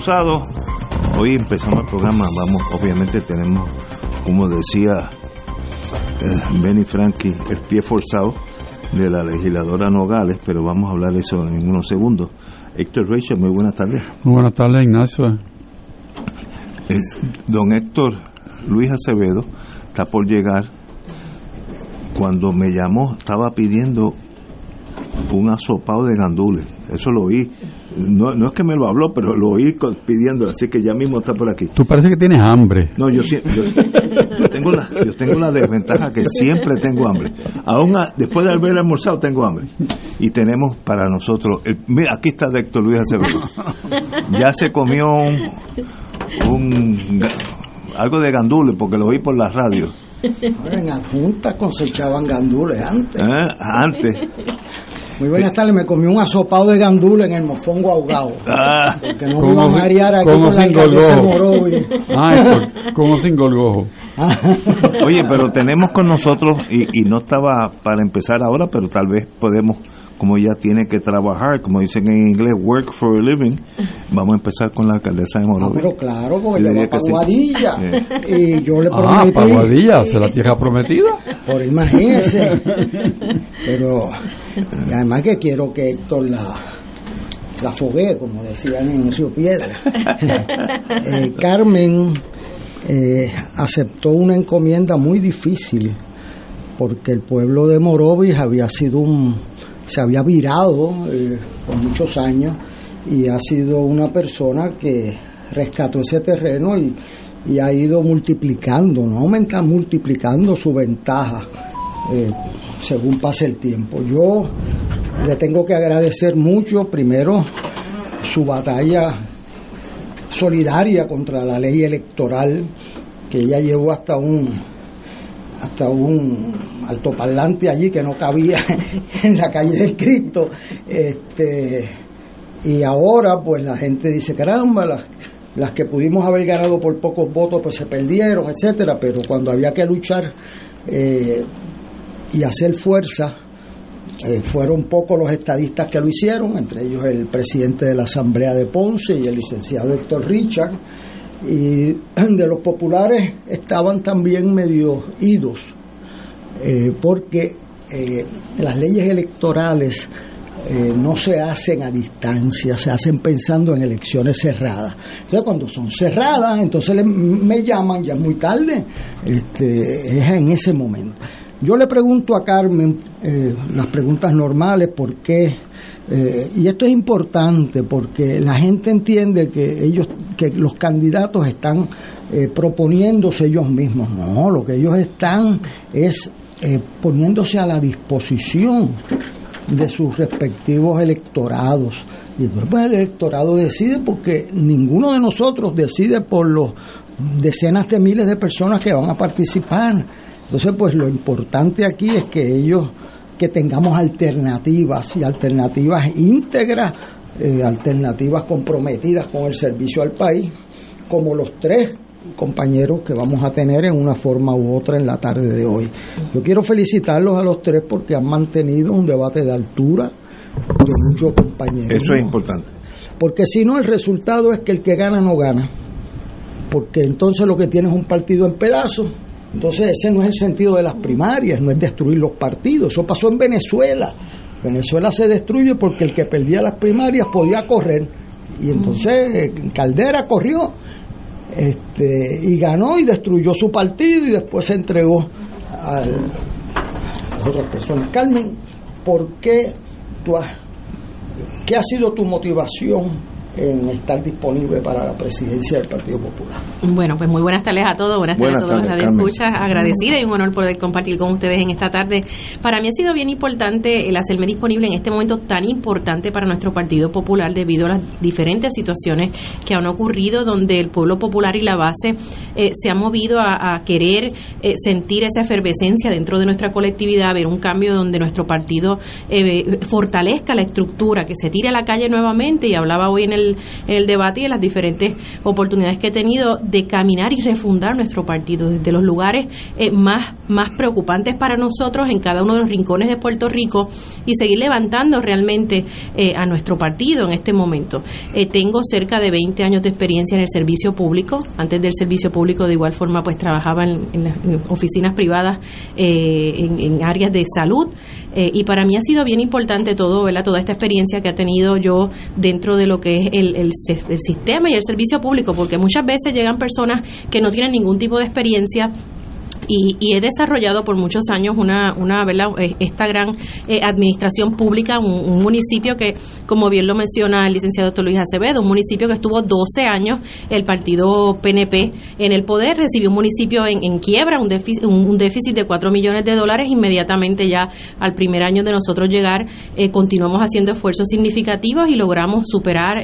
Cruzado. Hoy empezamos el programa, vamos, obviamente tenemos, como decía eh, Benny Frankie, el pie forzado de la legisladora Nogales, pero vamos a hablar de eso en unos segundos. Héctor Rachel, muy buenas tardes. Muy buenas tardes, Ignacio. Eh, don Héctor Luis Acevedo está por llegar. Cuando me llamó, estaba pidiendo un asopado de gandules. Eso lo oí no, no es que me lo habló, pero lo oí pidiendo, así que ya mismo está por aquí. Tú parece que tienes hambre. No, yo, yo, tengo, la, yo tengo la desventaja que siempre tengo hambre. Aún después de haber almorzado tengo hambre. Y tenemos para nosotros, mira, aquí está Héctor Luis Acevedo. Ya se comió un, algo de gandule porque lo oí por la radio. En adjunta cosechaban gandules antes. ¿Eh? Antes. Muy buenas tardes, me comí un asopado de gandula en el mofongo ahogado. Ah, porque no me iba a marear aquí con la alcaldesa Morovi. Ay, como sin golgojo. Oye, pero tenemos con nosotros, y, y no estaba para empezar ahora, pero tal vez podemos como ella tiene que trabajar, como dicen en inglés, work for a living, vamos a empezar con la alcaldesa de Morovi. pero claro, porque ella va Paguadilla. Y yo le ah, prometí... Ah, Paguadilla, ¿se la tierra prometida? Por imagínese. pero, además que quiero que Héctor la la foguee, como decían en su Piedra. Eh, Carmen eh, aceptó una encomienda muy difícil porque el pueblo de Morovis había sido un se había virado eh, por muchos años y ha sido una persona que rescató ese terreno y, ha ido multiplicando, no aumenta, multiplicando su ventaja eh, según pase el tiempo. Yo le tengo que agradecer mucho, primero, su batalla solidaria contra la ley electoral, que ella llevó hasta un hasta un altoparlante allí que no cabía en la calle del Cristo. Este, y ahora pues la gente dice, caramba, las, las que pudimos haber ganado por pocos votos pues se perdieron, etcétera, pero cuando había que luchar eh, y hacer fuerza, eh, fueron pocos los estadistas que lo hicieron, entre ellos el presidente de la Asamblea de Ponce y el licenciado Héctor Richard, y de los populares estaban también medio idos, eh, porque eh, las leyes electorales eh, no se hacen a distancia, se hacen pensando en elecciones cerradas. Entonces, cuando son cerradas, entonces me llaman, ya muy tarde, este, es en ese momento. Yo le pregunto a Carmen las preguntas normales, ¿por qué? Eh, y esto es importante porque la gente entiende que ellos, que los candidatos están eh, proponiéndose ellos mismos. No, lo que ellos están es eh, poniéndose a la disposición de sus respectivos electorados. Y pues, el electorado decide porque ninguno de nosotros decide por los decenas de miles de personas que van a participar. Entonces, pues lo importante aquí es que ellos, que tengamos alternativas y alternativas íntegras, eh, alternativas comprometidas con el servicio al país, como los tres compañeros que vamos a tener en una forma u otra en la tarde de hoy. Yo quiero felicitarlos a los tres porque han mantenido un debate de altura, de mucho compañeros. Eso es importante. Porque si no, el resultado es que el que gana no gana. Porque entonces lo que tiene es un partido en pedazos. Entonces ese no es el sentido de las primarias, no es destruir los partidos. Eso pasó en Venezuela. Venezuela se destruye porque el que perdía las primarias podía correr. Y entonces Caldera corrió este, y ganó y destruyó su partido y después se entregó a las otras personas. Carmen, ¿por qué tú has, qué ha sido tu motivación en estar disponible para la presidencia del Partido Popular. Bueno, pues muy buenas tardes a todos, buenas, tardes a todos los escuchas, agradecida y un honor poder compartir con ustedes en esta tarde. Para mí ha sido bien importante el hacerme disponible en este momento tan importante para nuestro Partido Popular debido a las diferentes situaciones que han ocurrido donde el pueblo popular y la base eh, se han movido a, querer eh, sentir esa efervescencia dentro de nuestra colectividad, ver un cambio donde nuestro partido eh, fortalezca la estructura, que se tire a la calle nuevamente y hablaba hoy en el el, debate y en las diferentes oportunidades que he tenido de caminar y refundar nuestro partido desde los lugares eh, más, más preocupantes para nosotros en cada uno de los rincones de Puerto Rico y seguir levantando realmente eh, a nuestro partido en este momento. Eh, tengo cerca de 20 años de experiencia en el servicio público. Antes del servicio público, de igual forma, pues trabajaba en, oficinas privadas en, áreas de salud y para mí ha sido bien importante todo, ¿verdad? toda esta experiencia que ha tenido yo dentro de lo que es el, el, sistema y el servicio público, porque muchas veces llegan personas que no tienen ningún tipo de experiencia y, he desarrollado por muchos años una, una eh, esta gran eh, administración pública, un, municipio que, como bien lo menciona el licenciado Luis Acevedo, un municipio que estuvo 12 años el partido PNP en el poder, recibió un municipio en, quiebra, un déficit, un, déficit de 4 millones de dólares, inmediatamente ya al primer año de nosotros llegar, eh, continuamos haciendo esfuerzos significativos y logramos superar,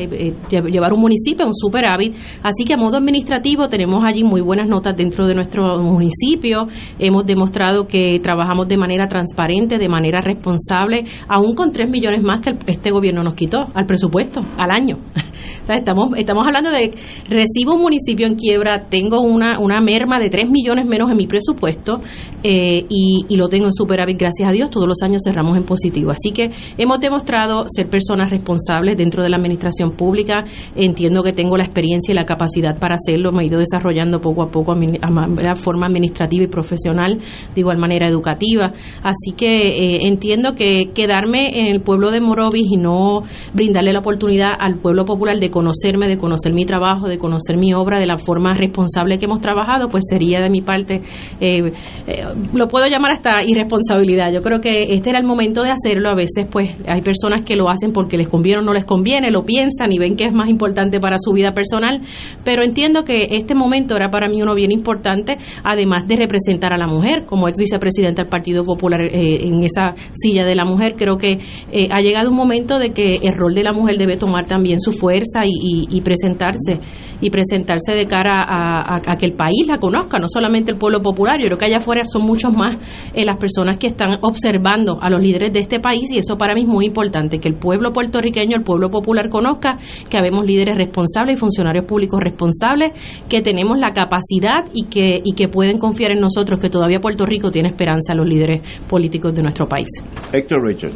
llevar un municipio a un superávit. Así que a modo administrativo tenemos allí muy buenas notas dentro de nuestro municipio hemos demostrado que trabajamos de manera transparente, de manera responsable, aún con 3 millones más que este gobierno nos quitó al presupuesto, al año. estamos, estamos hablando de, recibo un municipio en quiebra, tengo una, una merma de 3 millones menos en mi presupuesto eh, y, lo tengo en superávit, gracias a Dios, todos los años cerramos en positivo. Así que hemos demostrado ser personas responsables dentro de la administración pública, entiendo que tengo la experiencia y la capacidad para hacerlo, me he ido desarrollando poco a poco a, forma administrativa profesional, de igual manera educativa. Así que eh, entiendo que quedarme en el pueblo de Morovis y no brindarle la oportunidad al pueblo popular de conocerme, de conocer mi trabajo, de conocer mi obra de la forma responsable que hemos trabajado, pues sería de mi parte, eh, eh, lo puedo llamar hasta irresponsabilidad. Yo creo que este era el momento de hacerlo. A veces, pues, hay personas que lo hacen porque les conviene o no les conviene, lo piensan y ven que es más importante para su vida personal, pero entiendo que este momento era para mí uno bien importante, además de representar presentar a la mujer como ex vicepresidenta del Partido Popular eh, en esa silla de la mujer. Creo que eh, ha llegado un momento de que el rol de la mujer debe tomar también su fuerza y, presentarse y presentarse de cara a, que el país la conozca, no solamente el pueblo popular. Yo creo que allá afuera son muchos más eh, las personas que están observando a los líderes de este país y eso para mí es muy importante, que el pueblo puertorriqueño, el pueblo popular conozca que habemos líderes responsables y funcionarios públicos responsables, que tenemos la capacidad y que, y que pueden confiar en nosotros que todavía Puerto Rico tiene esperanza a los líderes políticos de nuestro país. Héctor Richard.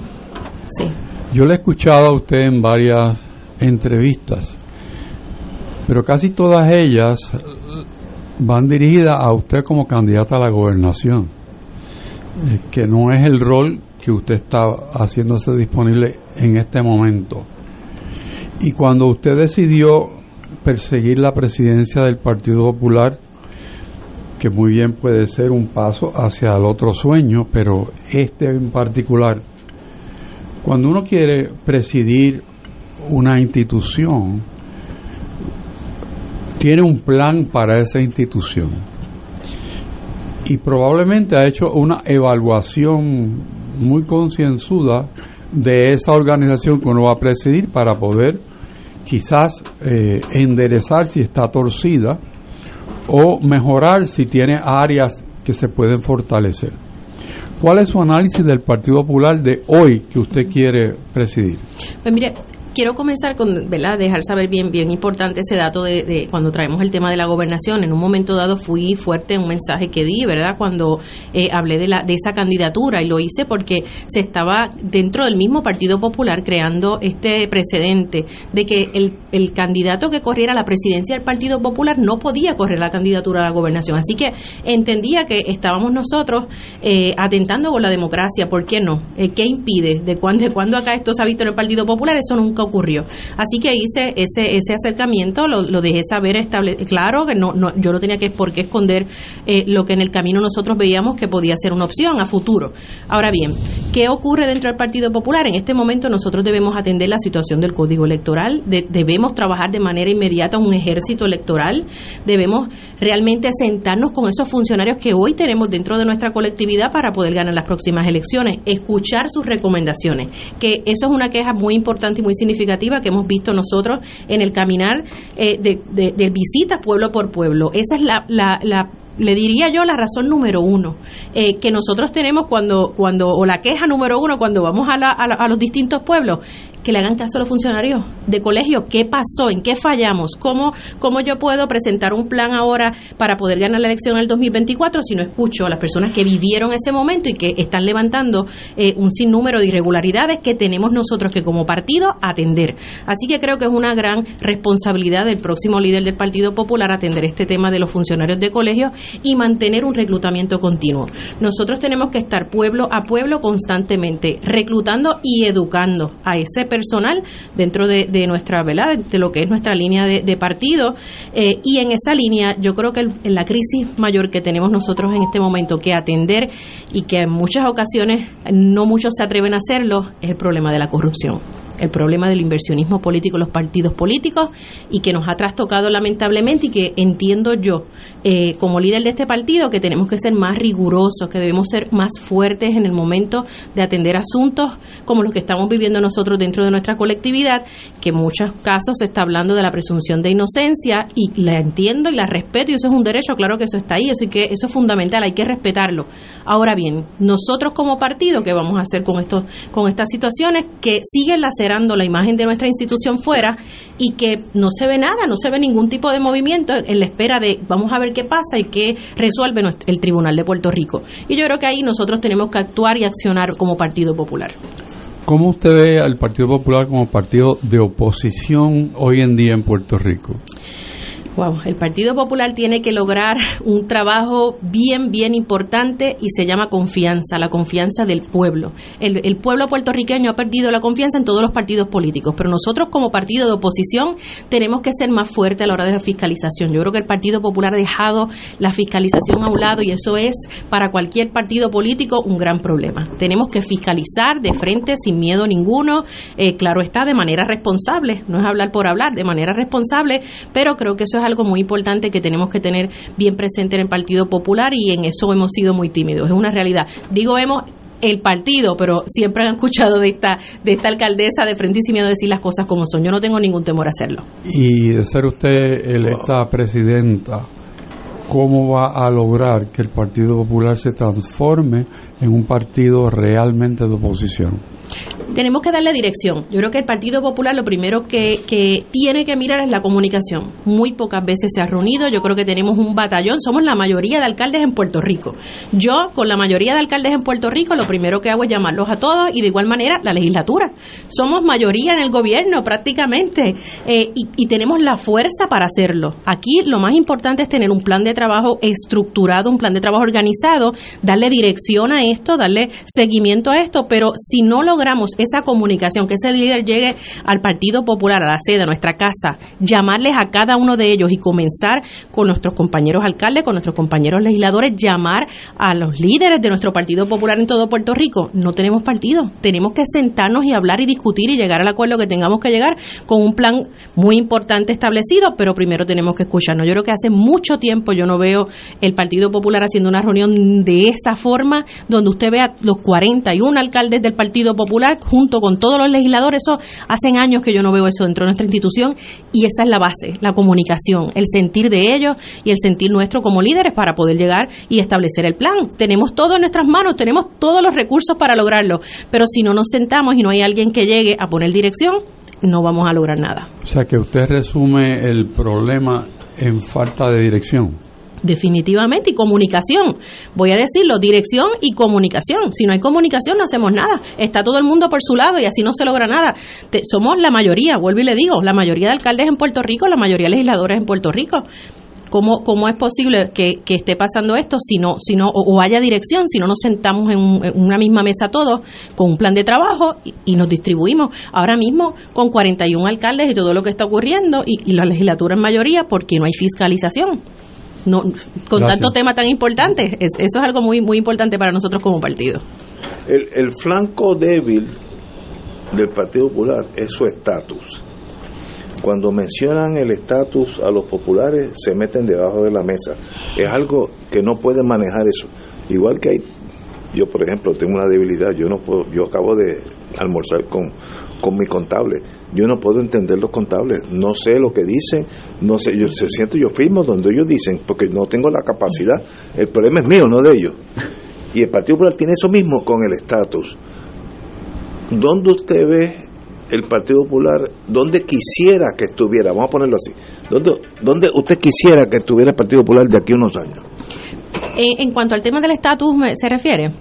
Sí. Yo le he escuchado a usted en varias entrevistas, pero casi todas ellas van dirigidas a usted como candidata a la gobernación, eh, que no es el rol que usted está haciéndose disponible en este momento. Y cuando usted decidió perseguir la presidencia del Partido Popular, que muy bien puede ser un paso hacia el otro sueño, pero este en particular, cuando uno quiere presidir una institución, tiene un plan para esa institución. Y probablemente ha hecho una evaluación muy concienzuda de esa organización que uno va a presidir para poder quizás eh, enderezar si está torcida o mejorar si tiene áreas que se pueden fortalecer. ¿Cuál es su análisis del Partido Popular de hoy que usted quiere presidir? Pues mire, quiero comenzar con, ¿verdad? Dejar saber bien, bien importante ese dato de, cuando traemos el tema de la gobernación. En un momento dado fui fuerte en un mensaje que di, ¿verdad? Cuando eh, hablé de, la, de esa candidatura y lo hice porque se estaba dentro del mismo Partido Popular creando este precedente de que el, el candidato que corriera la presidencia del Partido Popular no podía correr la candidatura a la gobernación. Así que entendía que estábamos nosotros eh, atentando con la democracia. ¿Por qué no? Eh, ¿Qué impide? ¿De cuándo, de cuándo acá esto se ha visto en el Partido Popular? Eso nunca ocurrió. Así que hice ese, ese acercamiento, lo, dejé saber, estable, claro que no, no, yo no tenía que por qué esconder eh, lo que en el camino nosotros veíamos que podía ser una opción a futuro. Ahora bien, ¿qué ocurre dentro del Partido Popular? En este momento nosotros debemos atender la situación del Código Electoral, debemos trabajar de manera inmediata un ejército electoral, debemos realmente sentarnos con esos funcionarios que hoy tenemos dentro de nuestra colectividad para poder ganar las próximas elecciones, escuchar sus recomendaciones, que eso es una queja muy importante y muy significativa significativa que hemos visto nosotros en el caminar eh, de, de, visitas pueblo por pueblo. Esa es la, la, la le diría yo la razón número uno eh, que nosotros tenemos cuando, cuando, o la queja número uno cuando vamos a, la, a, los distintos pueblos, que le hagan caso a los funcionarios de colegio. ¿Qué pasó? ¿En qué fallamos? ¿Cómo, ¿Cómo yo puedo presentar un plan ahora para poder ganar la elección en el 2024 si no escucho a las personas que vivieron ese momento y que están levantando eh, un sinnúmero de irregularidades que tenemos nosotros que como partido atender? Así que creo que es una gran responsabilidad del próximo líder del Partido Popular atender este tema de los funcionarios de colegio y mantener un reclutamiento continuo. Nosotros tenemos que estar pueblo a pueblo constantemente reclutando y educando a ese personal dentro de, nuestra, ¿verdad? De lo que es nuestra línea de, partido. Eh, y en esa línea, yo creo que en la crisis mayor que tenemos nosotros en este momento que atender y que en muchas ocasiones no muchos se atreven a hacerlo, es el problema de la corrupción el problema del inversionismo político los partidos políticos y que nos ha trastocado lamentablemente y que entiendo yo eh, como líder de este partido que tenemos que ser más rigurosos, que debemos ser más fuertes en el momento de atender asuntos como los que estamos viviendo nosotros dentro de nuestra colectividad, que en muchos casos se está hablando de la presunción de inocencia y la entiendo y la respeto y eso es un derecho, claro que eso está ahí, así que eso es fundamental, hay que respetarlo. Ahora bien, nosotros como partido, ¿qué vamos a hacer con, esto, con estas situaciones que siguen la la imagen de nuestra institución fuera y que no se ve nada, no se ve ningún tipo de movimiento en la espera de vamos a ver qué pasa y qué resuelve el Tribunal de Puerto Rico. Y yo creo que ahí nosotros tenemos que actuar y accionar como Partido Popular. ¿Cómo usted ve al Partido Popular como partido de oposición hoy en día en Puerto Rico? Wow, el Partido Popular tiene que lograr un trabajo bien, bien importante y se llama confianza, la confianza del pueblo. El, pueblo puertorriqueño ha perdido la confianza en todos los partidos políticos, pero nosotros como partido de oposición tenemos que ser más fuertes a la hora de la fiscalización. Yo creo que el Partido Popular ha dejado la fiscalización a un lado y eso es para cualquier partido político un gran problema. Tenemos que fiscalizar de frente, sin miedo ninguno, eh, claro está, de manera responsable, no es hablar por hablar, de manera responsable, pero creo que eso es algo muy importante que tenemos que tener bien presente en el Partido Popular y en eso hemos sido muy tímidos. Es una realidad. Digo, hemos el partido, pero siempre han escuchado de esta, de esta alcaldesa de frente y sin miedo decir las cosas como son. Yo no tengo ningún temor a hacerlo. Y de ser usted electa presidenta, ¿cómo va a lograr que el Partido Popular se transforme en un partido realmente de oposición? Tenemos que darle dirección. Yo creo que el Partido Popular lo primero que, que, tiene que mirar es la comunicación. Muy pocas veces se ha reunido. Yo creo que tenemos un batallón. Somos la mayoría de alcaldes en Puerto Rico. Yo, con la mayoría de alcaldes en Puerto Rico, lo primero que hago es llamarlos a todos y de igual manera la legislatura. Somos mayoría en el gobierno prácticamente eh, y, y tenemos la fuerza para hacerlo. Aquí lo más importante es tener un plan de trabajo estructurado, un plan de trabajo organizado, darle dirección a esto, darle seguimiento a esto, pero si no logramos esa comunicación, que ese líder llegue al Partido Popular, a la sede, a nuestra casa, llamarles a cada uno de ellos y comenzar con nuestros compañeros alcaldes, con nuestros compañeros legisladores, llamar a los líderes de nuestro Partido Popular en todo Puerto Rico. No tenemos partido, tenemos que sentarnos y hablar y discutir y llegar al acuerdo que tengamos que llegar con un plan muy importante establecido, pero primero tenemos que escucharnos. Yo creo que hace mucho tiempo yo no veo el Partido Popular haciendo una reunión de esta forma, donde usted vea los 41 alcaldes del Partido Popular junto con todos los legisladores. Eso hacen años que yo no veo eso dentro de nuestra institución y esa es la base, la comunicación, el sentir de ellos y el sentir nuestro como líderes para poder llegar y establecer el plan. Tenemos todo en nuestras manos, tenemos todos los recursos para lograrlo, pero si no nos sentamos y no hay alguien que llegue a poner dirección, no vamos a lograr nada. O sea que usted resume el problema en falta de dirección. Definitivamente, y comunicación. Voy a decirlo, dirección y comunicación. Si no hay comunicación, no hacemos nada. Está todo el mundo por su lado y así no se logra nada. somos la mayoría, vuelvo y le digo, la mayoría de alcaldes en Puerto Rico, la mayoría de legisladores en Puerto Rico. ¿Cómo, cómo es posible que, esté pasando esto si no, si no o, haya dirección, si no nos sentamos en, una misma mesa todos con un plan de trabajo y, nos distribuimos? Ahora mismo con 41 alcaldes y todo lo que está ocurriendo y, y la legislatura en mayoría porque no hay fiscalización no con tanto tema tan importante. eso es algo muy muy importante para nosotros como partido. El, el flanco débil del Partido Popular es su estatus. Cuando mencionan el estatus a los populares, se meten debajo de la mesa. Es algo que no pueden manejar eso. Igual que hay, yo por ejemplo tengo una debilidad, yo no puedo, yo acabo de almorzar con con mi contable. Yo no puedo entender los contables, no sé lo que dicen, no sé, yo se siento yo firmo donde ellos dicen, porque no tengo la capacidad. El problema es mío, no de ellos. Y el Partido Popular tiene eso mismo con el estatus. ¿Dónde usted ve el Partido Popular, dónde quisiera que estuviera? Vamos a ponerlo así. ¿Dónde, dónde usted quisiera que estuviera el Partido Popular de aquí a unos años? En, cuanto al tema del estatus, ¿se refiere?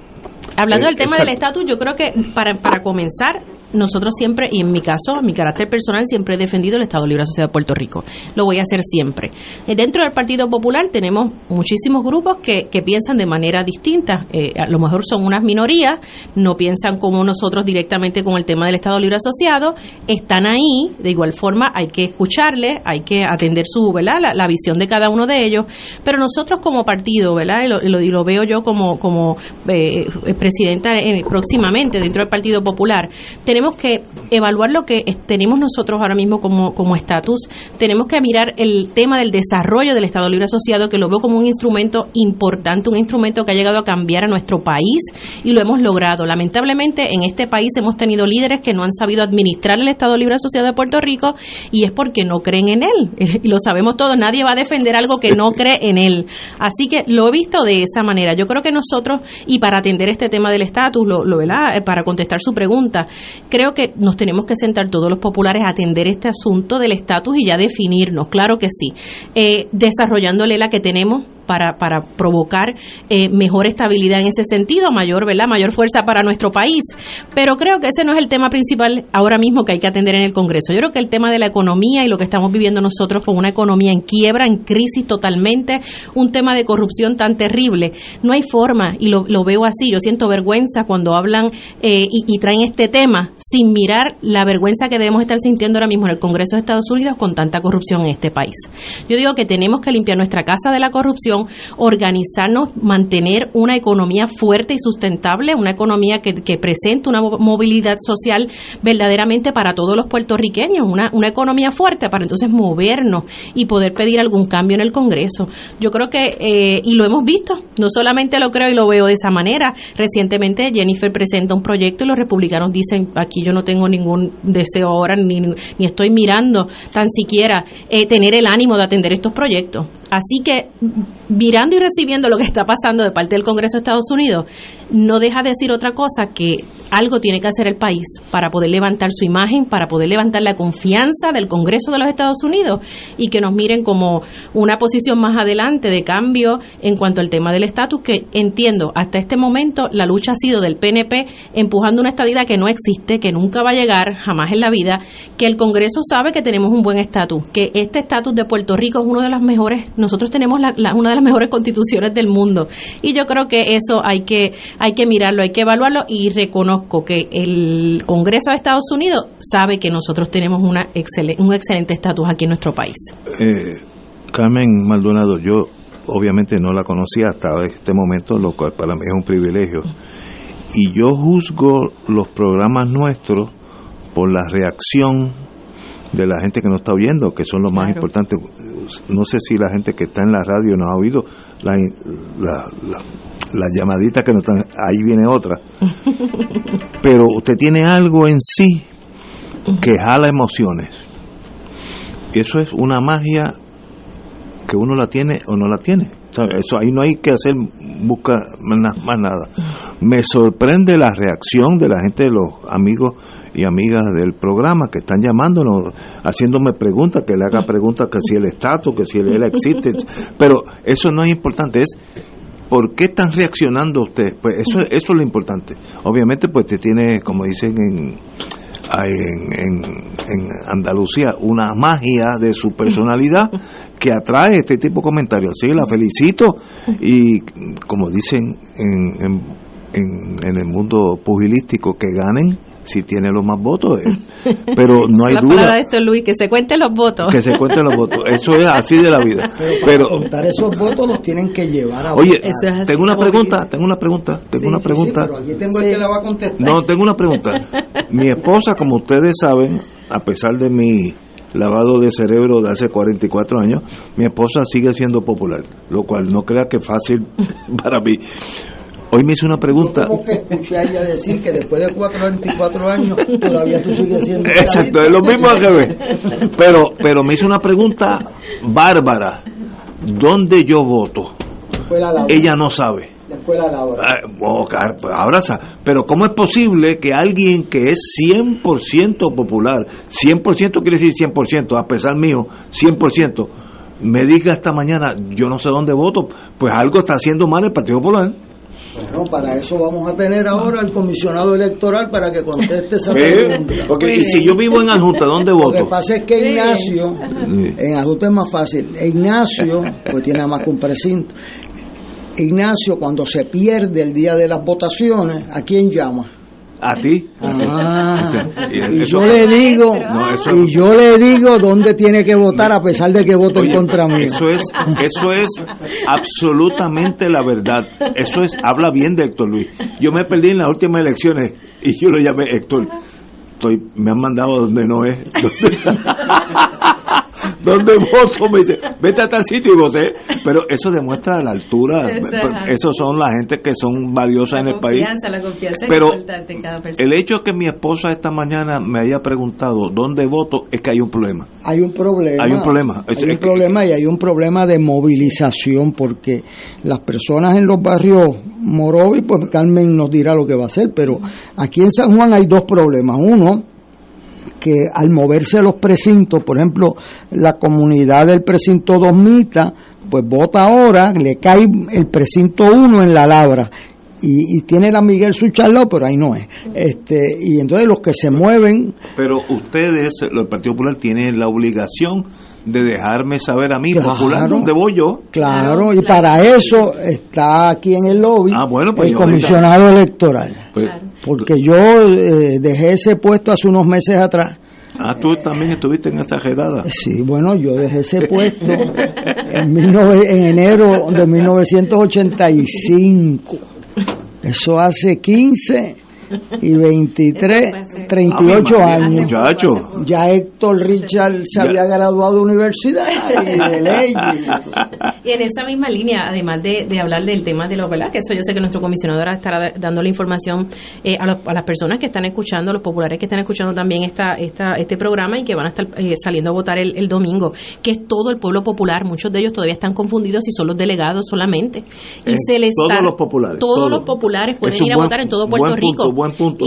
Hablando del tema del estatus, yo creo que para, para comenzar, nosotros siempre, y en mi caso, mi carácter personal, siempre he defendido el Estado Libre Asociado de Puerto Rico. Lo voy a hacer siempre. Eh, dentro del Partido Popular tenemos muchísimos grupos que, que piensan de manera distinta. Eh, a lo mejor son unas minorías, no piensan como nosotros directamente con el tema del Estado Libre Asociado, están ahí, de igual forma hay que escucharles, hay que atender su, ¿verdad? La, visión de cada uno de ellos, pero nosotros como partido, ¿verdad? Lo, lo, veo yo como, como eh, presidenta próximamente dentro del Partido Popular, tenemos tenemos que evaluar lo que tenemos nosotros ahora mismo como estatus, tenemos que mirar el tema del desarrollo del Estado Libre Asociado, que lo veo como un instrumento importante, un instrumento que ha llegado a cambiar a nuestro país y lo hemos logrado. Lamentablemente en este país hemos tenido líderes que no han sabido administrar el Estado Libre Asociado de Puerto Rico y es porque no creen en él. Y lo sabemos todos, nadie va a defender algo que no cree en él. Así que lo he visto de esa manera. Yo creo que nosotros, y para atender este tema del estatus, lo, lo eh, para contestar su pregunta, creo que nos tenemos que sentar todos los populares a atender este asunto del estatus y ya definirnos, claro que sí, eh, la que tenemos para, para provocar eh, mejor estabilidad en ese sentido, mayor, ¿verdad? mayor fuerza para nuestro país. Pero creo que ese no es el tema principal ahora mismo que hay que atender en el Congreso. Yo creo que el tema de la economía y lo que estamos viviendo nosotros con una economía en quiebra, en crisis totalmente, un tema de corrupción tan terrible, no hay forma, y lo, lo veo así, yo siento vergüenza cuando hablan eh, y, y traen este tema sin mirar la vergüenza que debemos estar sintiendo ahora mismo en el Congreso de Estados Unidos con tanta corrupción en este país. Yo digo que tenemos que limpiar nuestra casa de la corrupción, organizarnos, mantener una economía fuerte y sustentable, una economía que, presente una movilidad social verdaderamente para todos los puertorriqueños, una, una economía fuerte para entonces movernos y poder pedir algún cambio en el Congreso. Yo creo que, eh, y lo hemos visto, no solamente lo creo y lo veo de esa manera, recientemente Jennifer presenta un proyecto y los republicanos dicen, aquí yo no tengo ningún deseo ahora, ni, ni estoy mirando tan siquiera eh, tener el ánimo de atender estos proyectos. Así que mirando y recibiendo lo que está pasando de parte del Congreso de Estados Unidos, no deja de decir otra cosa que algo tiene que hacer el país para poder levantar su imagen, para poder levantar la confianza del Congreso de los Estados Unidos y que nos miren como una posición más adelante de cambio en cuanto al tema del estatus, que entiendo, hasta este momento la lucha ha sido del PNP empujando una estadidad que no existe, que nunca va a llegar jamás en la vida, que el Congreso sabe que tenemos un buen estatus, que este estatus de Puerto Rico es uno de las mejores, nosotros tenemos la, una de las mejores constituciones del mundo y yo creo que eso hay que hay que mirarlo, hay que evaluarlo y reconozco que el Congreso de Estados Unidos sabe que nosotros tenemos una un excelente estatus aquí en nuestro país. Eh, Carmen Maldonado, yo obviamente no la conocía hasta este momento, lo cual para mí es un privilegio. Y yo juzgo los programas nuestros por la reacción de la gente que nos está oyendo, que son los más importantes. no sé si la gente que está en la radio nos ha oído la, la, llamadita que nos están, ahí viene otra. Pero usted tiene algo en sí que jala emociones. Eso es una magia que uno la tiene o no la tiene. Eso ahí no hay que hacer buscar más nada. Me sorprende la reacción de la gente, de los amigos y amigas del programa que están llamándonos, haciéndome preguntas, que le haga preguntas que si el estatus, que si él existe, pero eso no es importante, es ¿por qué están reaccionando ustedes? Pues eso, eso es lo importante. Obviamente, pues te tiene, como dicen en, en, en, Andalucía, una magia de su personalidad que atrae este tipo de comentarios. Sí, la felicito y como dicen en, en, en el mundo pugilístico, que ganen si tiene los más votos. Eh. Pero no hay duda. de esto, Luis, que se cuenten los votos. Que se cuenten los votos. Eso es así de la vida. Pero, contar esos votos los tienen que llevar a Oye, tengo una pregunta, tengo una pregunta, tengo una pregunta. pero aquí tengo el que la va a contestar. No, tengo una pregunta. Mi esposa, como ustedes saben, a pesar de mi lavado de cerebro de hace 44 años, mi esposa sigue siendo popular, lo cual no crea que es fácil para mí. Hoy me hizo una pregunta. Yo que escuché a ella decir que después de 24 años todavía tú sigues siendo. Exacto, es lo mismo que ve. Pero, pero me hizo una pregunta bárbara. ¿Dónde yo voto? Ella no sabe. La escuela Laura. Ah, oh, abraza. Pero ¿cómo es posible que alguien que es 100% popular, 100% quiere decir 100%, a pesar mío, 100%, me diga esta mañana, yo no sé dónde voto, pues algo está haciendo mal el Partido Popular. Bueno, para eso vamos a tener ahora al comisionado electoral para que conteste esa pregunta. Porque y si yo vivo en Ajusta, ¿dónde voto? Lo que pasa es que Ignacio, en Ajusta es más fácil. Ignacio, pues tiene más que un precinto. Ignacio, cuando se pierde el día de las votaciones, ¿a quién llama? A ti. Ah, y yo le digo, y yo le digo dónde tiene que votar a pesar de que vote en contra mí. Eso es, eso es absolutamente la verdad. Eso es, habla bien de Héctor Luis. Yo me perdí en las últimas elecciones y yo lo llamé Héctor. Estoy, me han mandado donde no es. ¿Dónde voto? Me dice, vete a tal sitio y voté. Pero eso demuestra la altura. Esos son la gente que son valiosas en el país. La confianza Pero es importante en cada persona. el hecho de que mi esposa esta mañana me haya preguntado dónde voto es que hay un problema. Hay un problema. Hay un problema. Hay un problema y hay un problema de movilización porque las personas en los barrios Morovi, pues Carmen nos dirá lo que va a hacer, pero aquí en San Juan hay dos problemas. Uno, que al moverse los precintos, por ejemplo, la comunidad del precinto Mita, pues vota ahora, le cae el precinto 1 en la labra. Y, tiene la Miguel Sucharlao, pero ahí no es. Este, y entonces los que se mueven. Pero ustedes, el Partido Popular, tienen la obligación de dejarme saber a mí, popular, dónde voy yo. Claro, y para eso está aquí en el lobby ah, bueno, pues el comisionado electoral. Pues, porque yo eh, dejé ese puesto hace unos meses atrás. Ah, tú también estuviste en esa redada. Sí, bueno, yo dejé ese puesto en, en enero de 1985. Eso hace 15 y 23, 38 años. Muchacho. Ya Héctor Richard se había graduado de universidad y de ley. Y en esa misma línea, además de, de hablar del tema de los, ¿verdad? Que eso yo sé que nuestro comisionado ahora estará dando la información eh, a, a, las personas que están escuchando, los populares que están escuchando también esta, esta, este programa y que van a estar eh, saliendo a votar el, el, domingo, que es todo el pueblo popular. Muchos de ellos todavía están confundidos si son los delegados solamente. Y eh, se les todos los populares. Todos, los populares pueden ir a votar en todo Puerto Rico.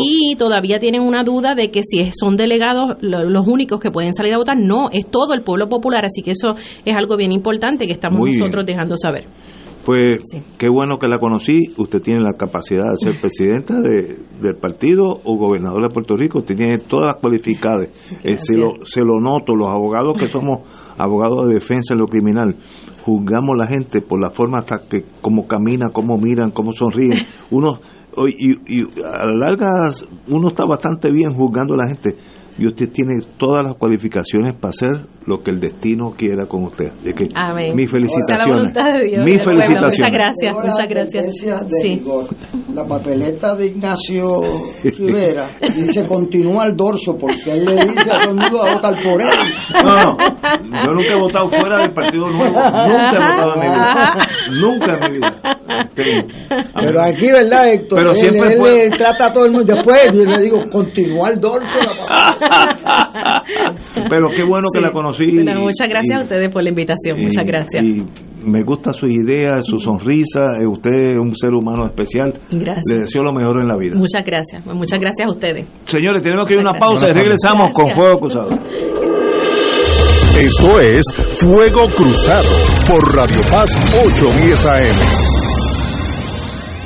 Y todavía tienen una duda de que si son delegados los únicos que pueden salir a votar. No, es todo el pueblo popular, así que eso es algo bien importante que estamos nosotros dejando saber. Pues qué bueno que la conocí. Usted tiene la capacidad de ser presidenta de, del partido o gobernador de Puerto Rico. Usted tiene todas las cualificadas. Eh, se, lo, se lo noto. Los abogados que somos abogados de defensa en lo criminal, juzgamos a la gente por la forma hasta que cómo camina, cómo miran, cómo sonríen. Uno y, y, a la larga uno está bastante bien juzgando a la gente. Y usted tiene todas las cualificaciones para hacer lo que el destino quiera con usted. De que Amén. Mis felicitaciones. De mis felicitaciones. muchas gracias, muchas gracias. Sí. La papeleta de Ignacio Rivera dice continúa al dorso porque él le dice a todo el mundo a votar por él. No, no, yo nunca he votado fuera del Partido Nuevo. Nunca he votado en mi vida. Nunca en mi vida. Pero aquí, ¿verdad, Héctor? Pero él, siempre él, trata a todo el mundo. Después yo le digo, continúa al dorso. Pero qué bueno que la conocí. muchas gracias a ustedes por la invitación. muchas gracias. Y me gusta su idea, su sonrisa. Usted es un ser humano especial. Gracias. Le deseo lo mejor en la vida. Muchas gracias. Muchas gracias a ustedes. Señores, tenemos que ir a una pausa y regresamos con Fuego Cruzado. Esto es Fuego Cruzado por Radio Paz 810 AM.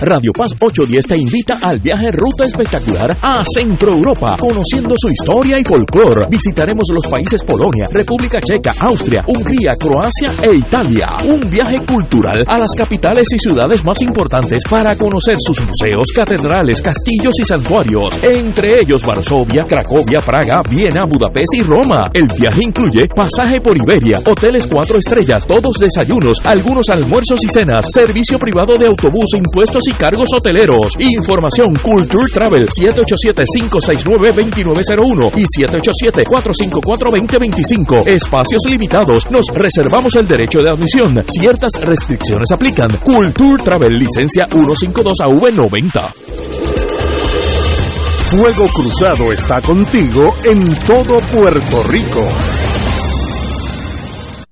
Radio Paz 810 te invita al viaje Ruta Espectacular a Centro Europa, conociendo su historia y folclore. Visitaremos los países Polonia, República Checa, Austria, Hungría, Croacia e Italia. Un viaje cultural a las capitales y ciudades más importantes para conocer sus museos, catedrales, castillos y santuarios, entre ellos Varsovia, Cracovia, Praga, Viena, Budapest y Roma. El viaje incluye pasaje por Iberia, hoteles cuatro estrellas, todos desayunos, algunos almuerzos y cenas, servicio privado de autobús, impuestos y cargos hoteleros. Información Culture Travel 787-569-2901 y 787-454-2025. Espacios limitados. Nos reservamos el derecho de admisión. Ciertas restricciones aplican. Culture Travel licencia 152AV90. Fuego Cruzado está contigo en todo Puerto Rico.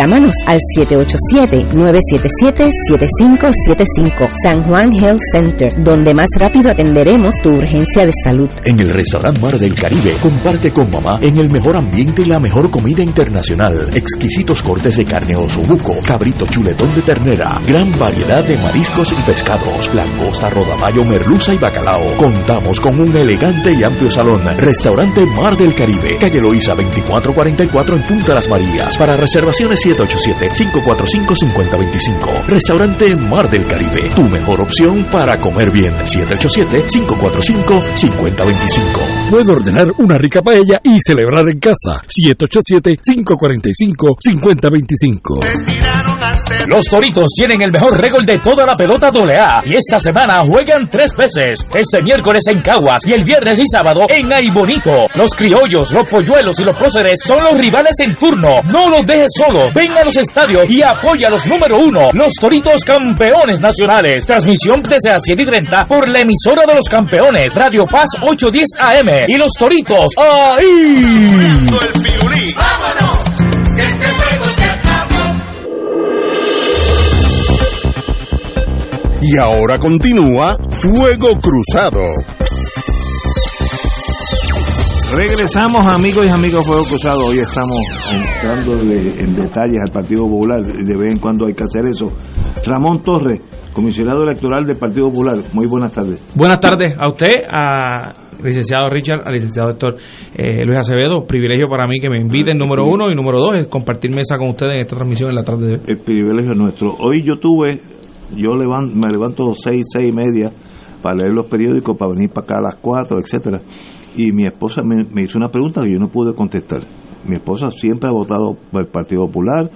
Llámanos al 787-977-7575 San Juan Health Center, donde más rápido atenderemos tu urgencia de salud. En el restaurante Mar del Caribe, comparte con mamá en el mejor ambiente y la mejor comida internacional. Exquisitos cortes de carne osobuco, cabrito chuletón de ternera, gran variedad de mariscos y pescados, langosta, rodaballo, merluza y bacalao. Contamos con un elegante y amplio salón. Restaurante Mar del Caribe, calle Loíza 2444 en Punta Las Marías. Para reservaciones 787-545-5025. Restaurante Mar del Caribe, tu mejor opción para comer bien. 787-545-5025. Puede ordenar una rica paella y celebrar en casa. 787-545-5025. Los Toritos tienen el mejor récord de toda la pelota AA y esta semana juegan tres veces. Este miércoles en Caguas y el viernes y sábado en Aibonito. Los criollos, los polluelos y los próceres son los rivales en turno. No los dejes solos. Ven a los estadios y apoya a los número uno, los Toritos campeones nacionales. Transmisión desde las 7 y 30 por la emisora de los campeones, Radio Paz 810 AM. Y los Toritos, ¡ahí! ¡Vámonos! Que este juego se acabó. Y ahora continúa Fuego Cruzado. Regresamos amigos y amigos Fuego Cruzado. Hoy estamos entrando en detalles al Partido Popular. De vez en cuando hay que hacer eso. Ramón Torres, comisionado electoral del Partido Popular. Muy buenas tardes. Buenas tardes a usted, a licenciado Richard, al licenciado doctor eh, Luis Acevedo. Privilegio para mí que me inviten, número uno. Y número dos, es compartir mesa con ustedes en esta transmisión en la tarde de hoy. El privilegio es nuestro. Hoy yo tuve, yo levanto, me levanto seis, seis y media para leer los periódicos, para venir para acá a las cuatro, etcétera y mi esposa me, me, hizo una pregunta que yo no pude contestar. Mi esposa siempre ha votado por el Partido Popular,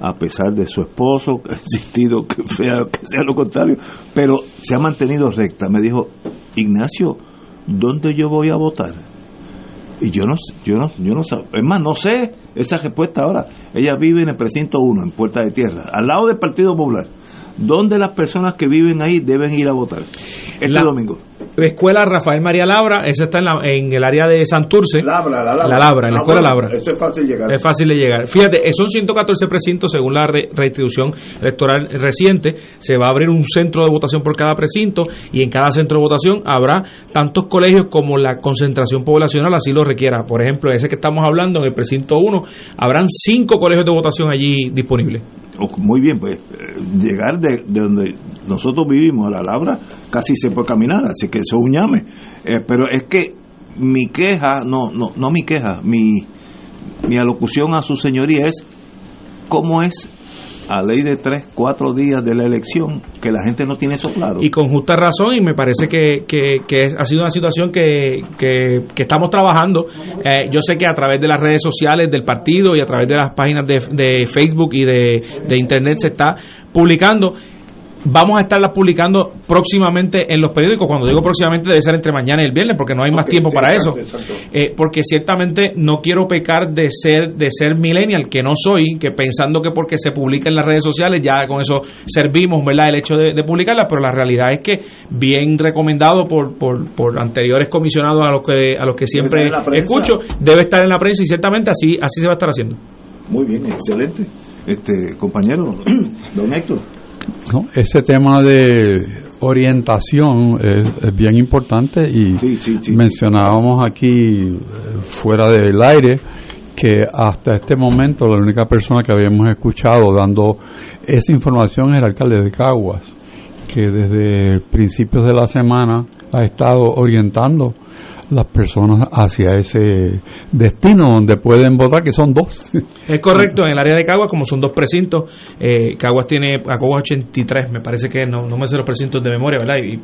a pesar de su esposo, que ha insistido que, sea, lo contrario, pero se ha mantenido recta. Me dijo, Ignacio, ¿dónde yo voy a votar? Y yo no, yo no, yo no sé, es más, no sé esa respuesta ahora. Ella vive en el precinto 1, en Puerta de Tierra, al lado del Partido Popular. ¿Dónde las personas que viven ahí deben ir a votar? Este domingo. Escuela Rafael María Labra, esa está en, la, en el área de Santurce. Labra, la Labra. La Labra, en la ah, Escuela Labra. Eso es fácil de llegar. Es fácil de llegar. Fíjate, son 114 precintos según la redistribución electoral reciente. Se va a abrir un centro de votación por cada precinto y en cada centro de votación habrá tantos colegios como la concentración poblacional así lo requiera. Por ejemplo, ese que estamos hablando, en el precinto 1, habrán cinco colegios de votación allí disponibles. Muy bien, pues eh, llegar de, donde nosotros vivimos a la Labra casi se puede caminar, así que eso es un llame. Eh, pero es que mi queja, no, no, no mi queja, mi, mi alocución a su señoría es cómo es a ley de tres, cuatro días de la elección, que la gente no tiene eso claro. Y con justa razón, y me parece que, que, ha sido una situación que, que, estamos trabajando. Eh, yo sé que a través de las redes sociales del partido y a través de las páginas de, de Facebook y de, de Internet se está publicando Vamos a estarlas publicando próximamente en los periódicos. Cuando digo próximamente debe ser entre mañana y el viernes, porque no hay más tiempo para eso. Eh, porque ciertamente no quiero pecar de ser de ser millennial, que no soy, que pensando que porque se publica en las redes sociales ya con eso servimos, ¿verdad? El hecho de, de publicarlas, pero la realidad es que bien recomendado por, por, por anteriores comisionados a los que a los que siempre escucho, debe estar en la prensa y ciertamente así así se va a estar haciendo. Muy bien, excelente. Este compañero, don Héctor. Ese tema de orientación es, bien importante y mencionábamos aquí eh, fuera del aire que hasta este momento la única persona que habíamos escuchado dando esa información es el alcalde de Caguas, que desde principios de la semana ha estado orientando las personas hacia ese destino donde pueden votar, que son dos. Es correcto, en el área de Caguas, como son dos precintos, eh, Caguas tiene, Caguas 83, me parece que no, no me sé los precintos de memoria, ¿verdad? Y,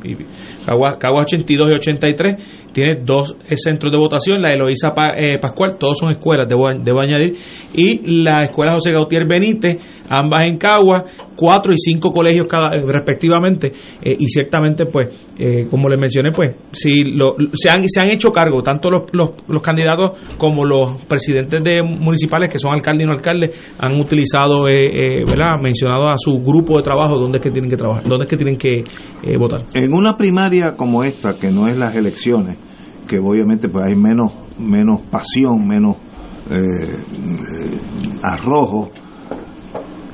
Caguas, 82 y 83 tiene dos eh, centros de votación, la Eloísa eh, Pascual, todos son escuelas, debo, debo añadir, y la escuela José Gautier Benítez, ambas en Caguas, cuatro y cinco colegios cada, eh, respectivamente, y ciertamente, pues, como les mencioné, pues, si lo, se, han, se han hecho cargo, tanto los, los, candidatos como los presidentes de municipales, que son alcaldes y no alcaldes, han utilizado, eh, eh, ¿verdad? mencionado a su grupo de trabajo dónde es que tienen que trabajar, dónde es que tienen que eh, votar. En una primaria como esta, que no es las elecciones, que obviamente pues hay menos, menos pasión, menos arrojo,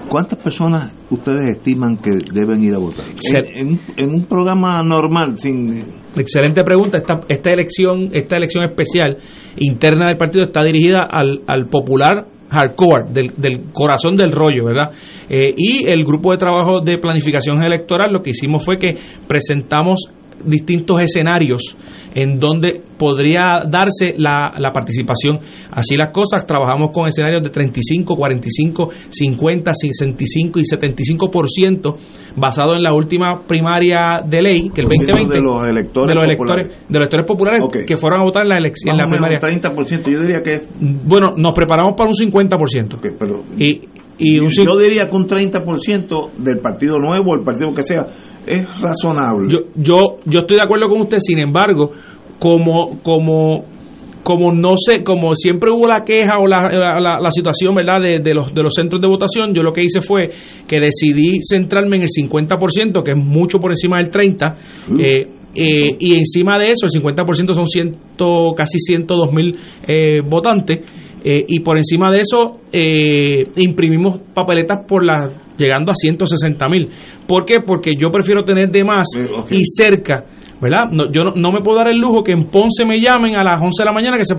¿cuántas personas ustedes estiman que deben ir a votar? En, en, un programa normal, sin Excelente pregunta. Esta, esta elección, esta elección especial interna del partido está dirigida al, al popular hardcore, del, del, corazón del rollo, ¿verdad? Eh, y el grupo de trabajo de planificación electoral lo que hicimos fue que presentamos distintos escenarios en donde podría darse la, la, participación. Así las cosas, trabajamos con escenarios de 35, 45, 50, 65 y 75% basado en la última primaria de ley, que el 2020 de los electores de los electores, de los electores populares que fueron a votar en la elección en la primaria. 30%, yo diría que bueno, nos preparamos para un 50%. pero y y yo diría que un 30% del Partido Nuevo, el partido que sea, es razonable. Yo, yo, yo estoy de acuerdo con usted, sin embargo, como, como, como no sé, como siempre hubo la queja o la, la, situación, ¿verdad?, de, los, de los centros de votación, yo lo que hice fue que decidí centrarme en el 50%, que es mucho por encima del 30%, mm. eh, eh, y encima de eso, el 50% son ciento, casi 102 mil eh, votantes. Eh, y por encima de eso, imprimimos papeletas por la llegando a 160 mil. ¿Por qué? Porque yo prefiero tener de más y cerca ¿verdad? No, yo no, me puedo dar el lujo que en Ponce me llamen a las 11 de la mañana que se,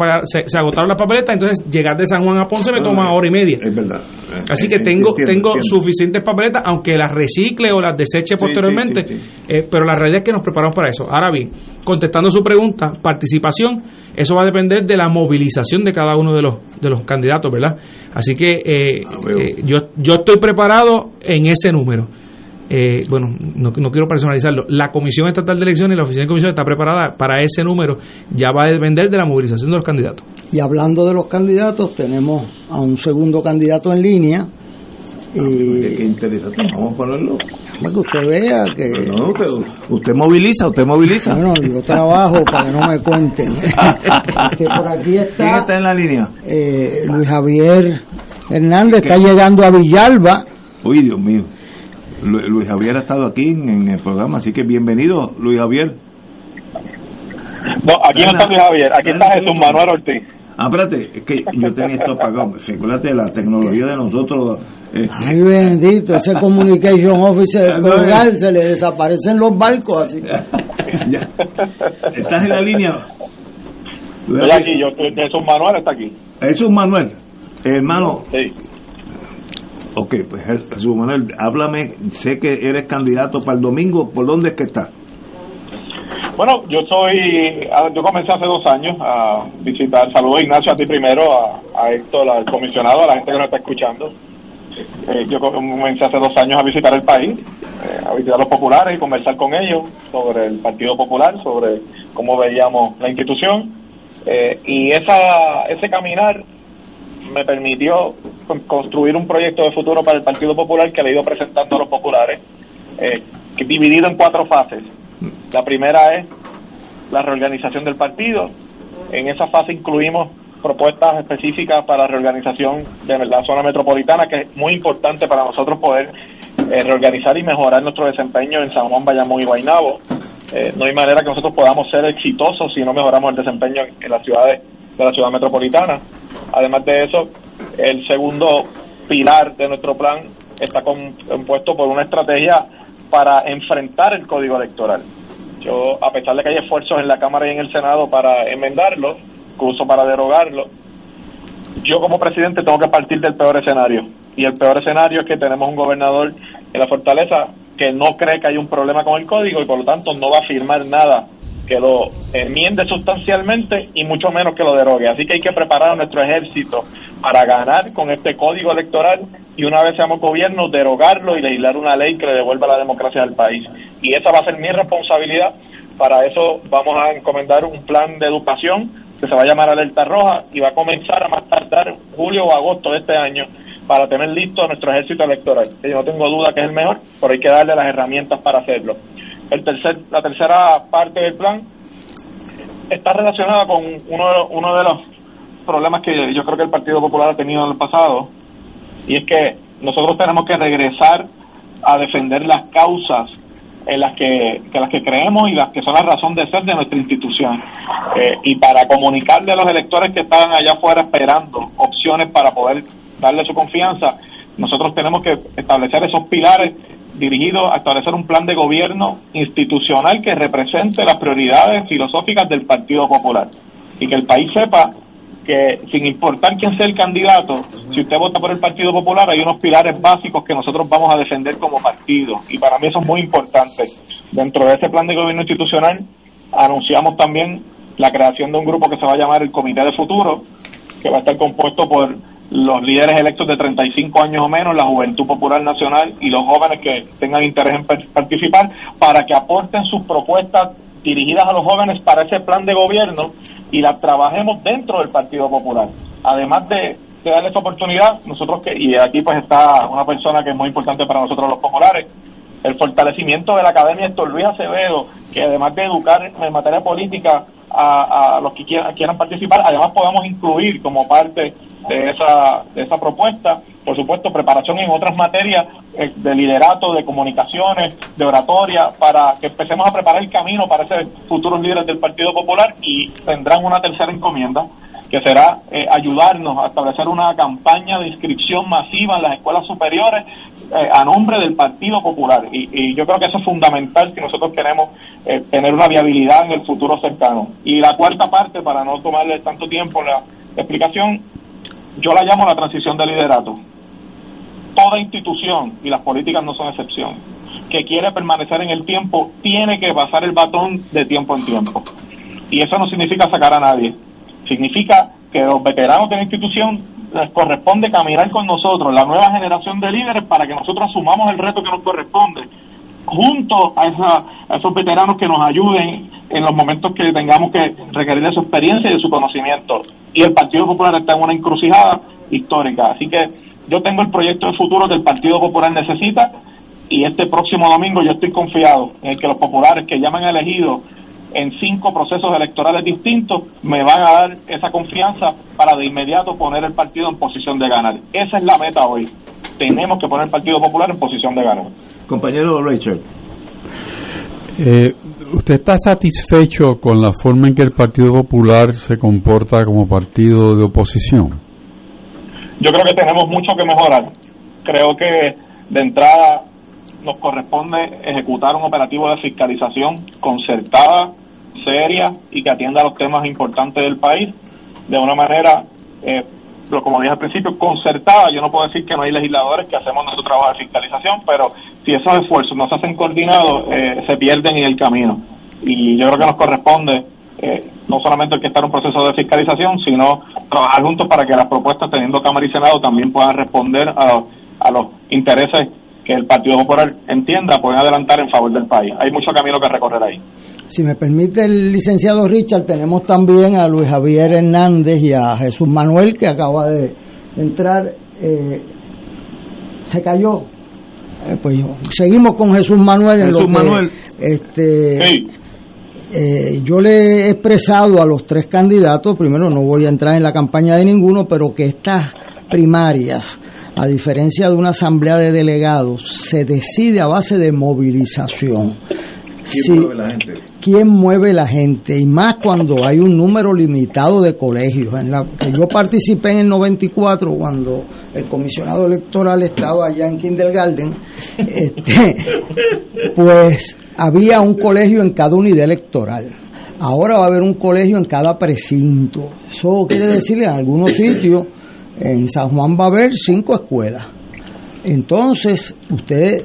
se, agotaron las papeletas, entonces llegar de San Juan a Ponce me toma hora y media. Es verdad. Así que tengo tengo suficientes papeletas, aunque las recicle o las deseche posteriormente, eh, pero la realidad es que nos preparamos para eso. Ahora bien, contestando su pregunta, participación, eso va a depender de la movilización de cada uno de los de los candidatos, ¿verdad? Así que eh, ah, eh, yo, yo estoy preparado en ese número eh, bueno, no, no, quiero personalizarlo, la Comisión Estatal de Elecciones y la Oficina de Comisión está preparada para ese número, ya va a depender de la movilización de los candidatos. Y hablando de los candidatos, tenemos a un segundo candidato en línea. y ah, qué interesante, vamos a ponerlo. Para que usted vea que. usted, moviliza, usted moviliza. Bueno, yo trabajo para que no me cuenten. que por aquí está. ¿Quién está en la línea? Eh, Luis Javier Hernández está llegando a Villalba. Uy, Dios mío Luis Javier ha estado aquí en, el programa, así que bienvenido, Luis Javier. No, aquí no está Luis Javier, aquí está Jesús Manuel Ortiz. Ah, espérate, es que yo tenía esto apagado. Recuérdate, la tecnología de nosotros. Eh. Ay, bendito, ese Communication Officer colgar, se le desaparecen los barcos así. ¿Estás en la línea? Estoy aquí, yo, Jesús Manuel está aquí. Jesús Manuel, hermano. Sí. Ok, pues Jesús Manuel, háblame, sé que eres candidato para el domingo, ¿por dónde es que estás? Bueno, yo soy, ah, yo comencé hace dos años a visitar, saludo Ignacio a ti primero, a, a Héctor, al comisionado, a la gente que nos está escuchando. Eh, yo comencé hace dos años a visitar el país, eh, a visitar los populares y conversar con ellos sobre el Partido Popular, sobre cómo veíamos la institución. Eh, y esa, ese caminar me permitió construir un proyecto de futuro para el Partido Popular que le he ido presentando a los populares, dividido en cuatro fases la primera es la reorganización del partido. En esa fase incluimos propuestas específicas para la reorganización de la zona metropolitana, que es muy importante para nosotros poder eh, reorganizar y mejorar nuestro desempeño en San Juan, Bayamón y Guaynabo. Eh, no hay manera que nosotros podamos ser exitosos si no mejoramos el desempeño en las ciudades de la ciudad metropolitana. Además de eso, el segundo pilar de nuestro plan está compuesto por una estrategia para enfrentar el código electoral. Yo, a pesar de que hay esfuerzos en la Cámara y en el Senado para enmendarlo, incluso para derogarlo, yo como presidente tengo que partir del peor escenario. Y el peor escenario es que tenemos un gobernador en la fortaleza que no cree que hay un problema con el código y por lo tanto no va a firmar nada que lo enmiende sustancialmente y mucho menos que lo derogue. Así que hay que preparar a nuestro ejército para ganar con este código electoral y una vez seamos gobierno, derogarlo y legislar una ley que le devuelva la democracia al país. Y esa va a ser mi responsabilidad. Para eso vamos a encomendar un plan de educación que se va a llamar Alerta Roja y va a comenzar a más tardar julio o agosto de este año para tener listo nuestro ejército electoral. Yo no tengo duda que es el mejor, pero hay que darle las herramientas para hacerlo. El tercer, la tercera parte del plan está relacionada con uno, uno de los problemas que yo creo que el Partido Popular ha tenido en el pasado, y es que nosotros tenemos que regresar a defender las causas en las que, las que creemos y las que son la razón de ser de nuestra institución. Eh, y para comunicarle a los electores que están allá afuera esperando opciones para poder darle su confianza, nosotros tenemos que establecer esos pilares dirigido a establecer un plan de gobierno institucional que represente las prioridades filosóficas del Partido Popular y que el país sepa que sin importar quién sea el candidato, si usted vota por el Partido Popular, hay unos pilares básicos que nosotros vamos a defender como partido y para mí eso es muy importante. Dentro de ese plan de gobierno institucional anunciamos también la creación de un grupo que se va a llamar el Comité de Futuro, que va a estar compuesto por los líderes electos de 35 años o menos, la Juventud Popular Nacional y los jóvenes que tengan interés en participar para que aporten sus propuestas dirigidas a los jóvenes para ese plan de gobierno y las trabajemos dentro del Partido Popular. Además de, de darle esta oportunidad, nosotros que, y aquí pues está una persona que es muy importante para nosotros los populares, el fortalecimiento de la Academia Héctor Luis Acevedo, que además de educar en materia política a, a los que quieran, quieran participar, además podamos incluir como parte de esa, de esa propuesta, por supuesto, preparación en otras materias eh, de liderato, de comunicaciones, de oratoria, para que empecemos a preparar el camino para ser futuros líderes del Partido Popular y tendrán una tercera encomienda que será eh, ayudarnos a establecer una campaña de inscripción masiva en las escuelas superiores eh, a nombre del Partido Popular. Y, yo creo que eso es fundamental si nosotros queremos eh, tener una viabilidad en el futuro cercano. Y la cuarta parte, para no tomarle tanto tiempo la explicación, yo la llamo la transición de liderato. Toda institución, y las políticas no son excepción, que quiere permanecer en el tiempo, tiene que pasar el batón de tiempo en tiempo. Y eso no significa sacar a nadie Significa que los veteranos de la institución les corresponde caminar con nosotros, la nueva generación de líderes, para que nosotros asumamos el reto que nos corresponde, junto a, esa, esos veteranos que nos ayuden en los momentos que tengamos que requerir de su experiencia y de su conocimiento. Y el Partido Popular está en una encrucijada histórica. Así que yo tengo el proyecto de futuro que el Partido Popular necesita y este próximo domingo yo estoy confiado en que los populares que ya me han elegido en cinco procesos electorales distintos, me van a dar esa confianza para de inmediato poner el partido en posición de ganar. Esa es la meta hoy. tenemos que poner el Partido Popular en posición de ganar. Compañero Rachel. Eh, ¿Usted está satisfecho con la forma en que el Partido Popular se comporta como partido de oposición? Yo creo que tenemos mucho que mejorar. Creo que de entrada nos corresponde ejecutar un operativo de fiscalización concertada, seria y que atienda los temas importantes del país de una manera, eh, como dije al principio, concertada. Yo no puedo decir que no hay legisladores que hacemos nuestro trabajo de fiscalización, pero si esos esfuerzos no se hacen coordinados, eh, se pierden en el camino. Y yo creo que nos corresponde eh, no solamente que estar en un proceso de fiscalización, sino trabajar juntos para que las propuestas, teniendo Cámara y Senado, también puedan responder a, a los intereses que el Partido Popular entienda pueden adelantar en favor del país. Hay mucho camino que recorrer ahí. Si me permite el licenciado Richard, tenemos también a Luis Javier Hernández y a Jesús Manuel que acaba de entrar. Eh, se cayó. Eh, pues seguimos con Jesús Manuel. Jesús Manuel. Este, eh, yo le he expresado a los tres candidatos, primero no voy a entrar en la campaña de ninguno, pero que estas primarias a diferencia de una asamblea de delegados, se decide a base de movilización. ¿Quién mueve la gente? ¿Quién mueve la gente? Y más cuando hay un número limitado de colegios. En la que yo participé en el 94, cuando el comisionado electoral estaba allá en Kindergarten, este, pues había un colegio en cada unidad electoral. Ahora va a haber un colegio en cada precinto. Eso quiere decir en algunos sitios en San Juan va a haber cinco escuelas. Entonces, usted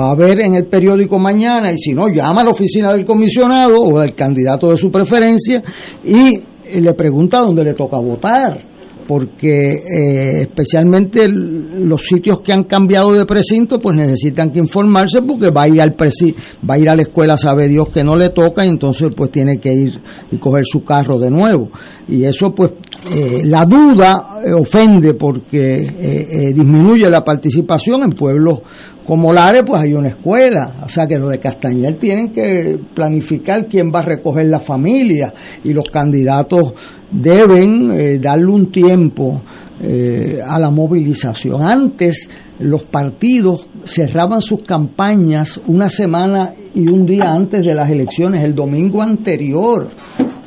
va a ver en el periódico mañana, y si no, llama a la oficina del comisionado o al candidato de su preferencia y le pregunta dónde le toca votar porque eh, especialmente los sitios que han cambiado de precinto pues necesitan que informarse porque va a ir al va a ir a la escuela sabe Dios que no le toca y entonces pues tiene que ir y coger su carro de nuevo. Y eso pues eh, la duda eh, ofende porque disminuye la participación en pueblos como Lares pues hay una escuela, o sea que los de Castañer tienen que planificar quién va a recoger la familia. Y los candidatos deben eh, darle un tiempo eh, a la movilización. Antes los partidos cerraban sus campañas una semana y un día antes de las elecciones, el domingo anterior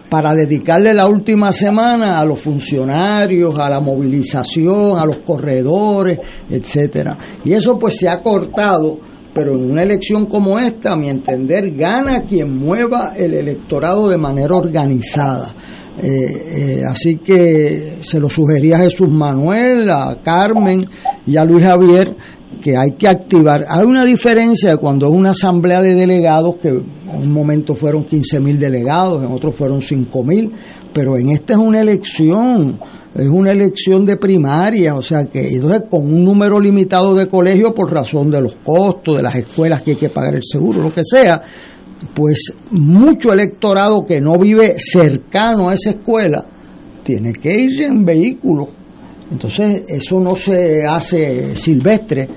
para dedicarle la última semana a los funcionarios, a la movilización, a los corredores, etcétera. Y eso pues se ha cortado, pero en una elección como esta, a mi entender, gana quien mueva el electorado de manera organizada. Eh, eh, así que se lo sugería a Jesús Manuel, a Carmen y a Luis Javier que hay que activar. Hay una diferencia cuando es una asamblea de delegados, que en un momento fueron 15 mil delegados, en otro fueron 5 mil, pero en esta es una elección, es una elección de primaria, o sea que entonces con un número limitado de colegios por razón de los costos, de las escuelas que hay que pagar el seguro, lo que sea, pues mucho electorado que no vive cercano a esa escuela tiene que ir en vehículo entonces, eso no se hace silvestre.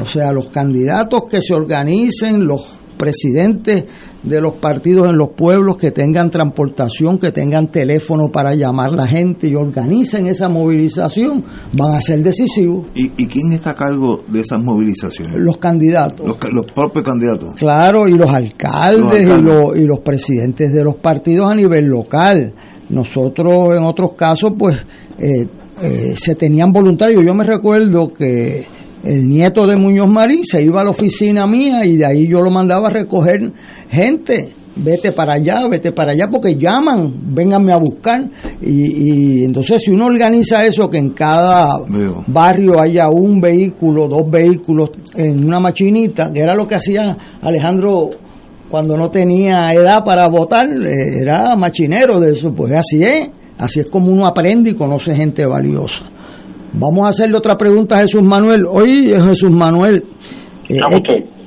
O sea, los candidatos que se organicen, los presidentes de los partidos en los pueblos que tengan transportación, que tengan teléfono para llamar a la gente y organicen esa movilización, van a ser decisivos. ¿Y, quién está a cargo de esas movilizaciones? Los candidatos. Los, propios candidatos. Claro, y los alcaldes, Y, los, presidentes de los partidos a nivel local. Nosotros en otros casos, pues... Eh, eh, se tenían voluntarios. Yo me recuerdo que el nieto de Muñoz Marín se iba a la oficina mía y de ahí yo lo mandaba a recoger gente. Vete para allá, vete para allá, porque llaman, vénganme a buscar. Y, entonces, si uno organiza eso, que en cada barrio haya un vehículo, dos vehículos en una machinita, que era lo que hacía Alejandro cuando no tenía edad para votar, eh, era machinero de eso, pues así es. Así es como uno aprende y conoce gente valiosa. Vamos a hacerle otra pregunta a Jesús Manuel. Hoy Jesús Manuel, eh,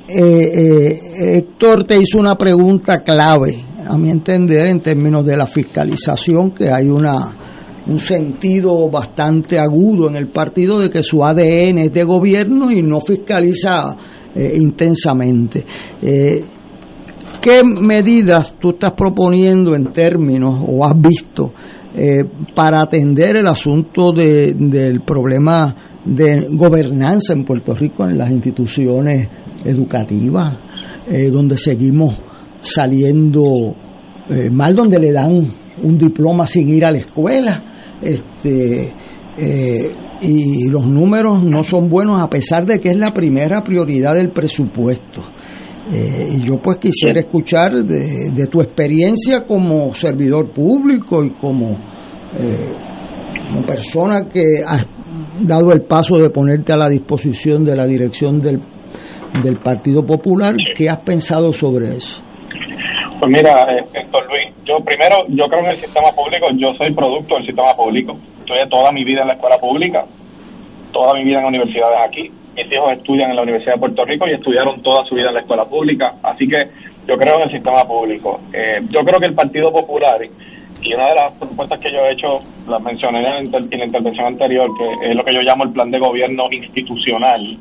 eh, eh, Héctor te hizo una pregunta clave, a mi entender, en términos de la fiscalización, que hay una un sentido bastante agudo en el partido de que su ADN es de gobierno y no fiscaliza intensamente. ¿Qué medidas tú estás proponiendo en términos o has visto eh, para atender el asunto de, del problema de gobernanza en Puerto Rico en las instituciones educativas, eh, donde seguimos saliendo eh, mal, donde le dan un diploma sin ir a la escuela. Este, y los números no son buenos a pesar de que es la primera prioridad del presupuesto. Eh, y yo pues quisiera escuchar de, tu experiencia como servidor público y como, eh, como persona que has dado el paso de ponerte a la disposición de la dirección del, del Partido Popular, ¿qué has pensado sobre eso? Pues mira, Héctor Luis, yo primero, yo creo en el sistema público, yo soy producto del sistema público. Estudié toda mi vida en la escuela pública, toda mi vida en universidades aquí mis hijos estudian en la Universidad de Puerto Rico y estudiaron toda su vida en la escuela pública, así que yo creo en el sistema público. Eh, yo creo que el Partido Popular, y una de las propuestas que yo he hecho, las mencioné en, la intervención anterior, que es lo que yo llamo el plan de gobierno institucional,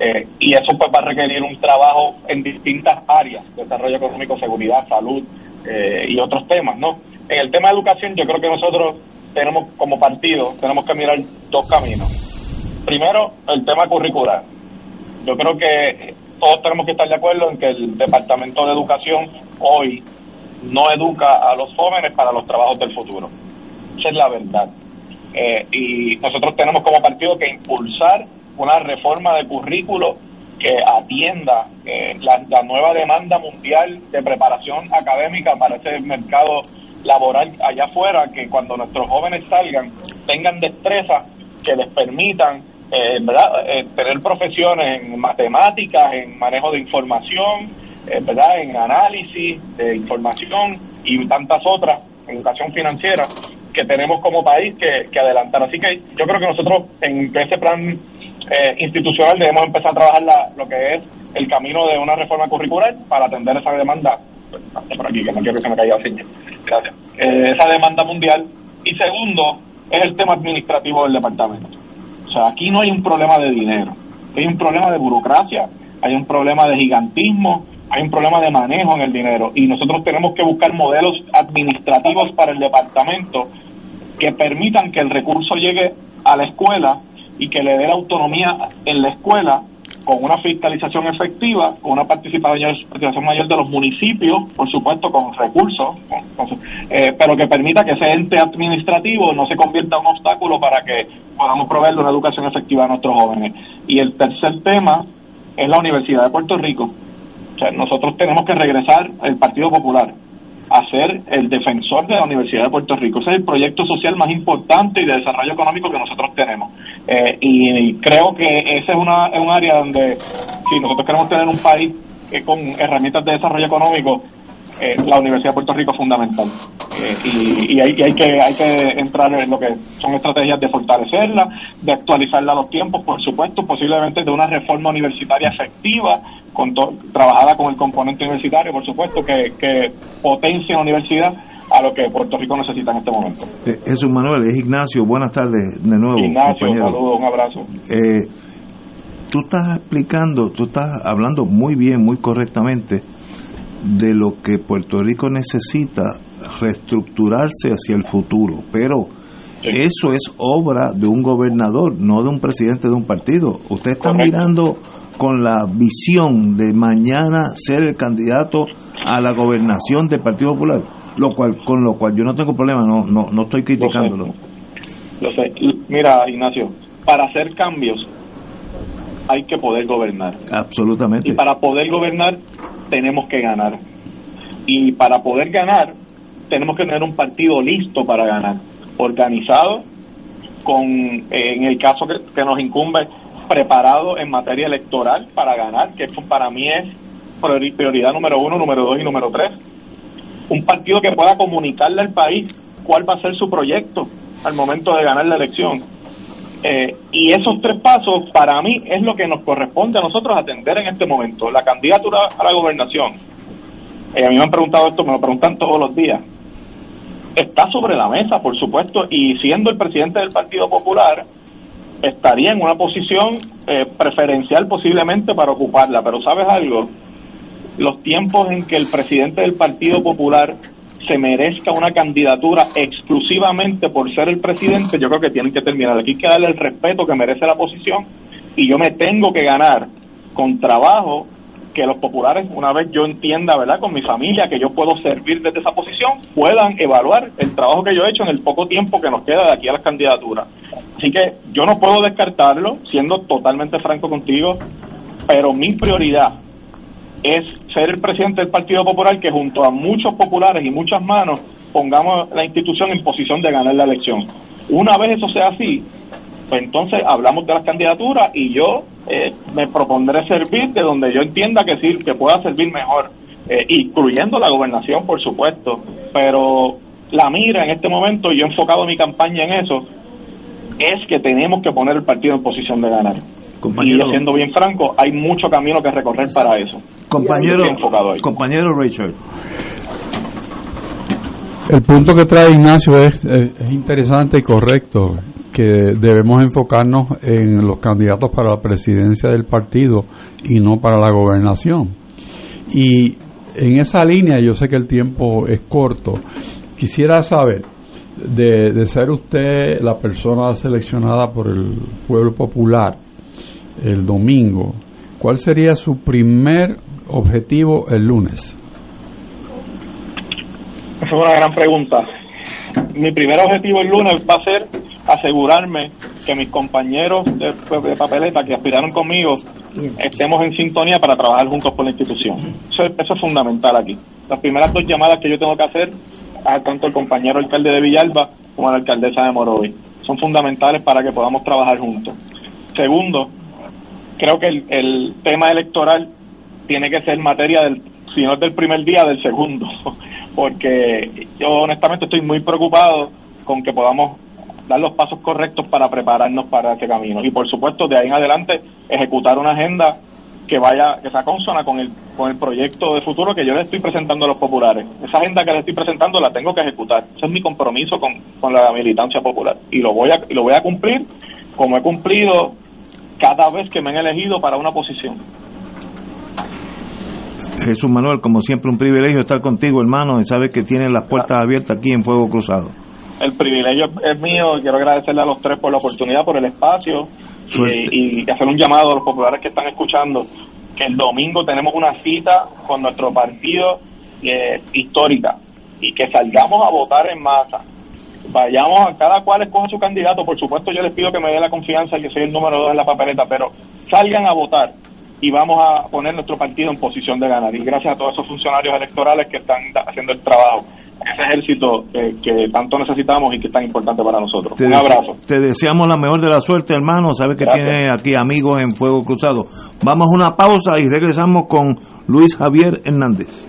eh, y eso pues va a requerir un trabajo en distintas áreas, desarrollo económico, seguridad, salud eh, y otros temas, ¿no? En el tema de educación yo creo que nosotros tenemos como partido, tenemos que mirar dos caminos Primero, el tema curricular. Yo creo que todos tenemos que estar de acuerdo en que el Departamento de Educación hoy no educa a los jóvenes para los trabajos del futuro. Esa es la verdad. Eh, y nosotros tenemos como partido que impulsar una reforma de currículo que atienda eh, la, la, nueva demanda mundial de preparación académica para ese mercado laboral allá afuera, que cuando nuestros jóvenes salgan tengan destrezas que les permitan eh, ¿verdad? Eh, tener profesiones en matemáticas, en manejo de información, eh, ¿verdad? en análisis de información y tantas otras, educación financiera, que tenemos como país que, adelantar. Así que yo creo que nosotros en ese plan eh, institucional debemos empezar a trabajar la, lo que es el camino de una reforma curricular para atender esa demanda. Por aquí, que no quiero que me caiga así. Gracias. esa demanda mundial. Y segundo, es el tema administrativo del departamento sea, aquí no hay un problema de dinero, hay un problema de burocracia, hay un problema de gigantismo, hay un problema de manejo en el dinero y nosotros tenemos que buscar modelos administrativos para el departamento que permitan que el recurso llegue a la escuela y que le dé la autonomía en la escuela con una fiscalización efectiva, con una participación, mayor de los municipios, por supuesto con recursos, eh, pero que permita que ese ente administrativo no se convierta en un obstáculo para que podamos proveer una educación efectiva a nuestros jóvenes. Y el tercer tema es la Universidad de Puerto Rico. O sea, nosotros tenemos que regresar al Partido Popular a ser el defensor de la Universidad de Puerto Rico. Ese es el proyecto social más importante y de desarrollo económico que nosotros tenemos. Eh, y creo que ese es, una, es un área donde, si nosotros queremos tener un país con herramientas de desarrollo económico, eh, la Universidad de Puerto Rico es fundamental. Eh, y, hay, hay, que, hay que entrar en lo que son estrategias de fortalecerla, de actualizarla a los tiempos, por supuesto, posiblemente de una reforma universitaria efectiva, con trabajada con el componente universitario, por supuesto, que, que potencie la universidad a lo que Puerto Rico necesita en este momento. Eh, Jesús Manuel, es Ignacio, buenas tardes de nuevo. Ignacio, saludos, un abrazo. tú estás explicando, tú estás hablando muy bien, muy correctamente de lo que Puerto Rico necesita reestructurarse hacia el futuro, pero eso es obra de un gobernador, no de un presidente de un partido. Usted está mirando con la visión de mañana ser el candidato a la gobernación del Partido Popular, lo cual con lo cual yo no tengo problema, no no no estoy criticándolo. Lo sé. Mira, Ignacio, para hacer cambios hay que poder gobernar. Absolutamente. Y para poder gobernar tenemos que ganar. Y para poder ganar, tenemos que tener un partido listo para ganar, organizado, con, eh, en el caso que, nos incumbe, preparado en materia electoral para ganar, que para mí es prioridad número uno, número dos y número tres. Un partido que pueda comunicarle al país cuál va a ser su proyecto al momento de ganar la elección eh, y esos tres pasos, para mí, es lo que nos corresponde a nosotros atender en este momento. La candidatura a la gobernación, eh, a mí me han preguntado esto, me lo preguntan todos los días, está sobre la mesa, por supuesto, y siendo el presidente del Partido Popular, estaría en una posición eh, preferencial posiblemente para ocuparla. Pero sabes algo, los tiempos en que el presidente del Partido Popular se merezca una candidatura exclusivamente por ser el presidente, yo creo que tienen que terminar. Aquí hay que darle el respeto que merece la posición y yo me tengo que ganar con trabajo que los populares, una vez yo entienda, ¿verdad?, con mi familia, que yo puedo servir desde esa posición, puedan evaluar el trabajo que yo he hecho en el poco tiempo que nos queda de aquí a las candidaturas. Así que yo no puedo descartarlo, siendo totalmente franco contigo, pero mi prioridad es ser el presidente del Partido Popular que junto a muchos populares y muchas manos pongamos la institución en posición de ganar la elección. Una vez eso sea así, pues entonces hablamos de las candidaturas y yo eh, me propondré servir de donde yo entienda que sí, que pueda servir mejor, eh, incluyendo la gobernación, por supuesto, pero la mira en este momento, y yo he enfocado mi campaña en eso, es que tenemos que poner el partido en posición de ganar. Compañero, y siendo bien franco, hay mucho camino que recorrer para eso. Compañero, compañero Richard. El punto que trae Ignacio es, es interesante y correcto que debemos enfocarnos en los candidatos para la presidencia del partido y no para la gobernación. Y en esa línea, yo sé que el tiempo es corto, quisiera saber, de, de ser usted la persona seleccionada por el pueblo popular el domingo, ¿cuál sería su primer objetivo el lunes? Esa es una gran pregunta. Mi primer objetivo el lunes va a ser asegurarme que mis compañeros de, papeleta que aspiraron conmigo estemos en sintonía para trabajar juntos por la institución. Eso, es fundamental aquí. Las primeras dos llamadas que yo tengo que hacer a tanto el compañero alcalde de Villalba como a la alcaldesa de Morovi son fundamentales para que podamos trabajar juntos. Segundo, creo que el, el tema electoral tiene que ser materia del, si no del primer día, del segundo, porque yo honestamente estoy muy preocupado con que podamos dar los pasos correctos para prepararnos para ese camino. Y por supuesto de ahí en adelante ejecutar una agenda que vaya que sea consona con el con el proyecto de futuro que yo le estoy presentando a los populares. Esa agenda que le estoy presentando la tengo que ejecutar. Ese es mi compromiso con, con la militancia popular. Y lo voy a y lo voy a cumplir como he cumplido cada vez que me han elegido para una posición Jesús Manuel, como siempre un privilegio estar contigo, hermano, y sabes que tienes las puertas abiertas aquí en Fuego Cruzado el privilegio es mío. Quiero agradecerle a los tres por la oportunidad, por el espacio y, hacer un llamado a los populares que están escuchando que el domingo tenemos una cita con nuestro partido eh, histórica y que salgamos a votar en masa. Vayamos a cada cual escoja su candidato. Por supuesto, yo les pido que me dé la confianza que soy el número dos en la papeleta, pero salgan a votar y vamos a poner nuestro partido en posición de ganar. Y gracias a todos esos funcionarios electorales que están haciendo el trabajo ese ejército que tanto necesitamos y que es tan importante para nosotros. Un abrazo. Te deseamos la mejor de la suerte, hermano. Sabes que tiene aquí amigos en Fuego Cruzado. Vamos a una pausa y regresamos con Luis Javier Hernández.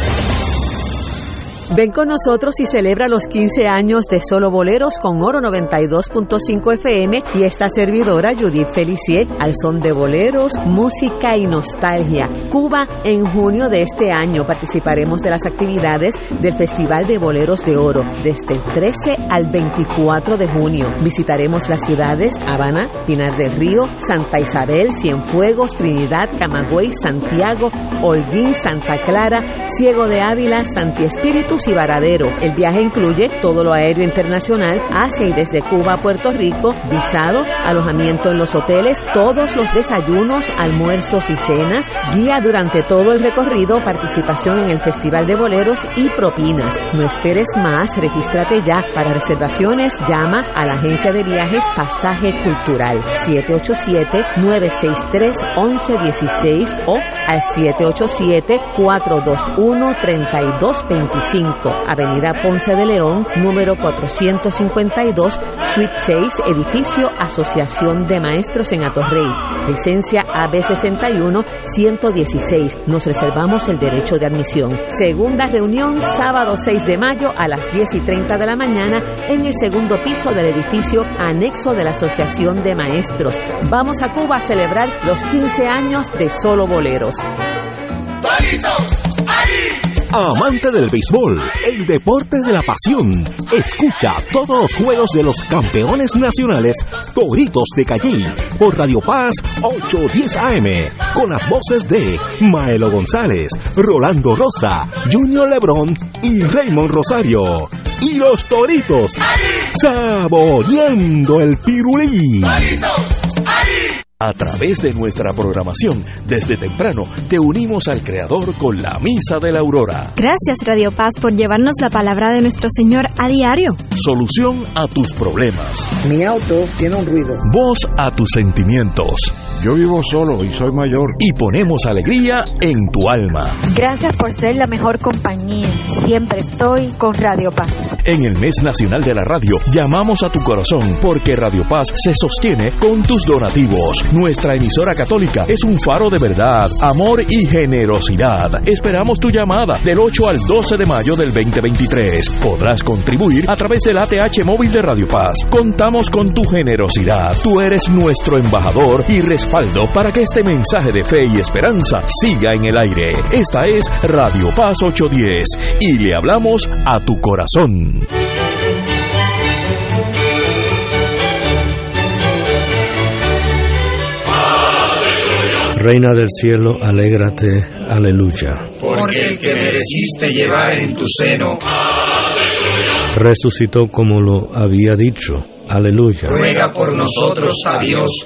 Ven con nosotros y celebra los 15 años de Solo Boleros con Oro 92.5 FM y esta servidora Judith Felicier al son de boleros, música y nostalgia. Cuba en junio de este año participaremos de las actividades del Festival de Boleros de Oro desde el 13 al 24 de junio. Visitaremos las ciudades Habana, Pinar del Río, Santa Isabel, Cienfuegos, Trinidad, Camagüey, Santiago, Holguín, Santa Clara, Ciego de Ávila, Santi Espíritu y Varadero. El viaje incluye todo lo aéreo internacional hacia y desde Cuba a Puerto Rico, visado, alojamiento en los hoteles, todos los desayunos, almuerzos y cenas, guía durante todo el recorrido, participación en el Festival de Boleros y propinas. No esperes más, regístrate ya. Para reservaciones, llama a la agencia de viajes Pasaje Cultural 787-963-1116 o al 787-421-3225. Avenida Ponce de León, número 452, Suite 6, edificio Asociación de Maestros en Atorrey. Licencia AB61 116. Nos reservamos el derecho de admisión. Segunda reunión, sábado 6 de mayo a las 10 y 30 de la mañana en el segundo piso del edificio anexo de la Asociación de Maestros. Vamos a Cuba a celebrar los 15 años de Solo Boleros. ¡Ahí! Amante del béisbol, el deporte de la pasión. Escucha todos los juegos de los campeones nacionales Toritos de Calle por Radio Paz 810 AM con las voces de Maelo González, Rolando Rosa, Junior Lebrón y Raymond Rosario. Y los Toritos saboreando el pirulí. A través de nuestra programación, desde temprano, te unimos al Creador con la Misa de la Aurora. Gracias Radio Paz por llevarnos la palabra de nuestro Señor a diario. Solución a tus problemas. Mi auto tiene un ruido. Voz a tus sentimientos. Yo vivo solo y soy mayor. Y ponemos alegría en tu alma. Gracias por ser la mejor compañía. Siempre estoy con Radio Paz. En el mes nacional de la radio, llamamos a tu corazón porque Radio Paz se sostiene con tus donativos. Nuestra emisora católica es un faro de verdad, amor y generosidad. Esperamos tu llamada del 8 al 12 de mayo del 2023. Podrás contribuir a través del ATH móvil de Radio Paz. Contamos con tu generosidad. Tú eres nuestro embajador y responsable para que este mensaje de fe y esperanza siga en el aire. Esta es Radio Paz 810 y le hablamos a tu corazón. Reina del cielo, alégrate, aleluya. Porque el que mereciste llevar en tu seno, resucitó como lo había dicho, aleluya. Ruega por nosotros a Dios.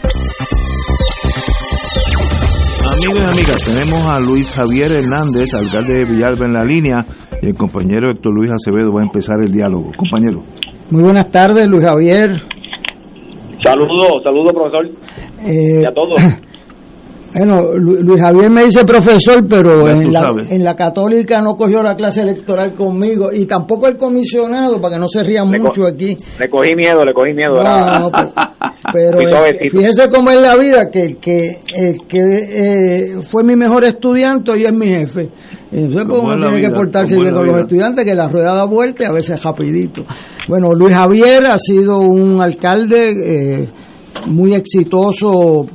Amigos y amigas, tenemos a Luis Javier Hernández, alcalde de Villalba en la línea, y el compañero Héctor Luis Acevedo va a empezar el diálogo. Compañero. Muy buenas tardes, Luis Javier. Saludos, saludos, profesor. Eh, y a todos. Bueno, Luis Javier me dice profesor, pero en la, en la, católica no cogió la clase electoral conmigo y tampoco el comisionado, para que no se ría mucho aquí. Le cogí miedo, le cogí miedo. No, pero, fíjese cómo es la vida, que el que, el que eh, fue mi mejor estudiante y es mi jefe. Entonces pues, uno tiene que portarse bien con los estudiantes, que la rueda da vuelta y a veces rapidito. Bueno, Luis Javier ha sido un alcalde eh, muy exitoso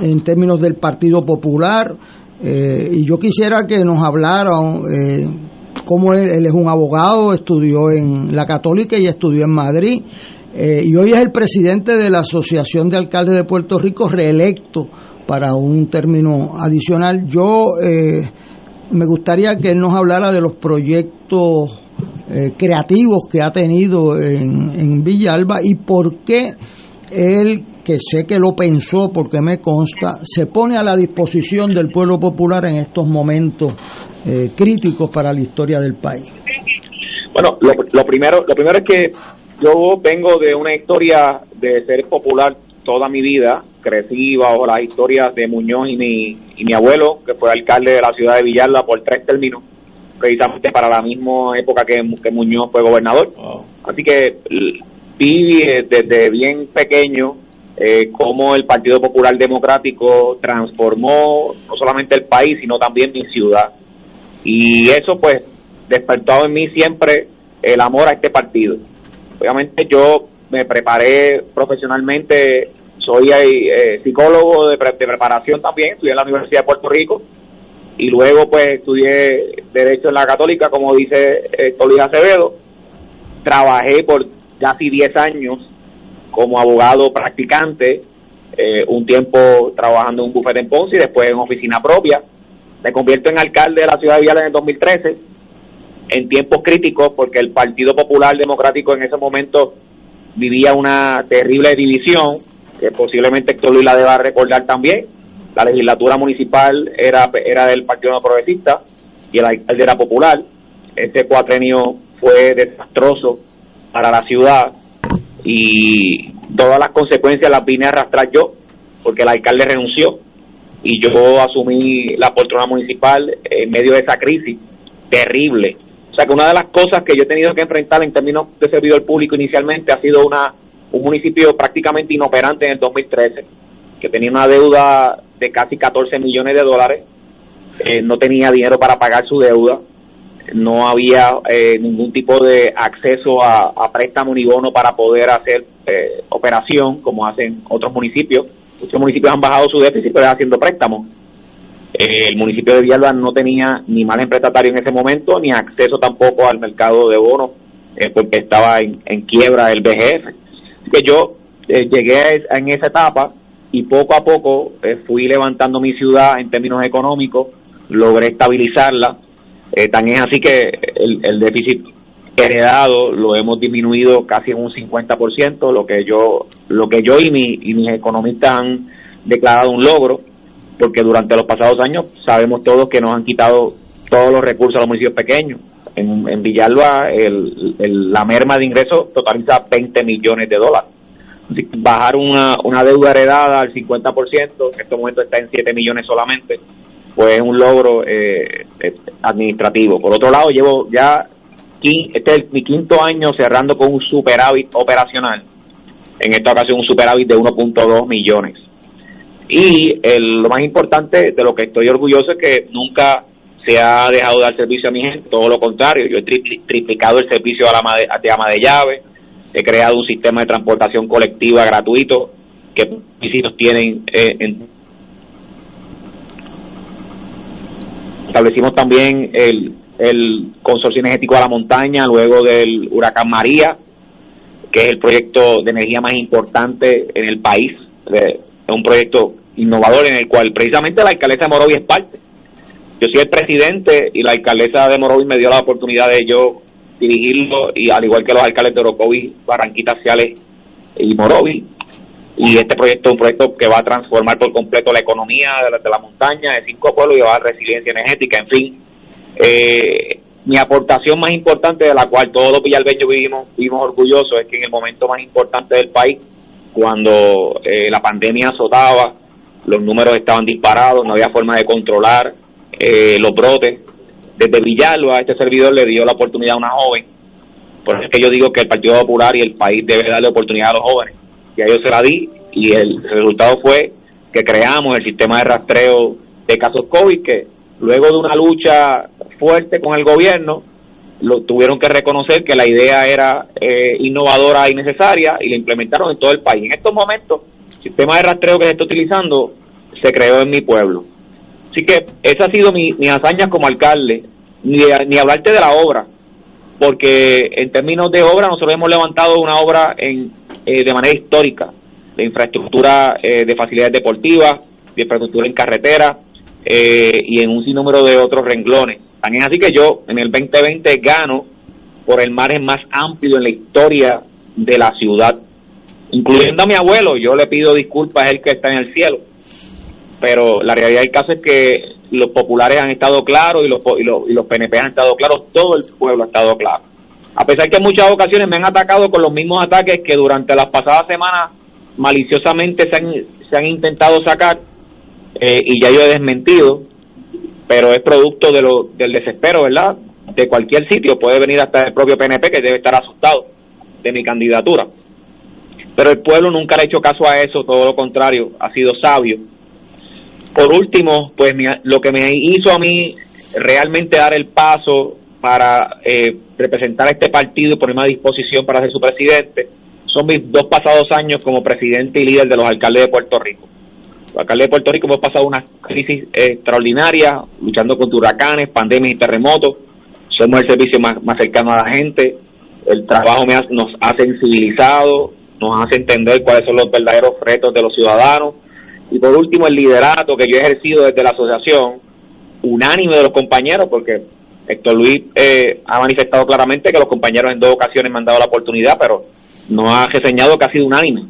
en términos del Partido Popular. Eh, y yo quisiera que nos hablara eh, cómo él, es un abogado, estudió en la Católica y estudió en Madrid. Eh, y hoy es el presidente de la Asociación de Alcaldes de Puerto Rico, reelecto para un término adicional. Yo eh, me gustaría que él nos hablara de los proyectos creativos que ha tenido en, en Villalba y por qué él que sé que lo pensó porque me consta, se pone a la disposición del pueblo popular en estos momentos eh, críticos para la historia del país. Bueno, lo, primero, lo primero es que yo vengo de una historia de ser popular toda mi vida, crecí bajo las historias de Muñoz y mi, y mi abuelo, que fue alcalde de la ciudad de Villalba por tres términos, precisamente para la misma época que, que Muñoz fue gobernador. Así que vi desde bien pequeño eh, cómo el Partido Popular Democrático transformó no solamente el país, sino también mi ciudad. Y eso pues despertó en mí siempre el amor a este partido. Obviamente yo me preparé profesionalmente, soy eh, psicólogo de, preparación también, estudié en la Universidad de Puerto Rico y luego pues estudié Derecho en la Católica, como dice Héctor Luis Acevedo. Trabajé por casi 10 años como abogado practicante, eh, un tiempo trabajando en un bufete en Ponce y después en oficina propia. Me convierto en alcalde de la ciudad de Viales en el 2013, en tiempos críticos, porque el Partido Popular Democrático en ese momento vivía una terrible división, que posiblemente Héctor Luis la deba recordar también. La legislatura municipal era, era del Partido Progresista y el alcalde era popular. Este cuatrenio fue desastroso para la ciudad y todas las consecuencias las vine a arrastrar yo porque el alcalde renunció y yo asumí la poltrona municipal en medio de esa crisis terrible. O sea que una de las cosas que yo he tenido que enfrentar en términos de servidor público inicialmente ha sido una un municipio prácticamente inoperante en el 2013, que tenía una deuda de casi 14 millones de dólares, eh, no tenía dinero para pagar su deuda, no había eh, ningún tipo de acceso a, préstamo ni bono para poder hacer eh, operación como hacen otros municipios. Muchos municipios han bajado su déficit pero haciendo préstamos. el municipio de Villalba no tenía ni margen prestatario en ese momento ni acceso tampoco al mercado de bonos porque estaba en, quiebra el BGF. Que yo llegué en esa etapa y poco a poco eh, fui levantando mi ciudad en términos económicos, logré estabilizarla, eh, tan es así que el, déficit heredado lo hemos disminuido casi en un 50%, lo que yo lo que yo y, mi, y mis economistas han declarado un logro, porque durante los pasados años sabemos todos que nos han quitado todos los recursos a los municipios pequeños. En, en Villalba el, la merma de ingresos totaliza 20 millones de dólares bajar una, una deuda heredada al 50%, en este momento está en 7 millones solamente, pues es un logro eh, eh, administrativo. Por otro lado, llevo ya, este es mi quinto año cerrando con un superávit operacional, en esta ocasión un superávit de 1.2 millones. Y el, lo más importante de lo que estoy orgulloso es que nunca se ha dejado de dar servicio a mi gente, todo lo contrario, yo he triplicado el servicio a la ama de llave, he creado un sistema de transportación colectiva gratuito que municipios tienen eh, establecimos también el, el consorcio energético a la montaña luego del huracán María que es el proyecto de energía más importante en el país es un proyecto innovador en el cual precisamente la alcaldesa de Morovis es parte yo soy el presidente y la alcaldesa de Morovis me dio la oportunidad de yo dirigirlo y al igual que los alcaldes de Orocovi, Barranquita, Ciales y Morovi. Y este proyecto es un proyecto que va a transformar por completo la economía de la, de la montaña, de cinco pueblos y va a dar resiliencia energética, en fin. Eh, mi aportación más importante, de la cual todos los villalbeños vivimos, vivimos orgullosos, es que en el momento más importante del país, cuando eh, la pandemia azotaba, los números estaban disparados, no había forma de controlar eh, los brotes, desde Villalba, este servidor le dio la oportunidad a una joven. Por eso es que yo digo que el Partido Popular y el país debe darle oportunidad a los jóvenes. Y a ellos se la di y el resultado fue que creamos el sistema de rastreo de casos COVID que luego de una lucha fuerte con el gobierno lo tuvieron que reconocer que la idea era eh, innovadora y necesaria y la implementaron en todo el país. En estos momentos, el sistema de rastreo que se está utilizando se creó en mi pueblo Así que esa ha sido mi, mi hazaña como alcalde, ni, ni hablarte de la obra, porque en términos de obra nosotros hemos levantado una obra en, eh, de manera histórica, de infraestructura eh, de facilidades deportivas, de infraestructura en carretera eh, y en un sinnúmero de otros renglones. También así que yo en el 2020 gano por el margen más amplio en la historia de la ciudad, incluyendo a mi abuelo, yo le pido disculpas a él que está en el cielo, pero la realidad del caso es que los populares han estado claros y los, y los, y los PNP han estado claros, todo el pueblo ha estado claro. A pesar que en muchas ocasiones me han atacado con los mismos ataques que durante las pasadas semanas maliciosamente se han, se han intentado sacar eh, y ya yo he desmentido, pero es producto de lo, del desespero, ¿verdad? De cualquier sitio, puede venir hasta el propio PNP que debe estar asustado de mi candidatura. Pero el pueblo nunca le ha hecho caso a eso, todo lo contrario, ha sido sabio por último, pues lo que me hizo a mí realmente dar el paso para eh, representar a este partido y ponerme a disposición para ser su presidente son mis dos pasados años como presidente y líder de los alcaldes de Puerto Rico. Los alcaldes de Puerto Rico hemos pasado una crisis extraordinaria, luchando contra huracanes, pandemias y terremotos. Somos el servicio más, más cercano a la gente. El trabajo me ha- nos ha sensibilizado, nos hace entender cuáles son los verdaderos retos de los ciudadanos. Y por último, el liderato que yo he ejercido desde la asociación, unánime de los compañeros, porque Héctor Luis eh, ha manifestado claramente que los compañeros en dos ocasiones me han dado la oportunidad, pero no ha reseñado que ha sido unánime.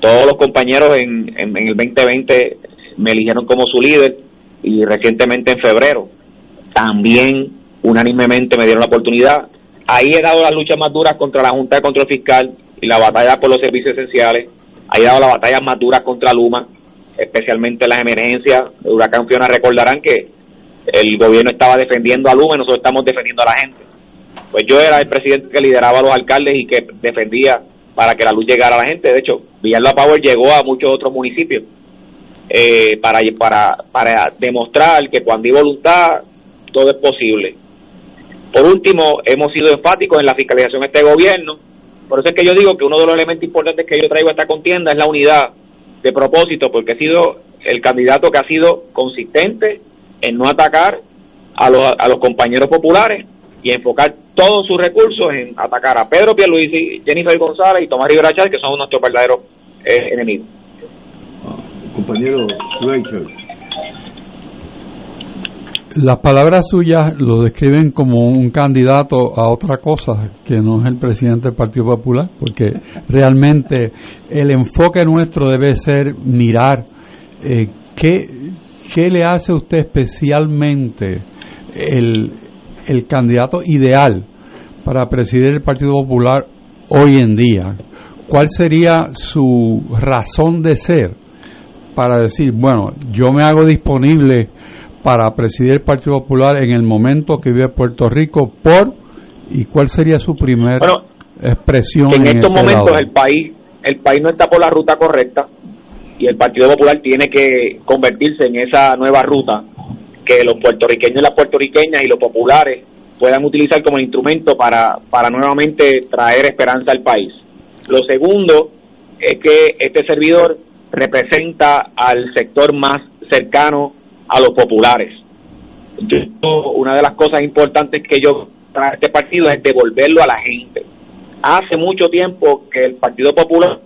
Todos los compañeros en, en, en el 2020 me eligieron como su líder y recientemente en febrero también unánimemente me dieron la oportunidad. Ahí he dado las luchas más duras contra la Junta de Control Fiscal y la batalla por los servicios esenciales. Ahí he dado las batallas más duras contra Luma, especialmente las emergencias. El huracán Fiona recordarán que el gobierno estaba defendiendo a Luma y nosotros estamos defendiendo a la gente. Pues yo era el presidente que lideraba a los alcaldes y que defendía para que la luz llegara a la gente. De hecho, Villalba Power llegó a muchos otros municipios eh, para, para, para demostrar que cuando hay voluntad, todo es posible. Por último, hemos sido enfáticos en la fiscalización de este gobierno. Por eso es que yo digo que uno de los elementos importantes que yo traigo a esta contienda es la unidad de propósito, porque he sido el candidato que ha sido consistente en no atacar a los, a los compañeros populares y enfocar todos sus recursos en atacar a Pedro Pierluisi, Jennifer González y Tomás Rivera Chávez, que son nuestros verdaderos eh, enemigos. Compañero Rachel. Las palabras suyas lo describen como un candidato a otra cosa que no es el presidente del Partido Popular, porque realmente el enfoque nuestro debe ser mirar eh, qué, qué le hace a usted especialmente el, el candidato ideal para presidir el Partido Popular hoy en día. ¿Cuál sería su razón de ser para decir, bueno, yo me hago disponible para presidir el Partido Popular en el momento que vive Puerto Rico por y cuál sería su primera Bueno, expresión en en estos momentos lado? el país el país no está por la ruta correcta y el Partido Popular tiene que convertirse en esa nueva ruta que los puertorriqueños y las puertorriqueñas y los populares puedan utilizar como instrumento para, para nuevamente traer esperanza al país. Lo segundo es que este servidor representa al sector más cercano a los populares. Yo, una de las cosas importantes que yo trae este partido es devolverlo a la gente. Hace mucho tiempo que el Partido Popular,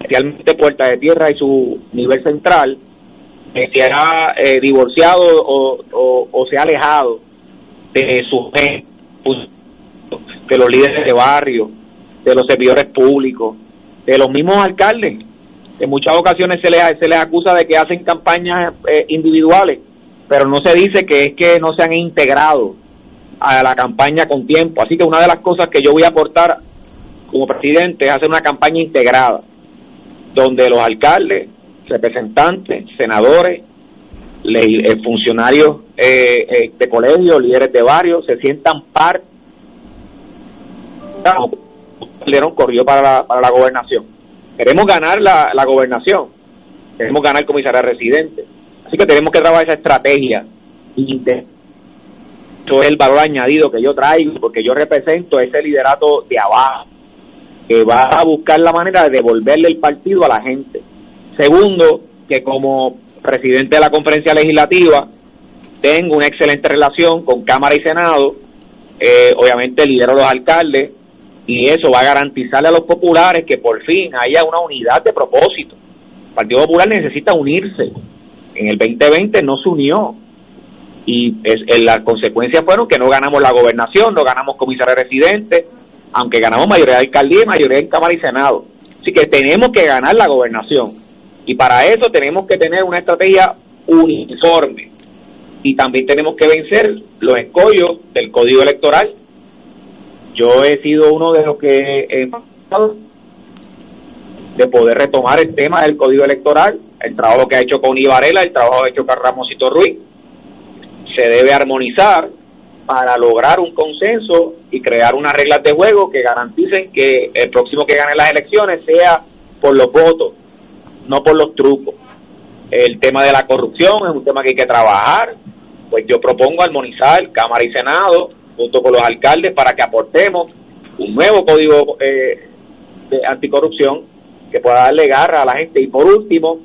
especialmente Puerta de Tierra y su nivel central, eh, se ha eh, divorciado o, o- o se ha alejado de su gente, de los líderes de barrio, de los servidores públicos, de los mismos alcaldes. En muchas ocasiones se les, se les acusa de que hacen campañas eh, individuales, pero no se dice que es que no se han integrado a la campaña con tiempo. Así que una de las cosas que yo voy a aportar como presidente es hacer una campaña integrada, donde los alcaldes, representantes, senadores, eh, funcionarios eh, eh, de colegios, líderes de barrios, se sientan parte. Corrió para la, para la gobernación. Queremos ganar la, la gobernación, queremos ganar comisaría residente. Así que tenemos que trabajar esa estrategia. Eso es el valor añadido que yo traigo, porque yo represento ese liderato de abajo, que va a buscar la manera de devolverle el partido a la gente. Segundo, que como presidente de la conferencia legislativa, tengo una excelente relación con Cámara y Senado, eh, obviamente lidero a los alcaldes, y eso va a garantizarle a los populares que por fin haya una unidad de propósito. El Partido Popular necesita unirse. En el 2020 no se unió. Y es, eh, las consecuencias fueron que no ganamos la gobernación, no ganamos comisaría residente, aunque ganamos mayoría de alcaldía y mayoría en Cámara y Senado. Así que tenemos que ganar la gobernación. Y para eso tenemos que tener una estrategia uniforme. Y también tenemos que vencer los escollos del código electoral. Yo he sido uno de los que he de poder retomar el tema del código electoral, el trabajo que ha hecho con Varela, el trabajo ha hecho con Ramosito Ruiz, se debe armonizar para lograr un consenso y crear unas reglas de juego que garanticen que el próximo que gane las elecciones sea por los votos, no por los trucos. El tema de la corrupción es un tema que hay que trabajar, pues yo propongo armonizar Cámara y Senado junto con los alcaldes para que aportemos un nuevo código eh, de anticorrupción que pueda darle garra a la gente. Y por último,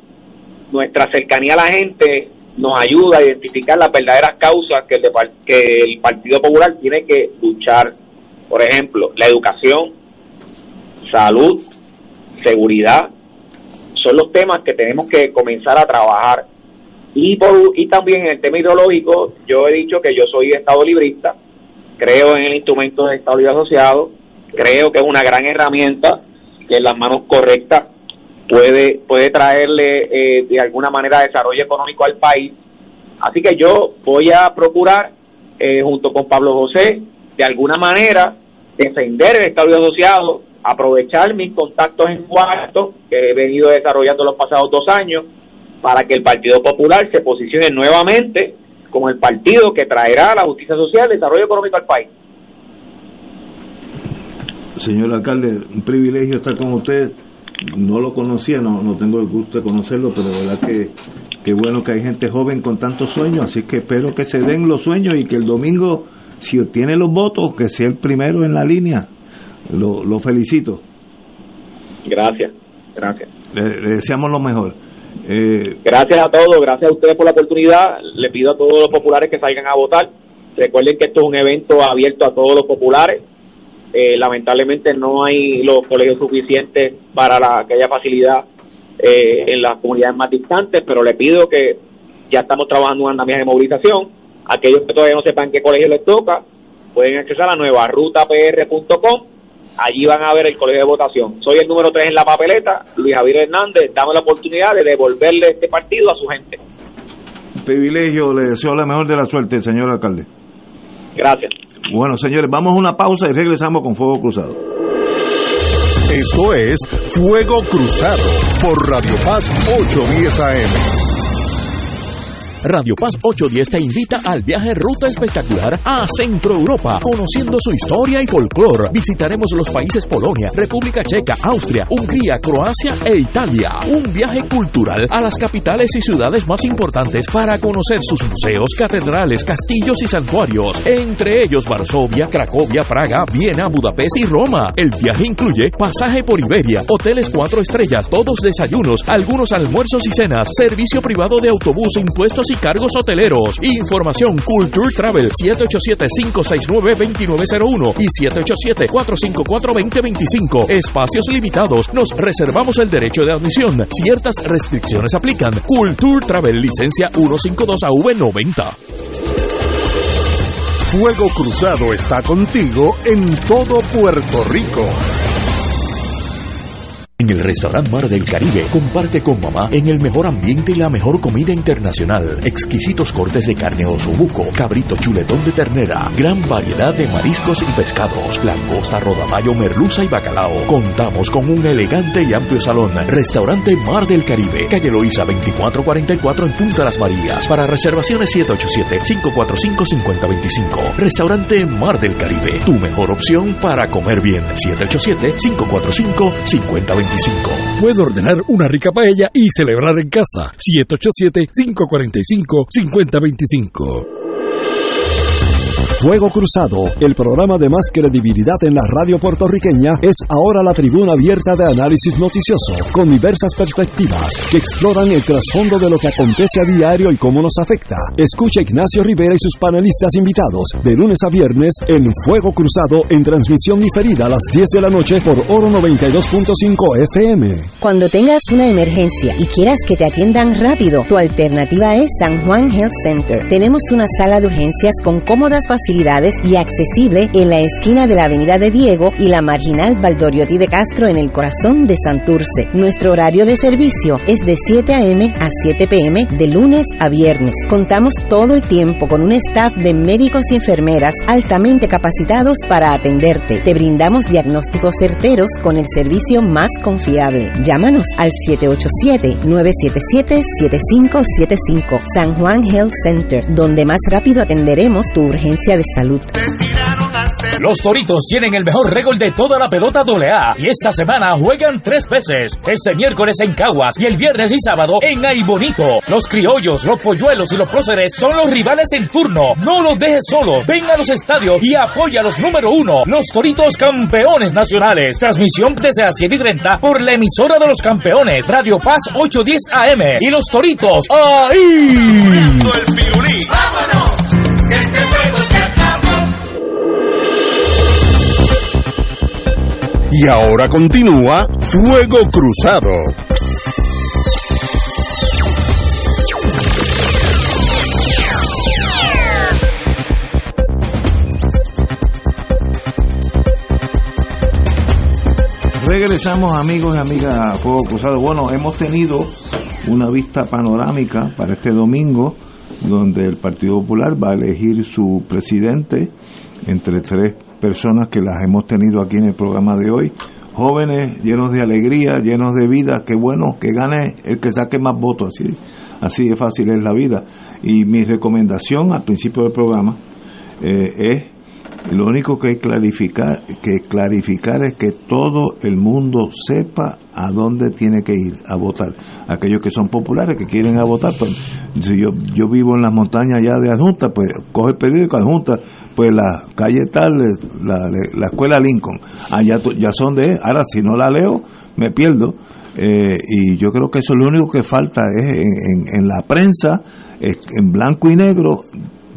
nuestra cercanía a la gente nos ayuda a identificar las verdaderas causas que el, que el Partido Popular tiene que luchar. Por ejemplo, la educación, salud, seguridad, son los temas que tenemos que comenzar a trabajar. Y, por, y también en el tema ideológico, yo he dicho que yo soy Estado librista, creo en el instrumento de Estado Libre Asociado, creo que es una gran herramienta que en las manos correctas puede, puede traerle eh, de alguna manera desarrollo económico al país. Así que yo voy a procurar, eh, junto con Pablo José, de alguna manera defender el Estado asociado, aprovechar mis contactos en cuarto que he venido desarrollando los pasados dos años para que el Partido Popular se posicione nuevamente como el partido que traerá la justicia social y el desarrollo económico al país. Señor alcalde, un privilegio estar con usted. No lo conocía, no, no tengo el gusto de conocerlo, pero de verdad que qué bueno que hay gente joven con tantos sueños, así que espero que se den los sueños y que el domingo, si obtiene los votos, que sea el primero en la línea. Lo, lo felicito. Gracias, gracias. Le, deseamos lo mejor. Eh, gracias a todos, gracias a ustedes por la oportunidad. Le pido a todos los populares que salgan a votar. Recuerden que esto es un evento abierto a todos los populares. Eh, lamentablemente no hay los colegios suficientes para la, que haya facilidad eh, en las comunidades más distantes, pero le pido que ya estamos trabajando en andamiaje de movilización. Aquellos que todavía no sepan qué colegio les toca, pueden acceder a la nueva rutapr.com. Allí van a ver el colegio de votación. Soy el número 3 en la papeleta, Luis Javier Hernández. Dame la oportunidad de devolverle este partido a su gente. Privilegio, le deseo la mejor de la suerte, señor alcalde. Gracias. Bueno, señores, vamos a una pausa y regresamos con Fuego Cruzado. Esto es Fuego Cruzado por Radio Paz 810 AM. Radio Paz 810 te invita al viaje Ruta Espectacular a Centro Europa, conociendo su historia y folclore. Visitaremos los países Polonia, República Checa, Austria, Hungría, Croacia e Italia. Un viaje cultural a las capitales y ciudades más importantes para conocer sus museos, catedrales, castillos y santuarios, entre ellos Varsovia, Cracovia, Praga, Viena, Budapest y Roma. El viaje incluye pasaje por Iberia, hoteles cuatro estrellas, todos desayunos, algunos almuerzos y cenas, servicio privado de autobús, impuestos y cargos hoteleros. Información Culture Travel 787-569-2901 y 787-454-2025. Espacios limitados. Nos reservamos el derecho de admisión. Ciertas restricciones aplican. Culture Travel licencia 152AV90. Fuego Cruzado está contigo en todo Puerto Rico. En el restaurante Mar del Caribe, comparte con mamá en el mejor ambiente y la mejor comida internacional. Exquisitos cortes de carne osobuco, cabrito chuletón de ternera, gran variedad de mariscos y pescados, langosta, rodamayo, merluza y bacalao. Contamos con un elegante y amplio salón. Restaurante Mar del Caribe, calle Loíza 2444 en Punta Las Marías. Para reservaciones 787-545-5025. Restaurante Mar del Caribe, tu mejor opción para comer bien. 787-545-5025. Puede ordenar una rica paella y celebrar en casa. 787-545-5025. Fuego Cruzado, el programa de más credibilidad en la radio puertorriqueña, es ahora la tribuna abierta de análisis noticioso, con diversas perspectivas que exploran el trasfondo de lo que acontece a diario y cómo nos afecta. Escucha Ignacio Rivera y sus panelistas invitados de lunes a viernes en Fuego Cruzado en transmisión diferida a las 10 de la noche por Oro 92.5 FM. Cuando tengas una emergencia y quieras que te atiendan rápido, tu alternativa es San Juan Health Center. Tenemos una sala de urgencias con cómodas y accesible en la esquina de la Avenida de Diego y la marginal Valdoriotti de Castro en el corazón de Santurce. Nuestro horario de servicio es de 7 a.m. a 7 p.m. de lunes a viernes. Contamos todo el tiempo con un staff de médicos y enfermeras altamente capacitados para atenderte. Te brindamos diagnósticos certeros con el servicio más confiable. Llámanos al 787-977-7575 San Juan Health Center, donde más rápido atenderemos tu urgencia de salud. Los Toritos tienen el mejor récord de toda la pelota AA y esta semana juegan tres veces. Este miércoles en Caguas y el viernes y sábado en Aibonito. Los criollos, los polluelos y los próceres son los rivales en turno. No los dejes solos. Ven a los estadios y apoya a los número uno, los Toritos campeones nacionales. Transmisión desde las 7 y 30 por la emisora de los campeones, Radio Paz 810 AM. Y los Toritos, ¡ahí! ¡Vámonos! Y ahora continúa Fuego Cruzado. Regresamos amigos y amigas a Fuego Cruzado. Bueno, hemos tenido una vista panorámica para este domingo donde el Partido Popular va a elegir su presidente entre tres personas que las hemos tenido aquí en el programa de hoy. Jóvenes llenos de alegría, llenos de vida, qué bueno que gane el que saque más votos, así, así de fácil es la vida. Y mi recomendación al principio del programa eh, es lo único que hay clarificar, que clarificar es que todo el mundo sepa a dónde tiene que ir a votar. Aquellos que son populares, que quieren a votar, pues si yo, yo vivo en las montañas ya de Adjunta, pues coge el periódico Adjunta, pues la calle tal, la, la escuela Lincoln, allá ya son de, ahora si no la leo, me pierdo. Eh, y yo creo que eso lo único que falta es en, en- en la prensa, es en blanco y negro,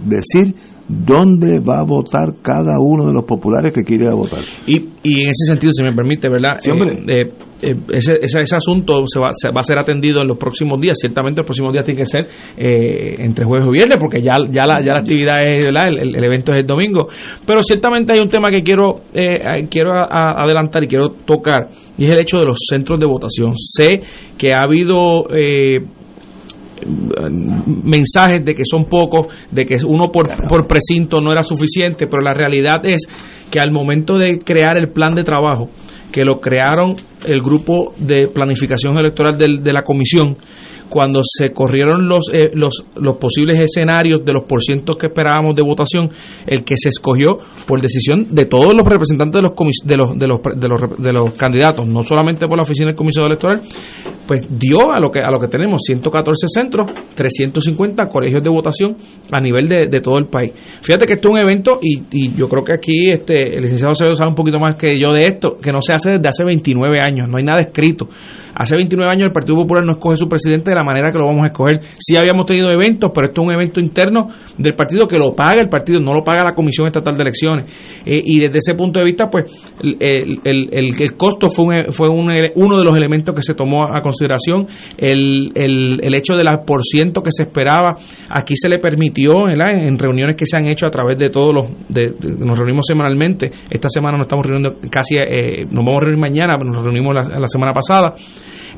decir dónde va a votar cada uno de los populares que quiere votar. Y, y en ese sentido, si me permite, ¿verdad? Sí. Eh, eh, eh, ese, ese, ese asunto se va, se va a ser atendido en los próximos días. Ciertamente, los próximos días tiene que ser eh, entre jueves y viernes, porque ya, ya, la, ya la actividad es, ¿verdad? El, el- el evento es el domingo. Pero ciertamente hay un tema que quiero, eh, quiero a- a- adelantar y quiero tocar, y es el hecho de los centros de votación. Sé que ha habido. Eh, mensajes de que son pocos, de que uno por, por precinto no era suficiente, pero la realidad es que al momento de crear el plan de trabajo, que lo crearon el grupo de planificación electoral del- de la comisión, cuando se corrieron los, eh, los, los posibles escenarios de los porcientos que esperábamos de votación, el que se escogió por decisión de todos los representantes de los, de los, de los, de los, de los candidatos, no solamente por la oficina del comisionado electoral, pues dio a lo que a lo que tenemos 114 centros, 350 colegios de votación a nivel de, de todo el país. Fíjate que esto es un evento y, y yo creo que aquí este el licenciado Acevedo sabe un poquito más que yo de esto, que no se hace desde hace 29 años, no hay nada escrito. Hace 29 años el Partido Popular no escoge su presidente de la manera que lo vamos a escoger. Sí habíamos tenido eventos, pero esto es un evento interno del partido que lo paga el partido, no lo paga la Comisión Estatal de Elecciones. Eh, y desde ese punto de vista, pues el, el, el- el costo fue, un- fue un uno de los elementos que se tomó a consideración. El, el, hecho del por ciento que se esperaba, aquí se le permitió ¿verdad? en reuniones que se han hecho a través de todos los, de- nos reunimos semanalmente. Esta semana nos estamos reuniendo casi, eh, nos vamos a reunir mañana, nos reunimos la, la semana pasada.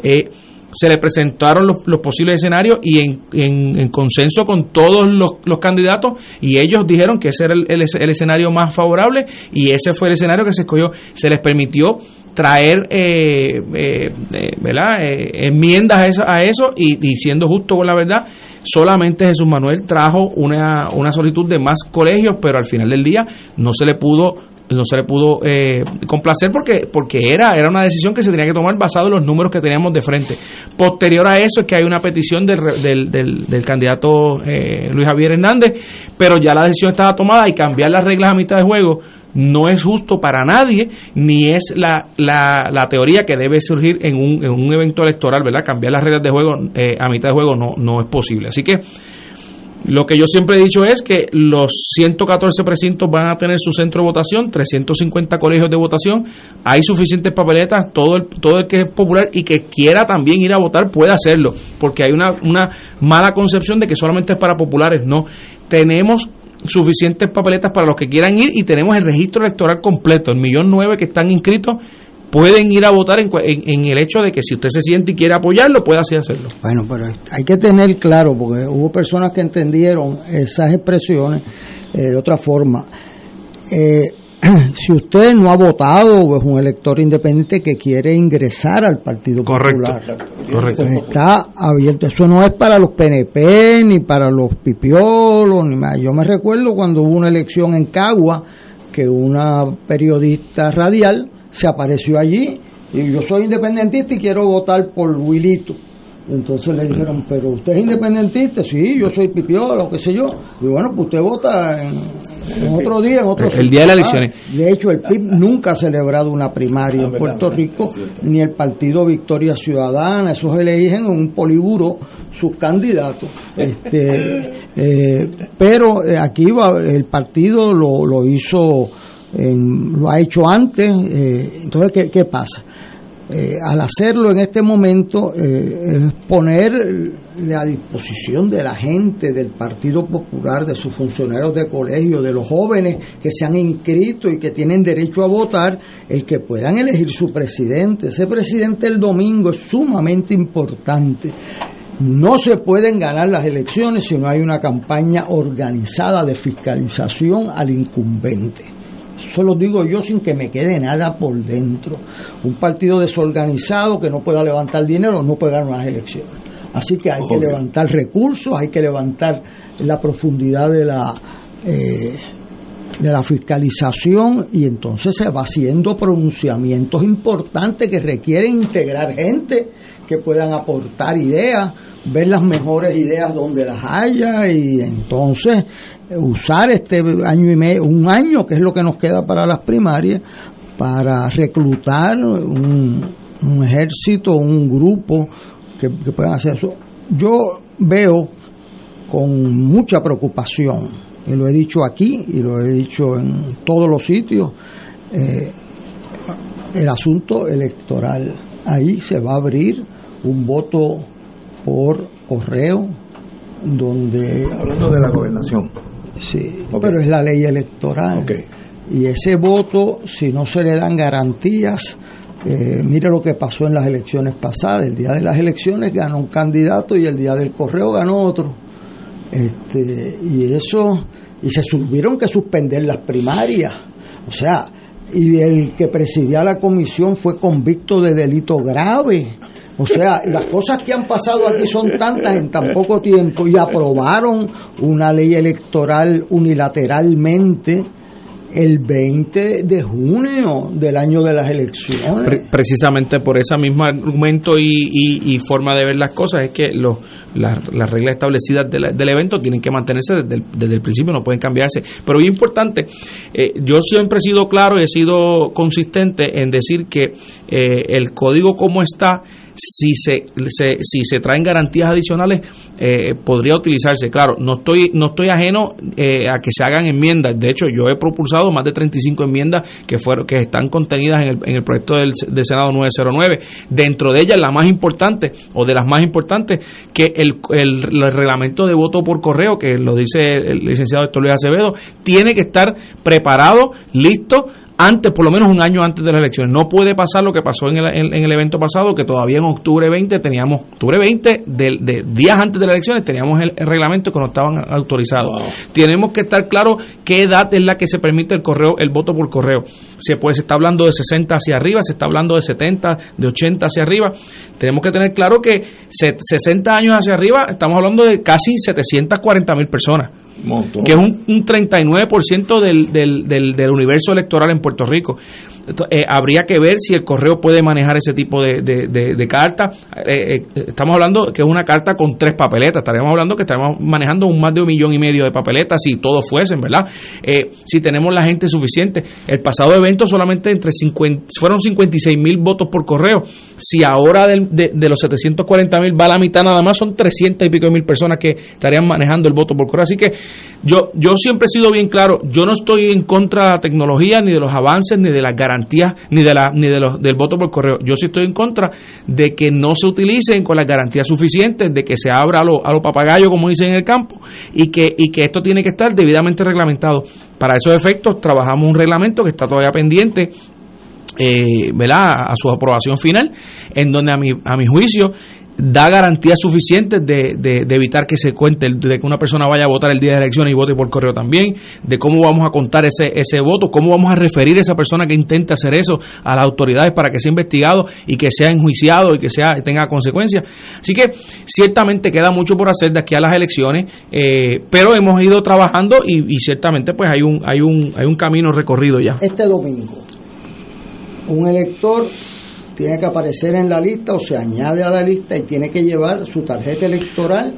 Eh, se le presentaron los, posibles escenarios y en, en- en consenso con todos los, candidatos y ellos dijeron que ese era el, escenario más favorable y ese fue el escenario que se escogió. Se les permitió traer eh, eh, eh, ¿verdad? Eh, enmiendas a eso, a eso y, y siendo justo con la verdad, solamente Jesús Manuel trajo una, una solicitud de más colegios, pero al final del día no se le pudo no se le pudo eh, complacer porque porque era era una decisión que se tenía que tomar basado en los números que teníamos de frente. Posterior a eso es que hay una petición del, del, del, del candidato eh, Luis Javier Hernández, pero ya la decisión estaba tomada y cambiar las reglas a mitad de juego no es justo para nadie, ni es la, la, la teoría que debe surgir en un, en un evento electoral, ¿verdad? Cambiar las reglas de juego eh, a mitad de juego no, no es posible. Así que lo que yo siempre he dicho es que los 114 precintos van a tener su centro de votación, 350 colegios de votación, hay suficientes papeletas, todo el, todo el que es popular y que quiera también ir a votar puede hacerlo, porque hay una, una mala concepción de que solamente es para populares, no. Tenemos suficientes papeletas para los que quieran ir y tenemos el registro electoral completo, el millón nueve que están inscritos pueden ir a votar en, en- en el hecho de que si usted se siente y quiere apoyarlo, puede así hacerlo. Bueno, pero hay que tener claro, porque hubo personas que entendieron esas expresiones eh, de otra forma. Eh, si usted no ha votado o es un elector independiente que quiere ingresar al Partido Popular, Correcto. pues está abierto. Eso no es para los PNP, ni para los pipiolos, ni más. Yo me recuerdo cuando hubo una elección en Cagua, que una periodista radial se apareció allí y yo soy independentista y quiero votar por Wilito. Entonces le dijeron, pero usted es independentista, sí, yo soy pipiola, lo que sé yo. Y bueno, pues usted vota en, en otro día, en otro El día de las elecciones. De hecho, el PIB nunca ha celebrado una primaria en Puerto Rico, ni el partido Victoria Ciudadana, esos eligen en un poliburo sus candidatos. Este, eh, pero eh, aquí va, el partido lo, lo hizo, en- lo ha hecho antes. eh, entonces, ¿qué, qué pasa? Eh, al hacerlo en este momento eh, es ponerle a disposición de la gente del Partido Popular, de sus funcionarios de colegio, de los jóvenes que se han inscrito y que tienen derecho a votar, el que puedan elegir su presidente. Ese presidente el domingo es sumamente importante. No se pueden ganar las elecciones si no hay una campaña organizada de fiscalización al incumbente. Eso lo digo yo sin que me quede nada por dentro. Un partido desorganizado que no pueda levantar dinero no puede ganar unas elecciones. Así que hay que levantar recursos, hay que levantar la profundidad de la eh, de la fiscalización y entonces se va haciendo pronunciamientos importantes que requieren integrar gente que puedan aportar ideas, ver las mejores ideas donde las haya y entonces usar este año y medio, un año que es lo que nos queda para las primarias para reclutar un, un ejército, un grupo que, que puedan hacer eso. Yo veo con mucha preocupación, y lo he dicho aquí y lo he dicho en todos los sitios, eh, el asunto electoral. Ahí se va a abrir un voto por correo donde... Hablando de la gobernación. Sí, pero es la ley electoral. Y ese voto, si no se le dan garantías, eh, mire lo que pasó en las elecciones pasadas. El día de las elecciones ganó un candidato y el día del correo ganó otro. Este, y eso, y se tuvieron que suspender las primarias. O sea, y el que presidía la comisión fue convicto de delito grave. O sea, las cosas que han pasado aquí son tantas en tan poco tiempo y aprobaron una ley electoral unilateralmente el 20 de junio del año de las elecciones. Pre- precisamente por ese mismo argumento y, y- forma de ver las cosas es que los, las, las reglas establecidas de del evento tienen que mantenerse desde el, desde el principio, no pueden cambiarse. Pero bien importante, eh, yo siempre he sido claro y he sido consistente en decir que eh, el código como está, si se, se- si se traen garantías adicionales, eh, podría utilizarse. Claro, no estoy, no estoy ajeno eh, a que se hagan enmiendas. De hecho, yo he propulsado más de 35 enmiendas que fueron que están contenidas en el, en el proyecto del, Senado 909. Dentro de ellas, la más importante, o de las más importantes, que el, el- el reglamento de voto por correo, que lo dice el licenciado Héctor Luis Acevedo, tiene que estar preparado, listo, antes, por lo menos un año antes de las elecciones. No puede pasar lo que pasó en el, en- en el evento pasado, que todavía en octubre 20 teníamos, octubre 20, de, de días antes de las elecciones, teníamos el, el reglamento que no estaban autorizados. Tenemos que estar claro qué edad es la que se permite el correo, el voto por correo. Se, puede, se está hablando de 60 hacia arriba, se está hablando de 70, de 80 hacia arriba. Tenemos que tener claro que se- 60 años hacia arriba, estamos hablando de casi 740 mil personas Que es un, un 39% del, del, del, del universo electoral en Puerto Rico. Eh, habría que ver si el correo puede manejar ese tipo de, de, carta. Eh, eh, estamos hablando que es una carta con tres papeletas. Estaríamos hablando que estaremos manejando un más de un millón y medio de papeletas si todos fuesen, ¿verdad? Si tenemos la gente suficiente. El pasado evento solamente entre 50, fueron 56 mil votos por correo. Si ahora del- de, los 740 mil va la mitad nada más, son 300 y pico de mil personas que estarían manejando el voto por correo. Así que yo, yo siempre he sido bien claro, yo no estoy en contra de la tecnología, ni de los avances, ni de las garantías, ni de la, ni de los, del voto por correo. Yo sí estoy en contra de que no se utilicen con las garantías suficientes, de que se abra a los a lo papagayos, como dicen en el campo, y que, y que esto tiene que estar debidamente reglamentado. Para esos efectos, trabajamos un reglamento que está todavía pendiente eh, ¿verdad? a su aprobación final, en donde a mi, a mi juicio da garantías suficientes de, de, de, evitar que se cuente, de que una persona vaya a votar el día de elecciones y vote por correo también, de cómo vamos a contar ese, ese voto, cómo vamos a referir a esa persona que intenta hacer eso a las autoridades para que sea investigado y que sea enjuiciado y que sea tenga consecuencias. Así que ciertamente queda mucho por hacer de aquí a las elecciones, eh, pero hemos ido trabajando y, y, ciertamente pues hay un, hay, un, hay un camino recorrido ya. Este domingo, un elector tiene que aparecer en la lista o se añade a la lista y tiene que llevar su tarjeta electoral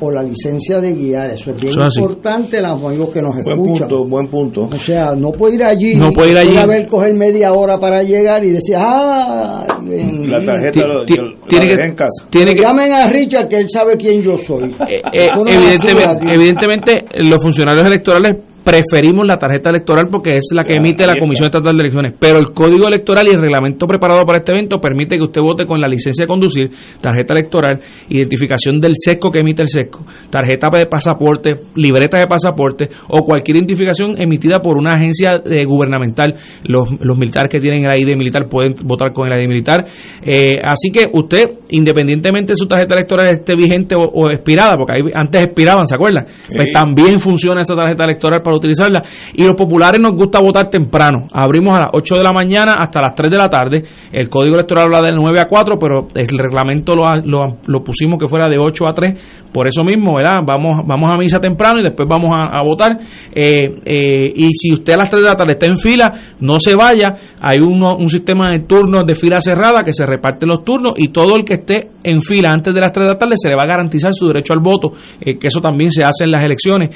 o la licencia de guiar. Eso es bien Eso importante, los amigos que nos buen escuchan. Punto, buen punto. O sea, no puede ir allí, no puede ir allí. a ver, coger media hora para llegar y decir, ah, la tarjeta lo, yo, tiene la que, en casa. Tiene que, llamen a Richard que él sabe quién yo soy. Eh, eh, evidentemente, evidentemente, los funcionarios electorales preferimos la tarjeta electoral porque es la que emite la Comisión Estatal de Elecciones, pero el código electoral y el reglamento preparado para este evento permite que usted vote con la licencia de conducir, tarjeta electoral, identificación del sesco que emite el sesco, tarjeta de pasaporte, libreta de pasaporte o cualquier identificación emitida por una agencia eh, gubernamental. Los, los, militares que tienen el ID militar pueden votar con el ID militar. Eh, así que usted, independientemente de su tarjeta electoral esté vigente o, o expirada, porque ahí, antes expiraban, ¿se acuerdan? Sí. Pues también funciona esa tarjeta electoral para utilizarla. Y los populares nos gusta votar temprano. Abrimos a las 8 de la mañana hasta las 3 de la tarde. El código electoral habla de 9 a 4, pero el reglamento lo, lo, lo pusimos que fuera de 8 a 3. Por eso mismo, ¿verdad? Vamos, vamos a misa temprano y después vamos a, votar. Eh, eh, y si usted a las 3 de la tarde está en fila, no se vaya. Hay uno, un sistema de turnos de fila cerrada que se reparten los turnos y todo el que esté en fila antes de las 3 de la tarde se le va a garantizar su derecho al voto, eh, que eso también se hace en las elecciones.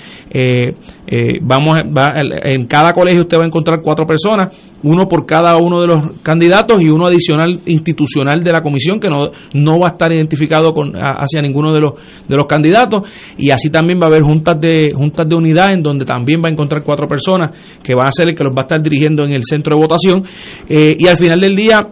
Vamos va, en cada colegio usted va a encontrar cuatro personas, uno por cada uno de los candidatos y uno adicional institucional de la comisión que no, no va a estar identificado con hacia ninguno de los de los candidatos. Y así también va a haber juntas de juntas de unidad en donde también va a encontrar cuatro personas que van a ser el que los va a estar dirigiendo en el centro de votación. Eh, y al final del día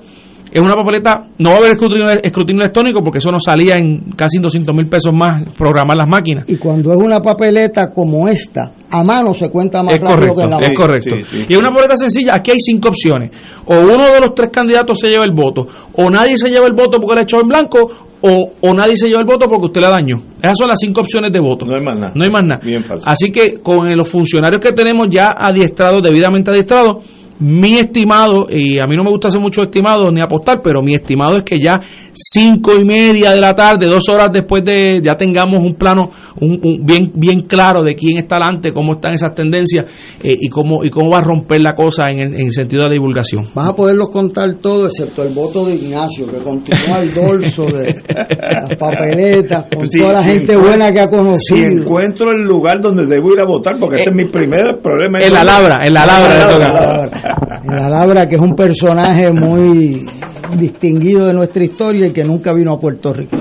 es una papeleta, no va a haber escrutinio, escrutinio electrónico porque eso nos salía en casi 200 mil pesos más programar las máquinas. Y cuando es una papeleta como esta, a mano se cuenta más es rápido correcto, que en la Es mano. correcto. Sí, sí, y es una papeleta sencilla, aquí hay cinco opciones. O uno de los tres candidatos se lleva el voto, o nadie se lleva el voto porque le echó en blanco, o, o nadie se lleva el voto porque usted le dañó. Esas son las cinco opciones de voto. No hay más nada. No hay más nada. Bien fácil. Así que con los funcionarios que tenemos ya adiestrados, debidamente adiestrados, mi estimado, y a mí no me gusta hacer mucho estimado ni apostar, pero mi estimado es que ya cinco y media de la tarde, dos horas después de, ya tengamos un plano un, un bien bien claro de quién está delante, cómo están esas tendencias eh, y cómo y cómo va a romper la cosa en el, en el sentido de divulgación. Vas a poderlos contar todo, excepto el voto de Ignacio, que continúa el dorso de las papeletas, con Sí, toda la sí, gente buena que ha Si conocido. encuentro el lugar donde debo ir a votar, porque ese es mi primer problema. En la labra, en la labra le toca. Labra. En la Labra, que es un personaje muy distinguido de nuestra historia y que nunca vino a Puerto Rico.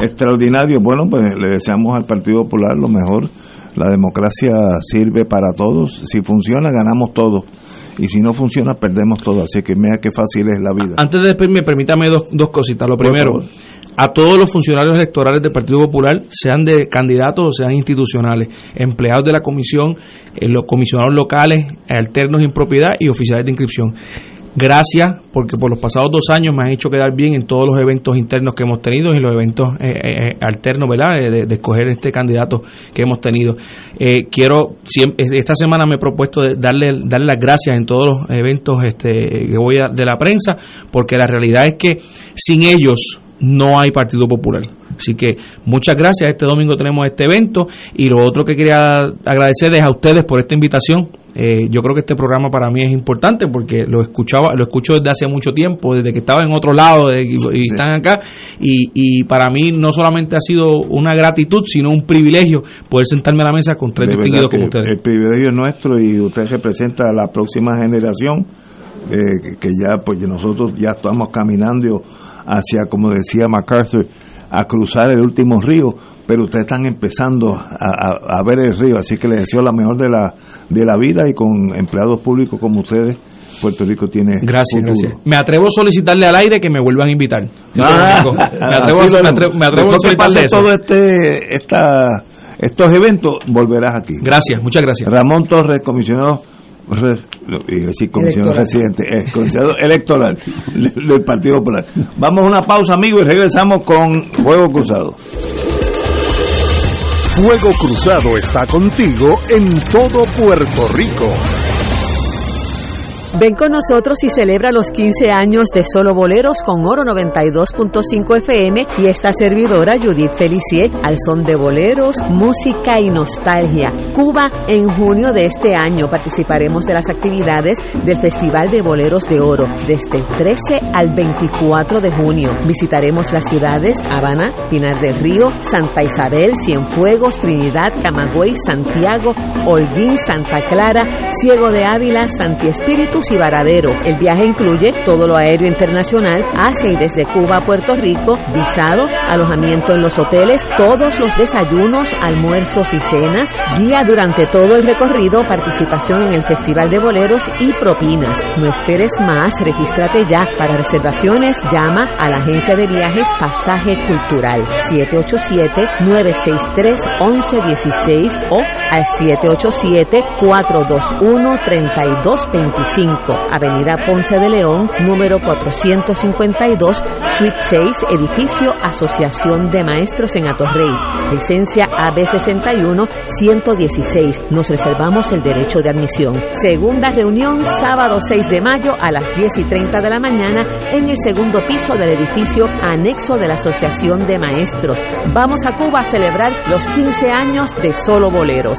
Extraordinario. Bueno, pues le deseamos al Partido Popular lo mejor. La democracia sirve para todos. Si funciona, ganamos todos. Y si no funciona, perdemos todo. Así que mira qué fácil es la vida. Antes de despedirme, permítame dos, dos cositas. Lo Por primero, favor. A todos los funcionarios electorales del Partido Popular, sean de candidatos o sean institucionales, empleados de la comisión, eh, los comisionados locales, alternos en propiedad y oficiales de inscripción. Gracias, porque por los pasados dos años me han hecho quedar bien en todos los eventos internos que hemos tenido y los eventos eh, eh, alternos, ¿verdad? Eh, De, de escoger este candidato que hemos tenido. Eh, quiero, siem- esta semana me he propuesto de darle, darle las gracias en todos los eventos este, que voy a, de la prensa, porque la realidad es que sin ellos no hay Partido Popular. Así que muchas gracias. Este domingo tenemos este evento y lo otro que quería agradecerles a ustedes por esta invitación. Eh, yo creo que este programa para mí es importante porque lo escuchaba, lo escucho desde hace mucho tiempo, desde que estaba en otro lado de- y, y están acá. Y, y para mí no solamente ha sido una gratitud, sino un privilegio poder sentarme a la mesa con tres distinguidos como ustedes. El privilegio es nuestro y usted representa a la próxima generación eh, que- que ya pues nosotros ya estamos caminando hacia, como decía MacArthur, a cruzar el último río, pero ustedes están empezando a, a- a ver el río, así que les deseo la mejor de la, de la vida y con empleados públicos como ustedes, Puerto Rico tiene Gracias, futuro. gracias. Me atrevo a solicitarle al aire que me vuelvan a invitar. Ah, me atrevo, a- me atrevo- me atrevo solicitarle eso. todo este, esta, estos eventos, volverás aquí. Gracias, muchas gracias. Ramón Torres, comisionado decir comisión residente, eh, electoral del Partido Popular. Vamos a una pausa, amigos, y regresamos con Fuego Cruzado. Fuego Cruzado está contigo en todo Puerto Rico. Ven con nosotros y celebra los 15 años de Solo Boleros con Oro 92.5 FM y esta servidora Judith Felicier al son de boleros, música y nostalgia. Cuba en junio de este año participaremos de las actividades del Festival de Boleros de Oro desde el 13 al 24 de junio. Visitaremos las ciudades Habana, Pinar del Río, Santa Isabel, Cienfuegos, Trinidad, Camagüey, Santiago, Holguín, Santa Clara, Ciego de Ávila, Santi Espíritu y Varadero. El viaje incluye todo lo aéreo internacional hacia y desde Cuba a Puerto Rico, visado, alojamiento en los hoteles, todos los desayunos, almuerzos y cenas, guía durante todo el recorrido, participación en el Festival de Boleros y propinas. No esperes más, regístrate ya. Para reservaciones, llama a la agencia de viajes Pasaje Cultural 787-963-1116 o al 787-421-3225. Avenida Ponce de León, número 452, Suite 6, edificio Asociación de Maestros en Atorrey. Licencia AB61 116. Nos reservamos el derecho de admisión. Segunda reunión, sábado 6 de mayo a las 10 y 30 de la mañana en el segundo piso del edificio anexo de la Asociación de Maestros. Vamos a Cuba a celebrar los 15 años de Solo Boleros.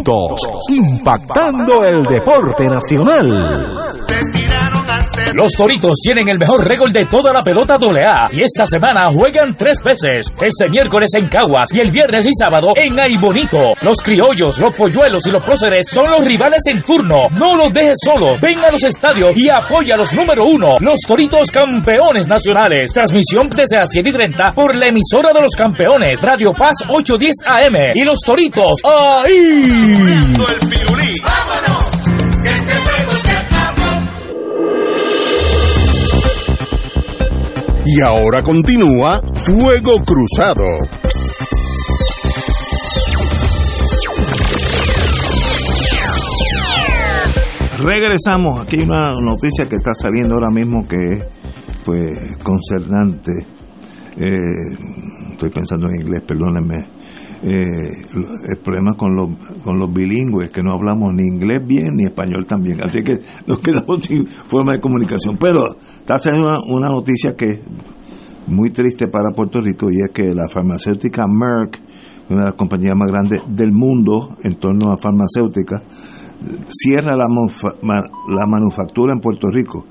impactando el deporte nacional. Los Toritos tienen el mejor récord de toda la pelota AA y esta semana juegan tres veces. Este miércoles en Caguas y el viernes y sábado en Aibonito. Los criollos, los polluelos y los próceres son los rivales en turno. No los dejes solo. Ven a los estadios y apoya a los número uno. Los Toritos campeones nacionales. Transmisión desde las 7 y 30 por la emisora de los campeones. Radio Paz 810 AM. Y los Toritos. ¡Ahí! ¡Vámonos! Y ahora continúa Fuego Cruzado. Regresamos. Aquí hay una noticia que está saliendo ahora mismo que es pues, concernante. Eh, estoy pensando en inglés, perdónenme. Eh, el problema con los, con los bilingües, que no hablamos ni inglés bien ni español también. Así que nos quedamos sin forma de comunicación. Pero está saliendo una, noticia que es muy triste para Puerto Rico y es que la farmacéutica Merck, una de las compañías más grandes del mundo en torno a farmacéutica, cierra la, la manufactura en Puerto Rico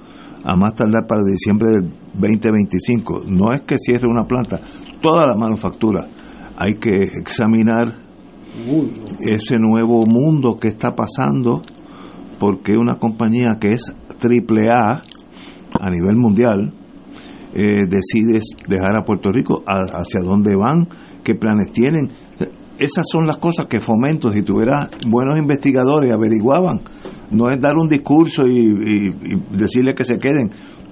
a más tardar para diciembre del 2025. No es que cierre una planta, toda la manufactura. Hay que examinar ese nuevo mundo que está pasando porque una compañía que es triple A a nivel mundial eh, decide dejar a Puerto Rico, a- hacia dónde van, qué planes tienen. Esas son las cosas que fomento. Si tuviera buenos investigadores, averiguaban. No es dar un discurso y, y- y decirle que se queden.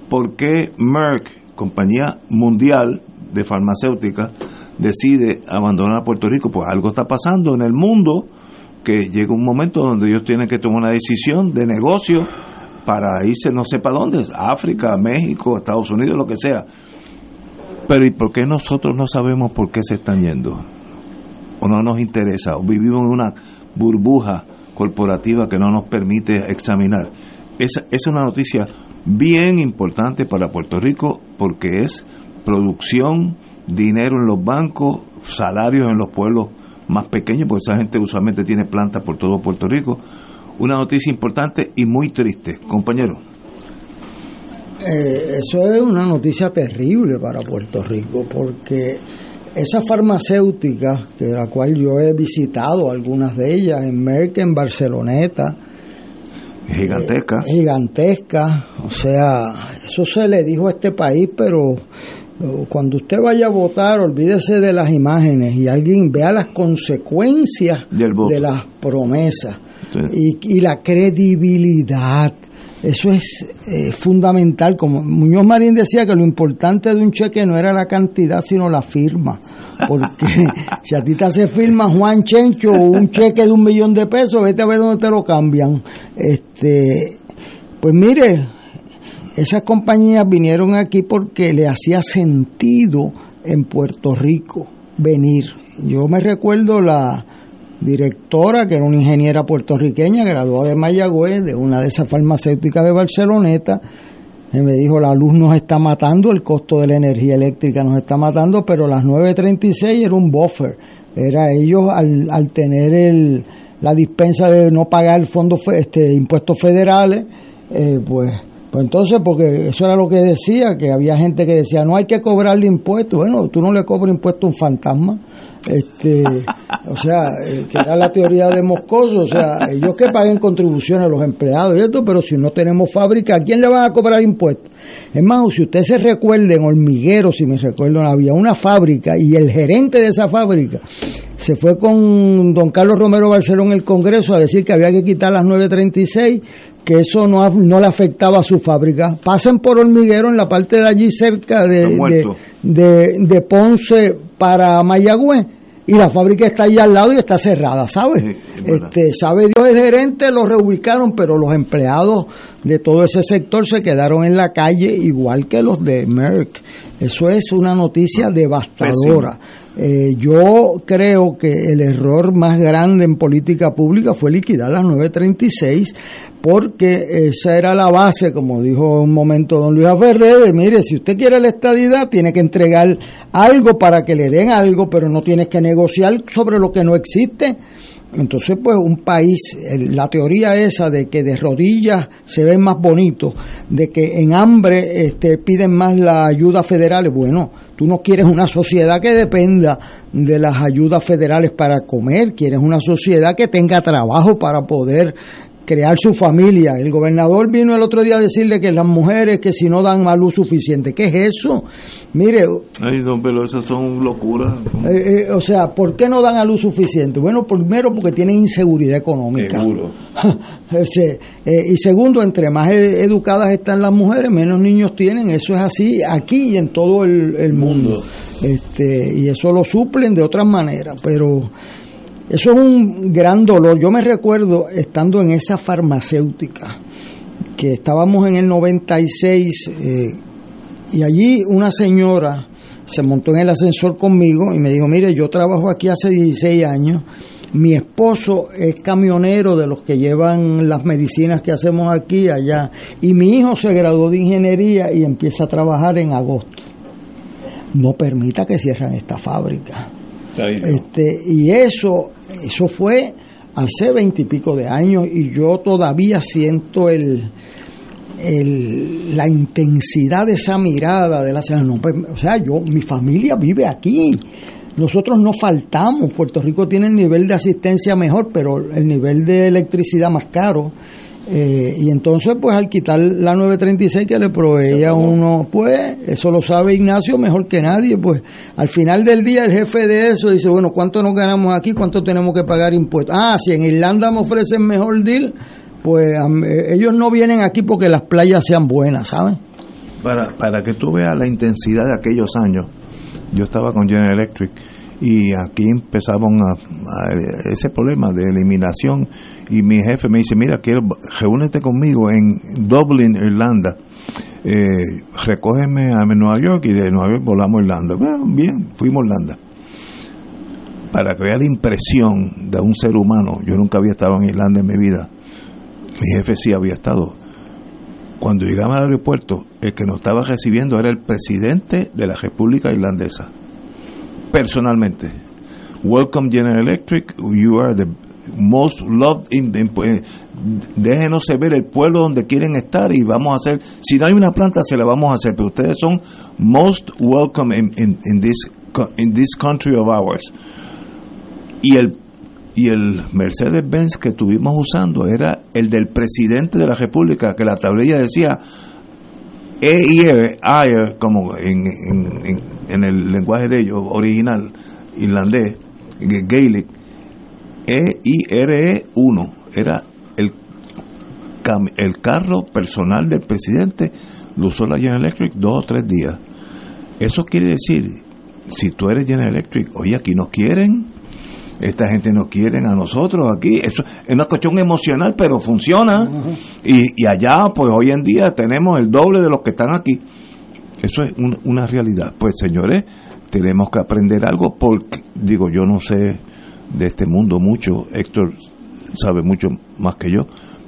¿Por qué Merck, compañía mundial de farmacéutica, decide abandonar Puerto Rico? Pues algo está pasando en el mundo que llega un momento donde ellos tienen que tomar una decisión de negocio para irse no sé para dónde, África, México, Estados Unidos, lo que sea. Pero ¿y por qué nosotros no sabemos por qué se están yendo? ¿O no nos interesa? ¿O vivimos en una burbuja corporativa que no nos permite examinar? Esa, esa es una noticia bien importante para Puerto Rico porque es producción, dinero en los bancos, salarios en los pueblos más pequeños, porque esa gente usualmente tiene plantas por todo Puerto Rico. Una noticia importante y muy triste, compañero. Eh, eso es una noticia terrible para Puerto Rico porque esa farmacéutica, de la cual yo he visitado algunas de ellas, en Merck, en Barceloneta, gigantesca. Eh, gigantesca, o sea, eso se le dijo a este país, pero cuando usted vaya a votar, olvídese de las imágenes y alguien vea las consecuencias de las promesas y, y la credibilidad eso es eh, fundamental. Como Muñoz Marín decía que lo importante de un cheque no era la cantidad, sino la firma. Porque si a ti te hace firma Juan Chencho un cheque de un millón de pesos, vete a ver dónde te lo cambian. Este, pues mire, esas compañías vinieron aquí porque le hacía sentido en Puerto Rico venir. Yo me recuerdo la directora, que era una ingeniera puertorriqueña, graduada de Mayagüez, de una de esas farmacéuticas de Barceloneta, y me dijo, la luz nos está matando, el costo de la energía eléctrica nos está matando, pero las 9.36 era un buffer. Era ellos al, al tener el, la dispensa de no pagar fondos, este, impuestos federales, eh, pues pues entonces, porque eso era lo que decía, que había gente que decía, no hay que cobrarle impuestos. Bueno, tú no le cobras impuestos a un fantasma. Este, o sea, eh, que era la teoría de Moscoso. O sea, ellos que paguen contribuciones a los empleados y esto, pero si no tenemos fábrica, ¿a quién le van a cobrar impuestos? Es más, si usted se recuerda en Hormiguero, si me recuerdo, había una fábrica y el gerente de esa fábrica se fue con don Carlos Romero Barceló en el Congreso a decir que había que quitar las 936 que eso no, no le afectaba a su fábrica. Pasen por Hormiguero en la parte de allí cerca de, de, de, Ponce para Mayagüez y la fábrica está allí al lado y está cerrada, ¿sabes? este, sabe Dios el gerente lo reubicaron, pero los empleados de todo ese sector se quedaron en la calle igual que los de Merck. Eso es una noticia devastadora. Eh, yo creo que el error más grande en política pública fue liquidar las 936 porque esa era la base, como dijo un momento don Luis Ferrer, de mire, si usted quiere la estadidad tiene que entregar algo para que le den algo, pero no tienes que negociar sobre lo que no existe. Entonces, pues un país, la teoría esa de que de rodillas se ven más bonitos, de que en hambre este, piden más la ayuda federales, bueno, tú no quieres una sociedad que dependa de las ayudas federales para comer, quieres una sociedad que tenga trabajo para poder crear su familia. El gobernador vino el otro día a decirle que las mujeres que si no dan más luz suficiente, ¿qué es eso? Mire... Ay, don, pero esas son locuras. Eh, eh, o sea, ¿por qué no dan a luz suficiente? Bueno, primero porque tienen inseguridad económica. Seguro. Eh, y segundo, entre más educadas están las mujeres, menos niños tienen. Eso es así aquí y en todo el, el mundo. Este, y eso lo suplen de otras maneras, pero eso es un gran dolor. Yo me recuerdo estando en esa farmacéutica, que estábamos en el 96, eh, y allí una señora se montó en el ascensor conmigo y me dijo, mire, yo trabajo aquí hace 16 años, mi esposo es camionero de los que llevan las medicinas que hacemos aquí allá, y mi hijo se graduó de ingeniería y empieza a trabajar en agosto. No permita que cierren esta fábrica. Este, y eso, eso fue hace veintipico de años y yo todavía siento el, el, la intensidad de esa mirada de la no, pues, o sea, yo, mi familia vive aquí. Nosotros no faltamos. Puerto Rico tiene el nivel de asistencia mejor, pero el nivel de electricidad más caro. Eh, y entonces, pues al quitar la 936 que le proveía uno, pues eso lo sabe Ignacio mejor que nadie, pues al final del día el jefe de eso dice, bueno, ¿cuánto nos ganamos aquí? ¿Cuánto tenemos que pagar impuestos? Ah, si en Irlanda me ofrecen mejor deal, pues eh, ellos no vienen aquí porque las playas sean buenas, ¿saben? Para, para que tú veas la intensidad de aquellos años, yo estaba con General Electric y aquí empezamos a, ese problema de eliminación. Y mi jefe me dice mira quiero reúnete conmigo en Dublin Irlanda. Eh, recógeme a Nueva York y de Nueva York volamos a Irlanda. Bueno, bien fuimos a Irlanda. Para vea la impresión de un ser humano yo nunca había estado en Irlanda en mi vida. Mi jefe sí había estado. Cuando llegamos al aeropuerto, el que nos estaba recibiendo era el presidente de la República Irlandesa, personalmente. Welcome General Electric, you are the most loved in, in- eh, déjenos ver el pueblo donde quieren estar y vamos a hacer, si no hay una planta se la vamos a hacer, pero ustedes son most welcome in, in, in this, in this country of ours. Y el y el Mercedes-Benz que estuvimos usando era el del presidente de la República, que la tablilla decía EIR, AIR, como en, en, en, en el lenguaje de ellos, original, irlandés, Gaelic, EIRE 1, era el, el carro personal del presidente, lo usó la General Electric dos o tres días. Eso quiere decir, si tú eres General Electric, oye, aquí nos quieren, esta gente nos quieren a nosotros aquí. Eso es una cuestión emocional, pero funciona. y, y allá, pues hoy en día tenemos el doble de los que están aquí. Eso es un- una realidad. Pues señores, tenemos que aprender algo porque, digo, yo no sé de este mundo mucho, Héctor sabe mucho más que yo.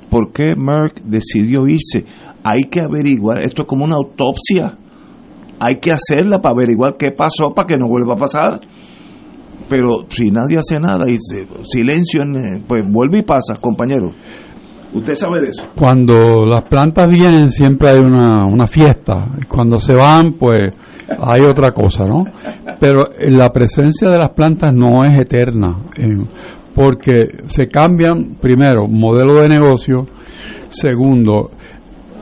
¿Por qué Merck decidió irse? Hay que averiguar, esto es como una autopsia. Hay que hacerla para averiguar qué pasó para que no vuelva a pasar pero si nadie hace nada y silencio, en- pues vuelve y pasa, compañero. Usted sabe de eso. Cuando las plantas vienen siempre hay una, una fiesta. Cuando se van, pues hay otra cosa, ¿no? Pero la presencia de las plantas no es eterna, eh, porque se cambian, primero, modelo de negocio, segundo,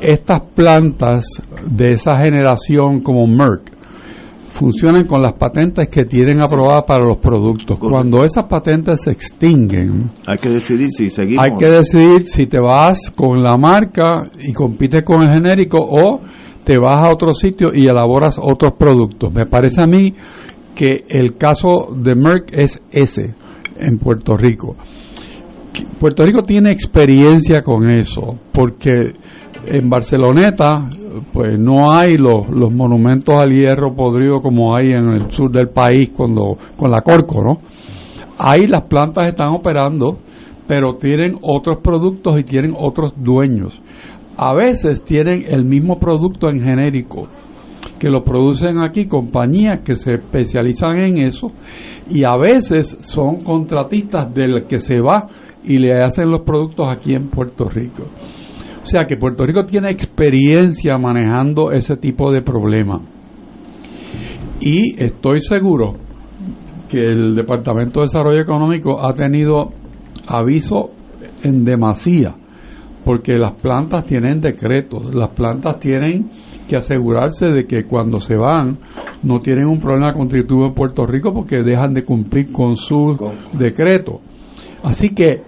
estas plantas de esa generación como Merck funcionan con las patentes que tienen aprobadas para los productos. Cuando esas patentes se extinguen, Hay que decidir si seguimos. hay que decidir si te vas con la marca y compites con el genérico o te vas a otro sitio y elaboras otros productos. Me parece a mí que el caso de Merck es ese en Puerto Rico. Puerto Rico tiene experiencia con eso, porque en Barceloneta pues no hay los, los monumentos al hierro podrido como hay en el sur del país cuando con la Corco, ¿no? Ahí las plantas están operando, pero tienen otros productos y tienen otros dueños. A veces tienen el mismo producto en genérico, que lo producen aquí compañías que se especializan en eso y a veces son contratistas del que se va y le hacen los productos aquí en Puerto Rico. O sea que Puerto Rico tiene experiencia manejando ese tipo de problema. Y estoy seguro que el Departamento de Desarrollo Económico ha tenido aviso en demasía, porque las plantas tienen decretos, las plantas tienen que asegurarse de que cuando se van no tienen un problema contributivo en Puerto Rico porque dejan de cumplir con su decreto. Así que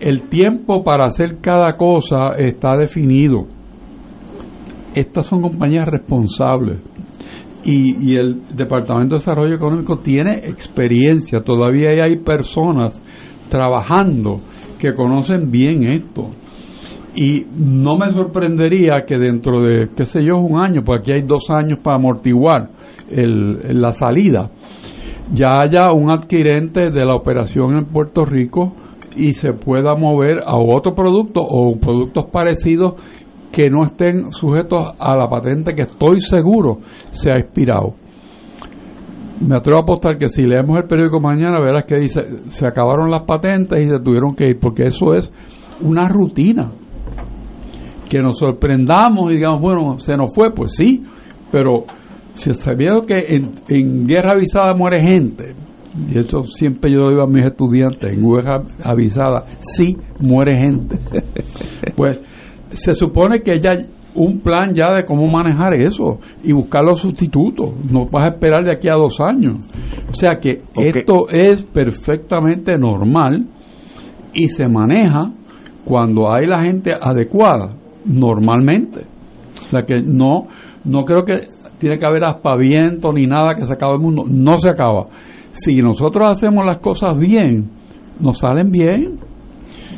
el tiempo para hacer cada cosa está definido. Estas son compañías responsables y, el Departamento de Desarrollo Económico tiene experiencia. Todavía hay personas trabajando que conocen bien esto. Y no me sorprendería que dentro de, qué sé yo, un año, porque aquí hay dos años para amortiguar el- la salida, ya haya un adquirente de la operación en Puerto Rico y se pueda mover a otro producto o productos parecidos que no estén sujetos a la patente que estoy seguro se ha expirado. Me atrevo a apostar que si leemos el periódico mañana verás que dice se acabaron las patentes y se tuvieron que ir porque eso es una rutina. Que nos sorprendamos y digamos, bueno, se nos fue, pues sí, pero si sabiendo que en, en guerra avisada muere gente, y eso siempre yo lo digo a mis estudiantes, en guerra avisada sí muere gente, pues se supone que ya un plan ya de cómo manejar eso y buscar los sustitutos, no vas a esperar de aquí a dos años. O sea que esto es perfectamente normal y se maneja cuando hay la gente adecuada, normalmente. O sea que no, no creo que tiene que haber aspaviento ni nada que se acabe el mundo. No se acaba. Si nosotros hacemos las cosas bien, nos salen bien.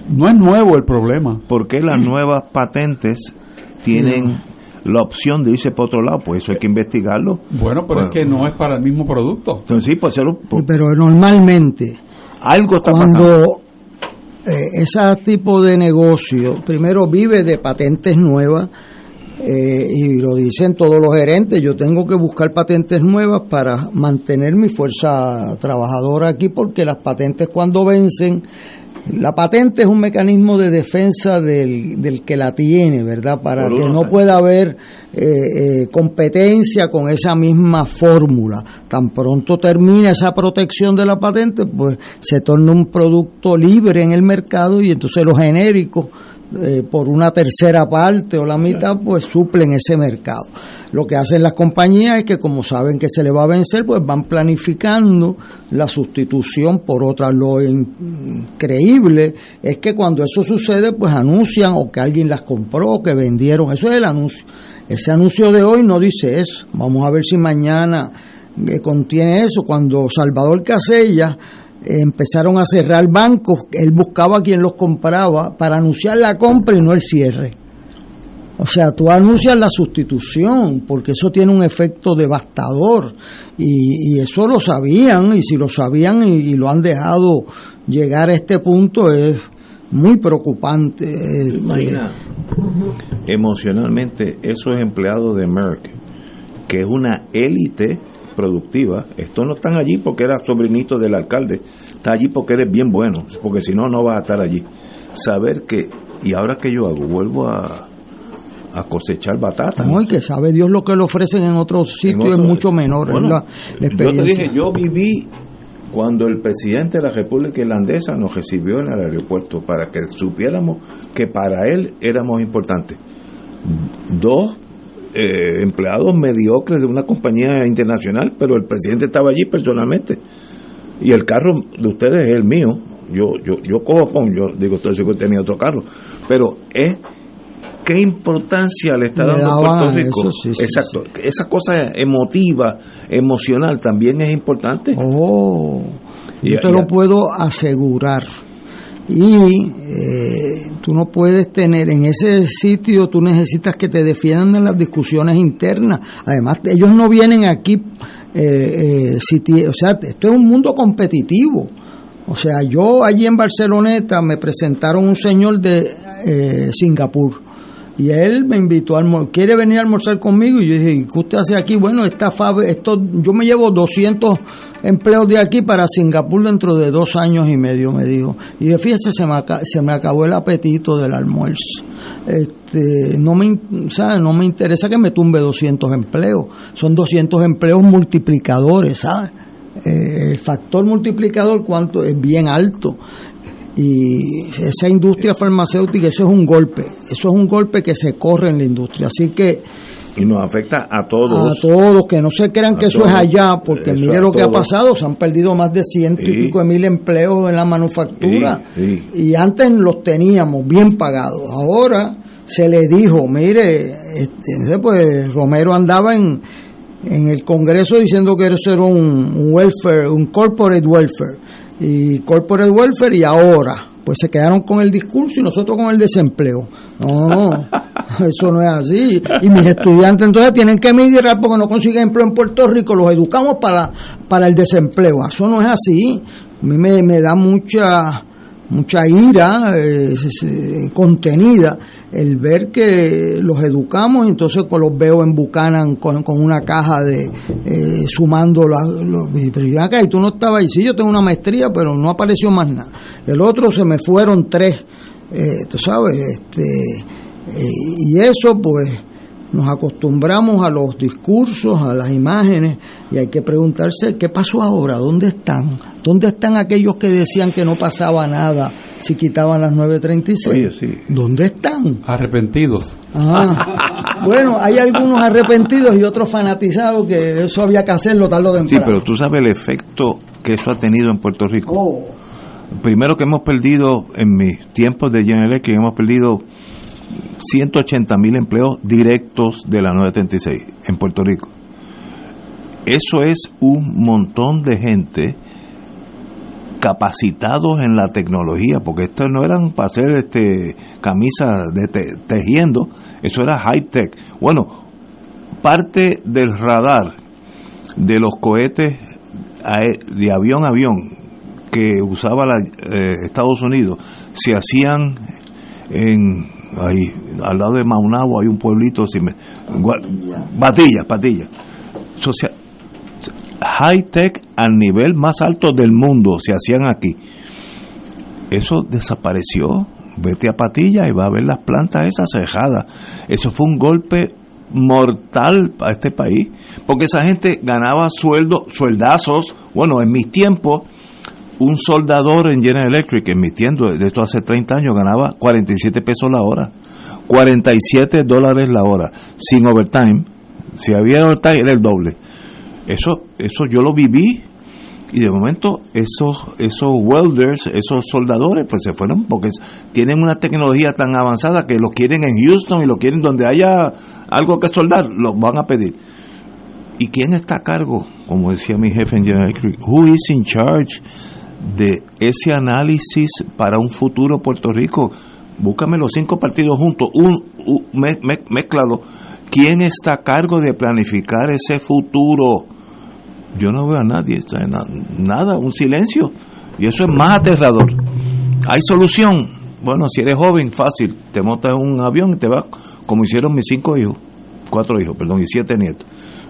No es nuevo el problema. ¿Por qué las nuevas patentes tienen la opción de irse para otro lado? Pues eso hay que investigarlo. Bueno, pero es que no es para el mismo producto. Entonces sí, pues hacerlo. Sí, pero normalmente Algo está cuando pasando. eh, ese tipo de negocio primero vive de patentes nuevas eh, y lo dicen todos los gerentes, yo tengo que buscar patentes nuevas para mantener mi fuerza trabajadora aquí porque las patentes cuando vencen la patente es un mecanismo de defensa del, del que la tiene, ¿verdad? Para que no pueda haber eh, eh, competencia con esa misma fórmula. Tan pronto termina esa protección de la patente, pues se torna un producto libre en el mercado y entonces los genéricos eh, por una tercera parte o la mitad, pues suplen ese mercado. Lo que hacen las compañías es que como saben que se le va a vencer, pues van planificando la sustitución por otra. Lo increíble es que cuando eso sucede, pues anuncian o que alguien las compró, o que vendieron. Eso es el anuncio. Ese anuncio de hoy no dice eso. Vamos a ver si mañana eh, contiene eso. Cuando Salvador Casella empezaron a cerrar bancos, él buscaba a quien los compraba para anunciar la compra y no el cierre. O sea, tú anuncias la sustitución, porque eso tiene un efecto devastador. Y, eso lo sabían, y si lo sabían y, lo han dejado llegar a este punto, es muy preocupante. Imagina, emocionalmente, esos empleados de Merck, que es una élite productiva. Estos no están allí porque era sobrinito del alcalde, está allí porque eres bien bueno, porque si no, no vas a estar allí. Saber que, y ahora que yo hago, vuelvo a, a cosechar batata. No, y que sabe Dios lo que le ofrecen en otros sitios es mucho menor. Yo te dije, yo viví cuando el presidente de la República Irlandesa nos recibió en el aeropuerto para que supiéramos que para él éramos importantes. Dos eh, empleados mediocres de una compañía internacional, pero el presidente estaba allí personalmente. Y el carro de ustedes es el mío. Yo yo yo cojo con, yo digo, todo que tenía otro carro. Pero es qué importancia le está dando a Puerto Rico. Exacto. Esa cosa emotiva, emocional también es importante. Oh, yo te lo puedo asegurar y eh, tú no puedes tener en ese sitio, tú necesitas que te defiendan en las discusiones internas. Además, ellos no vienen aquí, eh, eh, o sea, esto es un mundo competitivo. O sea, yo allí en Barceloneta me presentaron un señor de eh, Singapur y él me invitó a almorzar, quiere venir a almorzar conmigo y yo dije, ¿qué usted hace aquí? Bueno, esta esto, yo me llevo 200 empleos de aquí para Singapur dentro de dos años y medio, me dijo. Y yo, fíjese, se me, se me acabó el apetito del almuerzo. Este, no me, no me interesa que me tumbe 200 empleos, son 200 empleos multiplicadores, ¿sabes? Eh, el factor multiplicador cuánto es bien alto y esa industria farmacéutica, eso es un golpe, eso es un golpe que se corre en la industria. Así que... Y nos afecta a todos. A todos, que no se crean que eso es allá, porque mire lo que ha pasado, se han perdido más de ciento y pico de mil empleos en la manufactura. Y antes los teníamos bien pagados. Ahora se le dijo, mire, este, pues Romero andaba en, en el Congreso diciendo que eso era un welfare, un corporate welfare y corporate welfare y ahora pues se quedaron con el discurso y nosotros con el desempleo. No, eso no es así. Y mis estudiantes entonces tienen que emigrar porque no consiguen empleo en Puerto Rico, los educamos para, para el desempleo. Eso no es así. A mí me, me da mucha mucha ira eh, contenida el ver que los educamos entonces con los veo en Bucanan con, una caja de eh, sumando los pero acá y tú no estabas ahí. Sí yo tengo una maestría pero no apareció más nada. El otro se me fueron tres eh, tú sabes este y eso pues nos acostumbramos a los discursos, a las imágenes, y hay que preguntarse qué pasó ahora, dónde están, dónde están aquellos que decían que no pasaba nada si quitaban las 9.36. Oye, sí. ¿Dónde están? Arrepentidos. Ah, bueno, hay algunos arrepentidos y otros fanatizados que eso había que hacerlo tal o temprano. Sí, pero tú sabes el efecto que eso ha tenido en Puerto Rico. Oh. Primero que hemos perdido, en mis tiempos de General que hemos perdido 180 mil empleos directos de la 936 en Puerto Rico. Eso es un montón de gente capacitados en la tecnología, porque estos no eran para hacer este camisas de tejiendo, eso era high tech. Bueno, parte del radar de los cohetes de avión a avión que usaba la, eh, Estados Unidos se hacían en ahí, al lado de Maunabo hay un pueblito, si me, Batilla, high tech al nivel más alto del mundo se hacían aquí. Eso desapareció. Vete a Patilla y va a ver las plantas esas cejadas. Eso fue un golpe mortal para este país, porque esa gente ganaba sueldo, sueldazos, bueno, en mis tiempos, un soldador en General Electric, en mi tiempo, de esto hace 30 años, ganaba 47 pesos la hora, 47 dólares la hora, sin overtime, si había overtime era el doble. Eso, eso yo lo viví y de momento esos esos welders, esos soldadores, pues se fueron porque tienen una tecnología tan avanzada que lo quieren en Houston y lo quieren donde haya algo que soldar, lo van a pedir. ¿Y quién está a cargo? Como decía mi jefe en General Electric, who is in charge de ese análisis para un futuro Puerto Rico? Búscame los cinco partidos juntos, un, me, ¿Quién está a cargo de planificar ese futuro? yo no veo a nadie, nada, un silencio. Y eso es más aterrador. ¿Hay solución? Bueno, si eres joven, fácil, te montas en un avión y te vas, como hicieron mis cinco hijos, cuatro hijos, perdón, y siete nietos.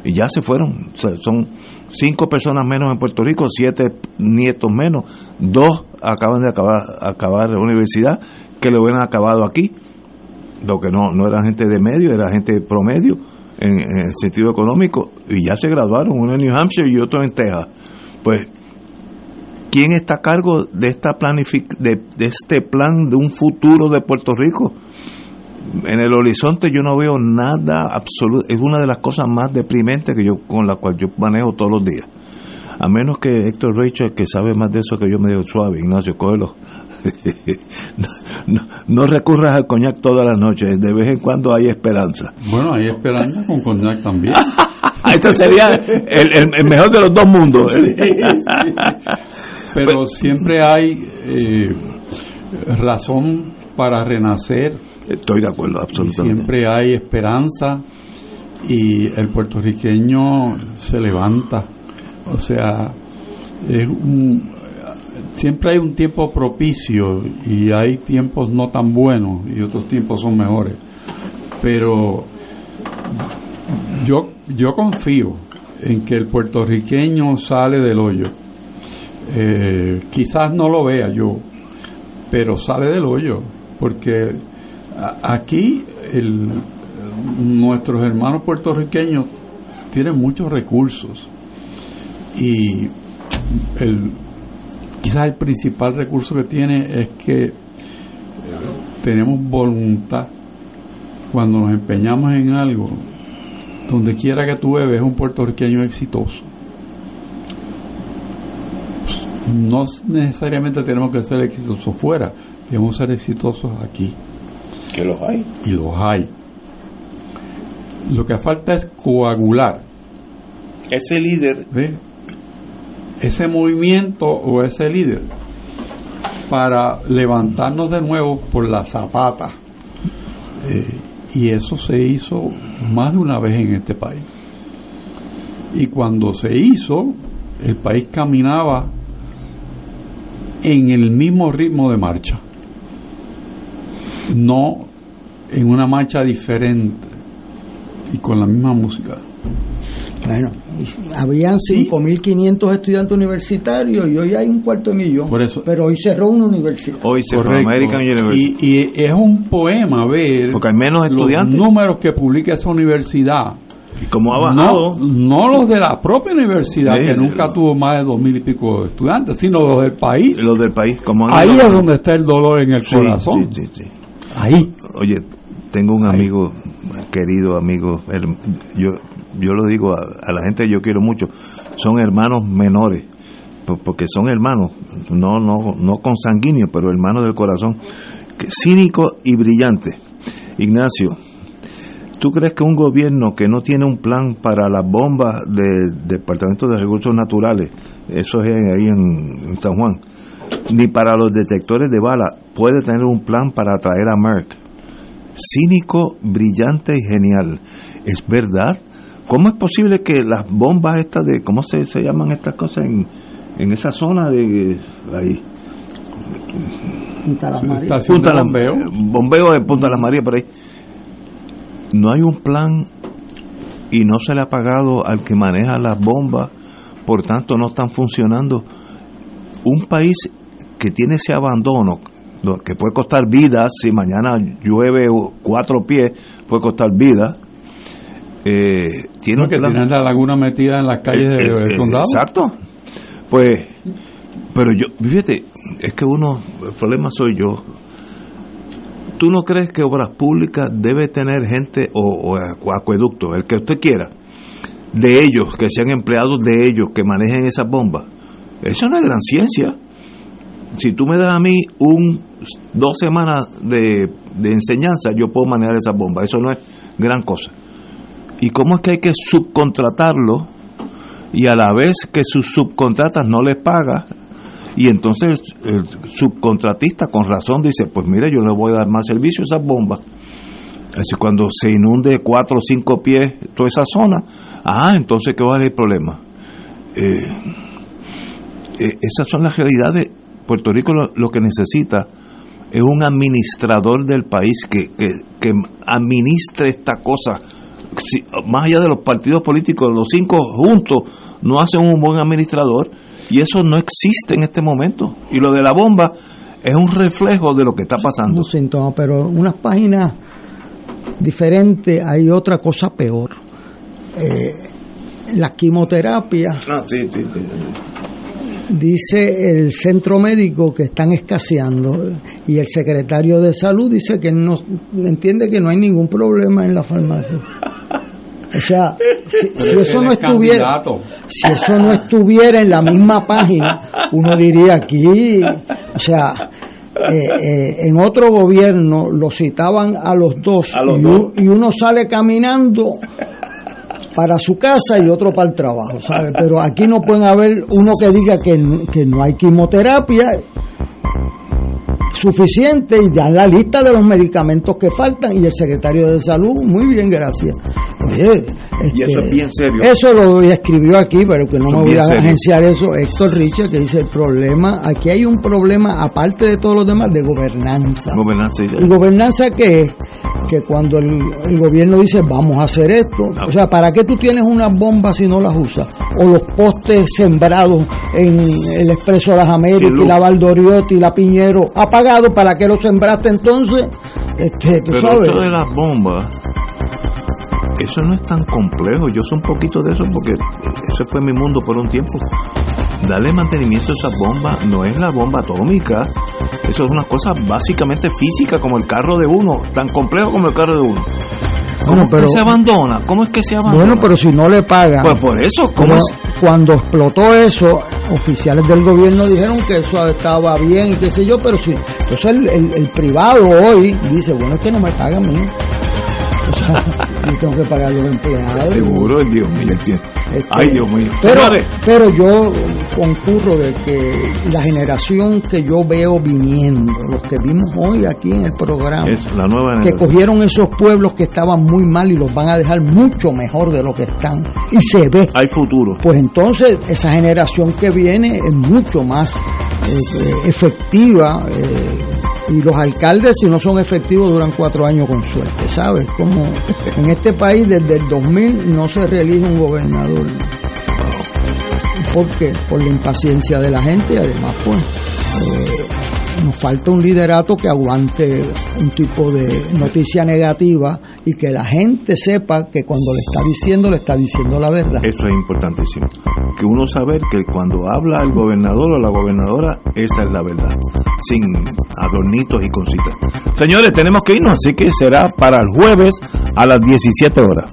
Y ya se fueron. son cinco personas menos en Puerto Rico, siete nietos menos, dos acaban de acabar, acabar la universidad que lo hubieran acabado aquí. Lo que no, no era gente de medio, era gente promedio en, el sentido económico y ya se graduaron, uno en New Hampshire y otro en Texas. Pues, ¿quién está a cargo de, esta planific de, este plan de un futuro de Puerto Rico? En el horizonte yo no veo nada absoluto, es una de las cosas más deprimentes que yo con la cual yo manejo todos los días. A menos que Héctor Rachel, que sabe más de eso que yo, me digo suave, Ignacio, cógelo no, no, recurras al coñac todas las noches, de vez en cuando hay esperanza. Bueno, hay esperanza con coñac también. Eso sería el, mejor de los dos mundos. Pero siempre hay eh, razón para renacer. Estoy de acuerdo, absolutamente. Siempre hay esperanza y el puertorriqueño se levanta. O sea, es un, siempre hay un tiempo propicio y hay tiempos no tan buenos y otros tiempos son mejores. Pero yo, yo confío en que el puertorriqueño sale del hoyo. Eh, quizás no lo vea yo, pero sale del hoyo, porque aquí el, nuestros hermanos puertorriqueños tienen muchos recursos y el, quizás el principal recurso que tiene es que tenemos voluntad cuando nos empeñamos en algo, donde quiera que tú bebes un puertorriqueño exitoso. No necesariamente tenemos que ser exitosos fuera, tenemos que ser exitosos aquí. Que los hay. Y los hay. Lo que falta es coagular. Ese líder ese movimiento o ese líder para levantarnos de nuevo por la zapata. Eh, y eso se hizo más de una vez en este país. Y cuando se hizo, el país caminaba en el mismo ritmo de marcha, no en una marcha diferente y con la misma música. Bueno, habían 5.500 estudiantes universitarios y hoy hay un cuarto de millón. Por eso, pero hoy cerró una universidad. Hoy cerró American University. Y, y, es un poema ver Porque hay menos estudiantes. los números que publica esa universidad. ¿Y cómo ha bajado? No, los de la propia universidad, que nunca tuvo más de dos mil y pico de estudiantes, sino los del país. Los del país, como Ahí es donde está el dolor en el corazón. Sí, sí, Ahí. Oye, tengo un amigo, querido amigo, yo yo lo digo a, la gente que yo quiero mucho, son hermanos menores, porque son hermanos, no, no, no consanguíneos, pero hermanos del corazón, cínico y brillante. Ignacio, ¿tú crees que un gobierno que no tiene un plan para las bombas del Departamento de Recursos Naturales, eso es ahí en, San Juan, ni para los detectores de bala, puede tener un plan para atraer a Merck? Cínico, brillante y genial. ¿Es verdad? ¿Cómo es posible que las bombas estas de, ¿cómo se, se llaman estas cosas en, en esa zona de ahí? Punta Las Marías. Punta de Las- bombeo. bombeo en Punta Las Marías, por ahí. No hay un plan y no se le ha pagado al que maneja las bombas, por tanto no están funcionando. Un país que tiene ese abandono, que puede costar vidas, si mañana llueve cuatro pies, puede costar vidas. Eh, tiene que plan- tienen la laguna metida en las calles eh, del eh, condado. Exacto. Pues, pero yo, fíjate, es que uno, el problema soy yo. ¿Tú no crees que Obras Públicas debe tener gente o, o acueducto, el que usted quiera, de ellos, que sean empleados de ellos, que manejen esas bombas? Eso no es gran ciencia. Si tú me das a mí un dos semanas de, de enseñanza, yo puedo manejar esas bombas. Eso no es gran cosa. ¿Y cómo es que hay que subcontratarlo y a la vez que sus subcontratas no les paga? Y entonces el subcontratista con razón dice, pues mira, yo le voy a dar más servicio a esas bombas. Así cuando se inunde cuatro o cinco pies toda esa zona, ah, entonces ¿qué va a ser el problema? Eh, eh, esas son las realidades. Puerto Rico lo, lo que necesita es un administrador del país que, que, que administre esta cosa. Si- más allá de los partidos políticos, los cinco juntos no hacen un buen administrador y eso no existe en este momento. Y lo de la bomba es un reflejo de lo que está pasando. un síntoma, pero unas páginas diferentes hay otra cosa peor. Eh, la quimioterapia, Ah, sí, sí, sí. Dice el centro médico que están escaseando y el secretario de salud dice que no entiende que no hay ningún problema en la farmacia. O sea, si, eso no es estuviera, candidato. si eso no estuviera en la misma página, uno diría aquí, o sea, eh, eh, en otro gobierno lo citaban a los dos, A los y, dos. u- y uno sale caminando para su casa y otro para el trabajo, ¿sabe? Pero aquí no pueden haber uno que diga que, que no hay quimioterapia suficiente y dan la lista de los medicamentos que faltan y el secretario de salud, muy bien, gracias. Oye, Y eso este, es bien serio. Eso lo escribió aquí, pero que no Eso me voy a serio. agenciar eso. Héctor Richard, que dice el problema, aquí hay un problema, aparte de todos los demás, de gobernanza. Gobernanza y- ¿Y gobernanza qué es? Que cuando el, el gobierno dice vamos a hacer esto, o sea, ¿para qué tú tienes unas bombas si no las usas? O los postes sembrados en el Expreso de las Américas Sí, y la Valdoriotti y la Piñero apagados, ¿para qué los sembraste entonces? Este, tú Pero sabes. esto de las bombas, eso no es tan complejo. Yo sé un poquito de eso porque ese fue mi mundo por un tiempo. Darle mantenimiento a esas bombas no es la bomba atómica. Eso es una cosa básicamente física como el carro de uno, tan complejo como el carro de uno. ¿Cómo Bueno, es pero- que se abandona? ¿Cómo es que se abandona? Bueno, pero si no le pagan. Pues por eso, ¿cómo es? Cuando explotó eso, oficiales del gobierno dijeron que eso estaba bien y qué sé yo, pero sí. Entonces el, el- el privado hoy dice, bueno, es que no me pagan a mí. Yo tengo que pagar los empleados. Seguro, el Dios mío. Este, Ay, Dios mío. Pero, pero yo concurro de que la generación que yo veo viniendo, los que vimos hoy aquí en el programa, es la nueva que cogieron esos pueblos que estaban muy mal y los van a dejar mucho mejor de lo que están. Y se ve. Hay futuro. Pues entonces esa generación que viene es mucho más eh, eh, efectiva eh, y los alcaldes si no son efectivos duran cuatro años con suerte, ¿sabes? Como en este país desde el 2000 no se reelige un gobernador. ¿Por qué? Por la impaciencia de la gente y además pues eh, nos falta un liderato que aguante un tipo de noticia negativa y que la gente sepa que cuando le está diciendo, le está diciendo la verdad. Eso es importantísimo. Que uno saber que cuando habla el gobernador o la gobernadora, esa es la verdad. Sin adornitos y cositas. Señores, tenemos que irnos, así que será para el jueves a las 17 horas.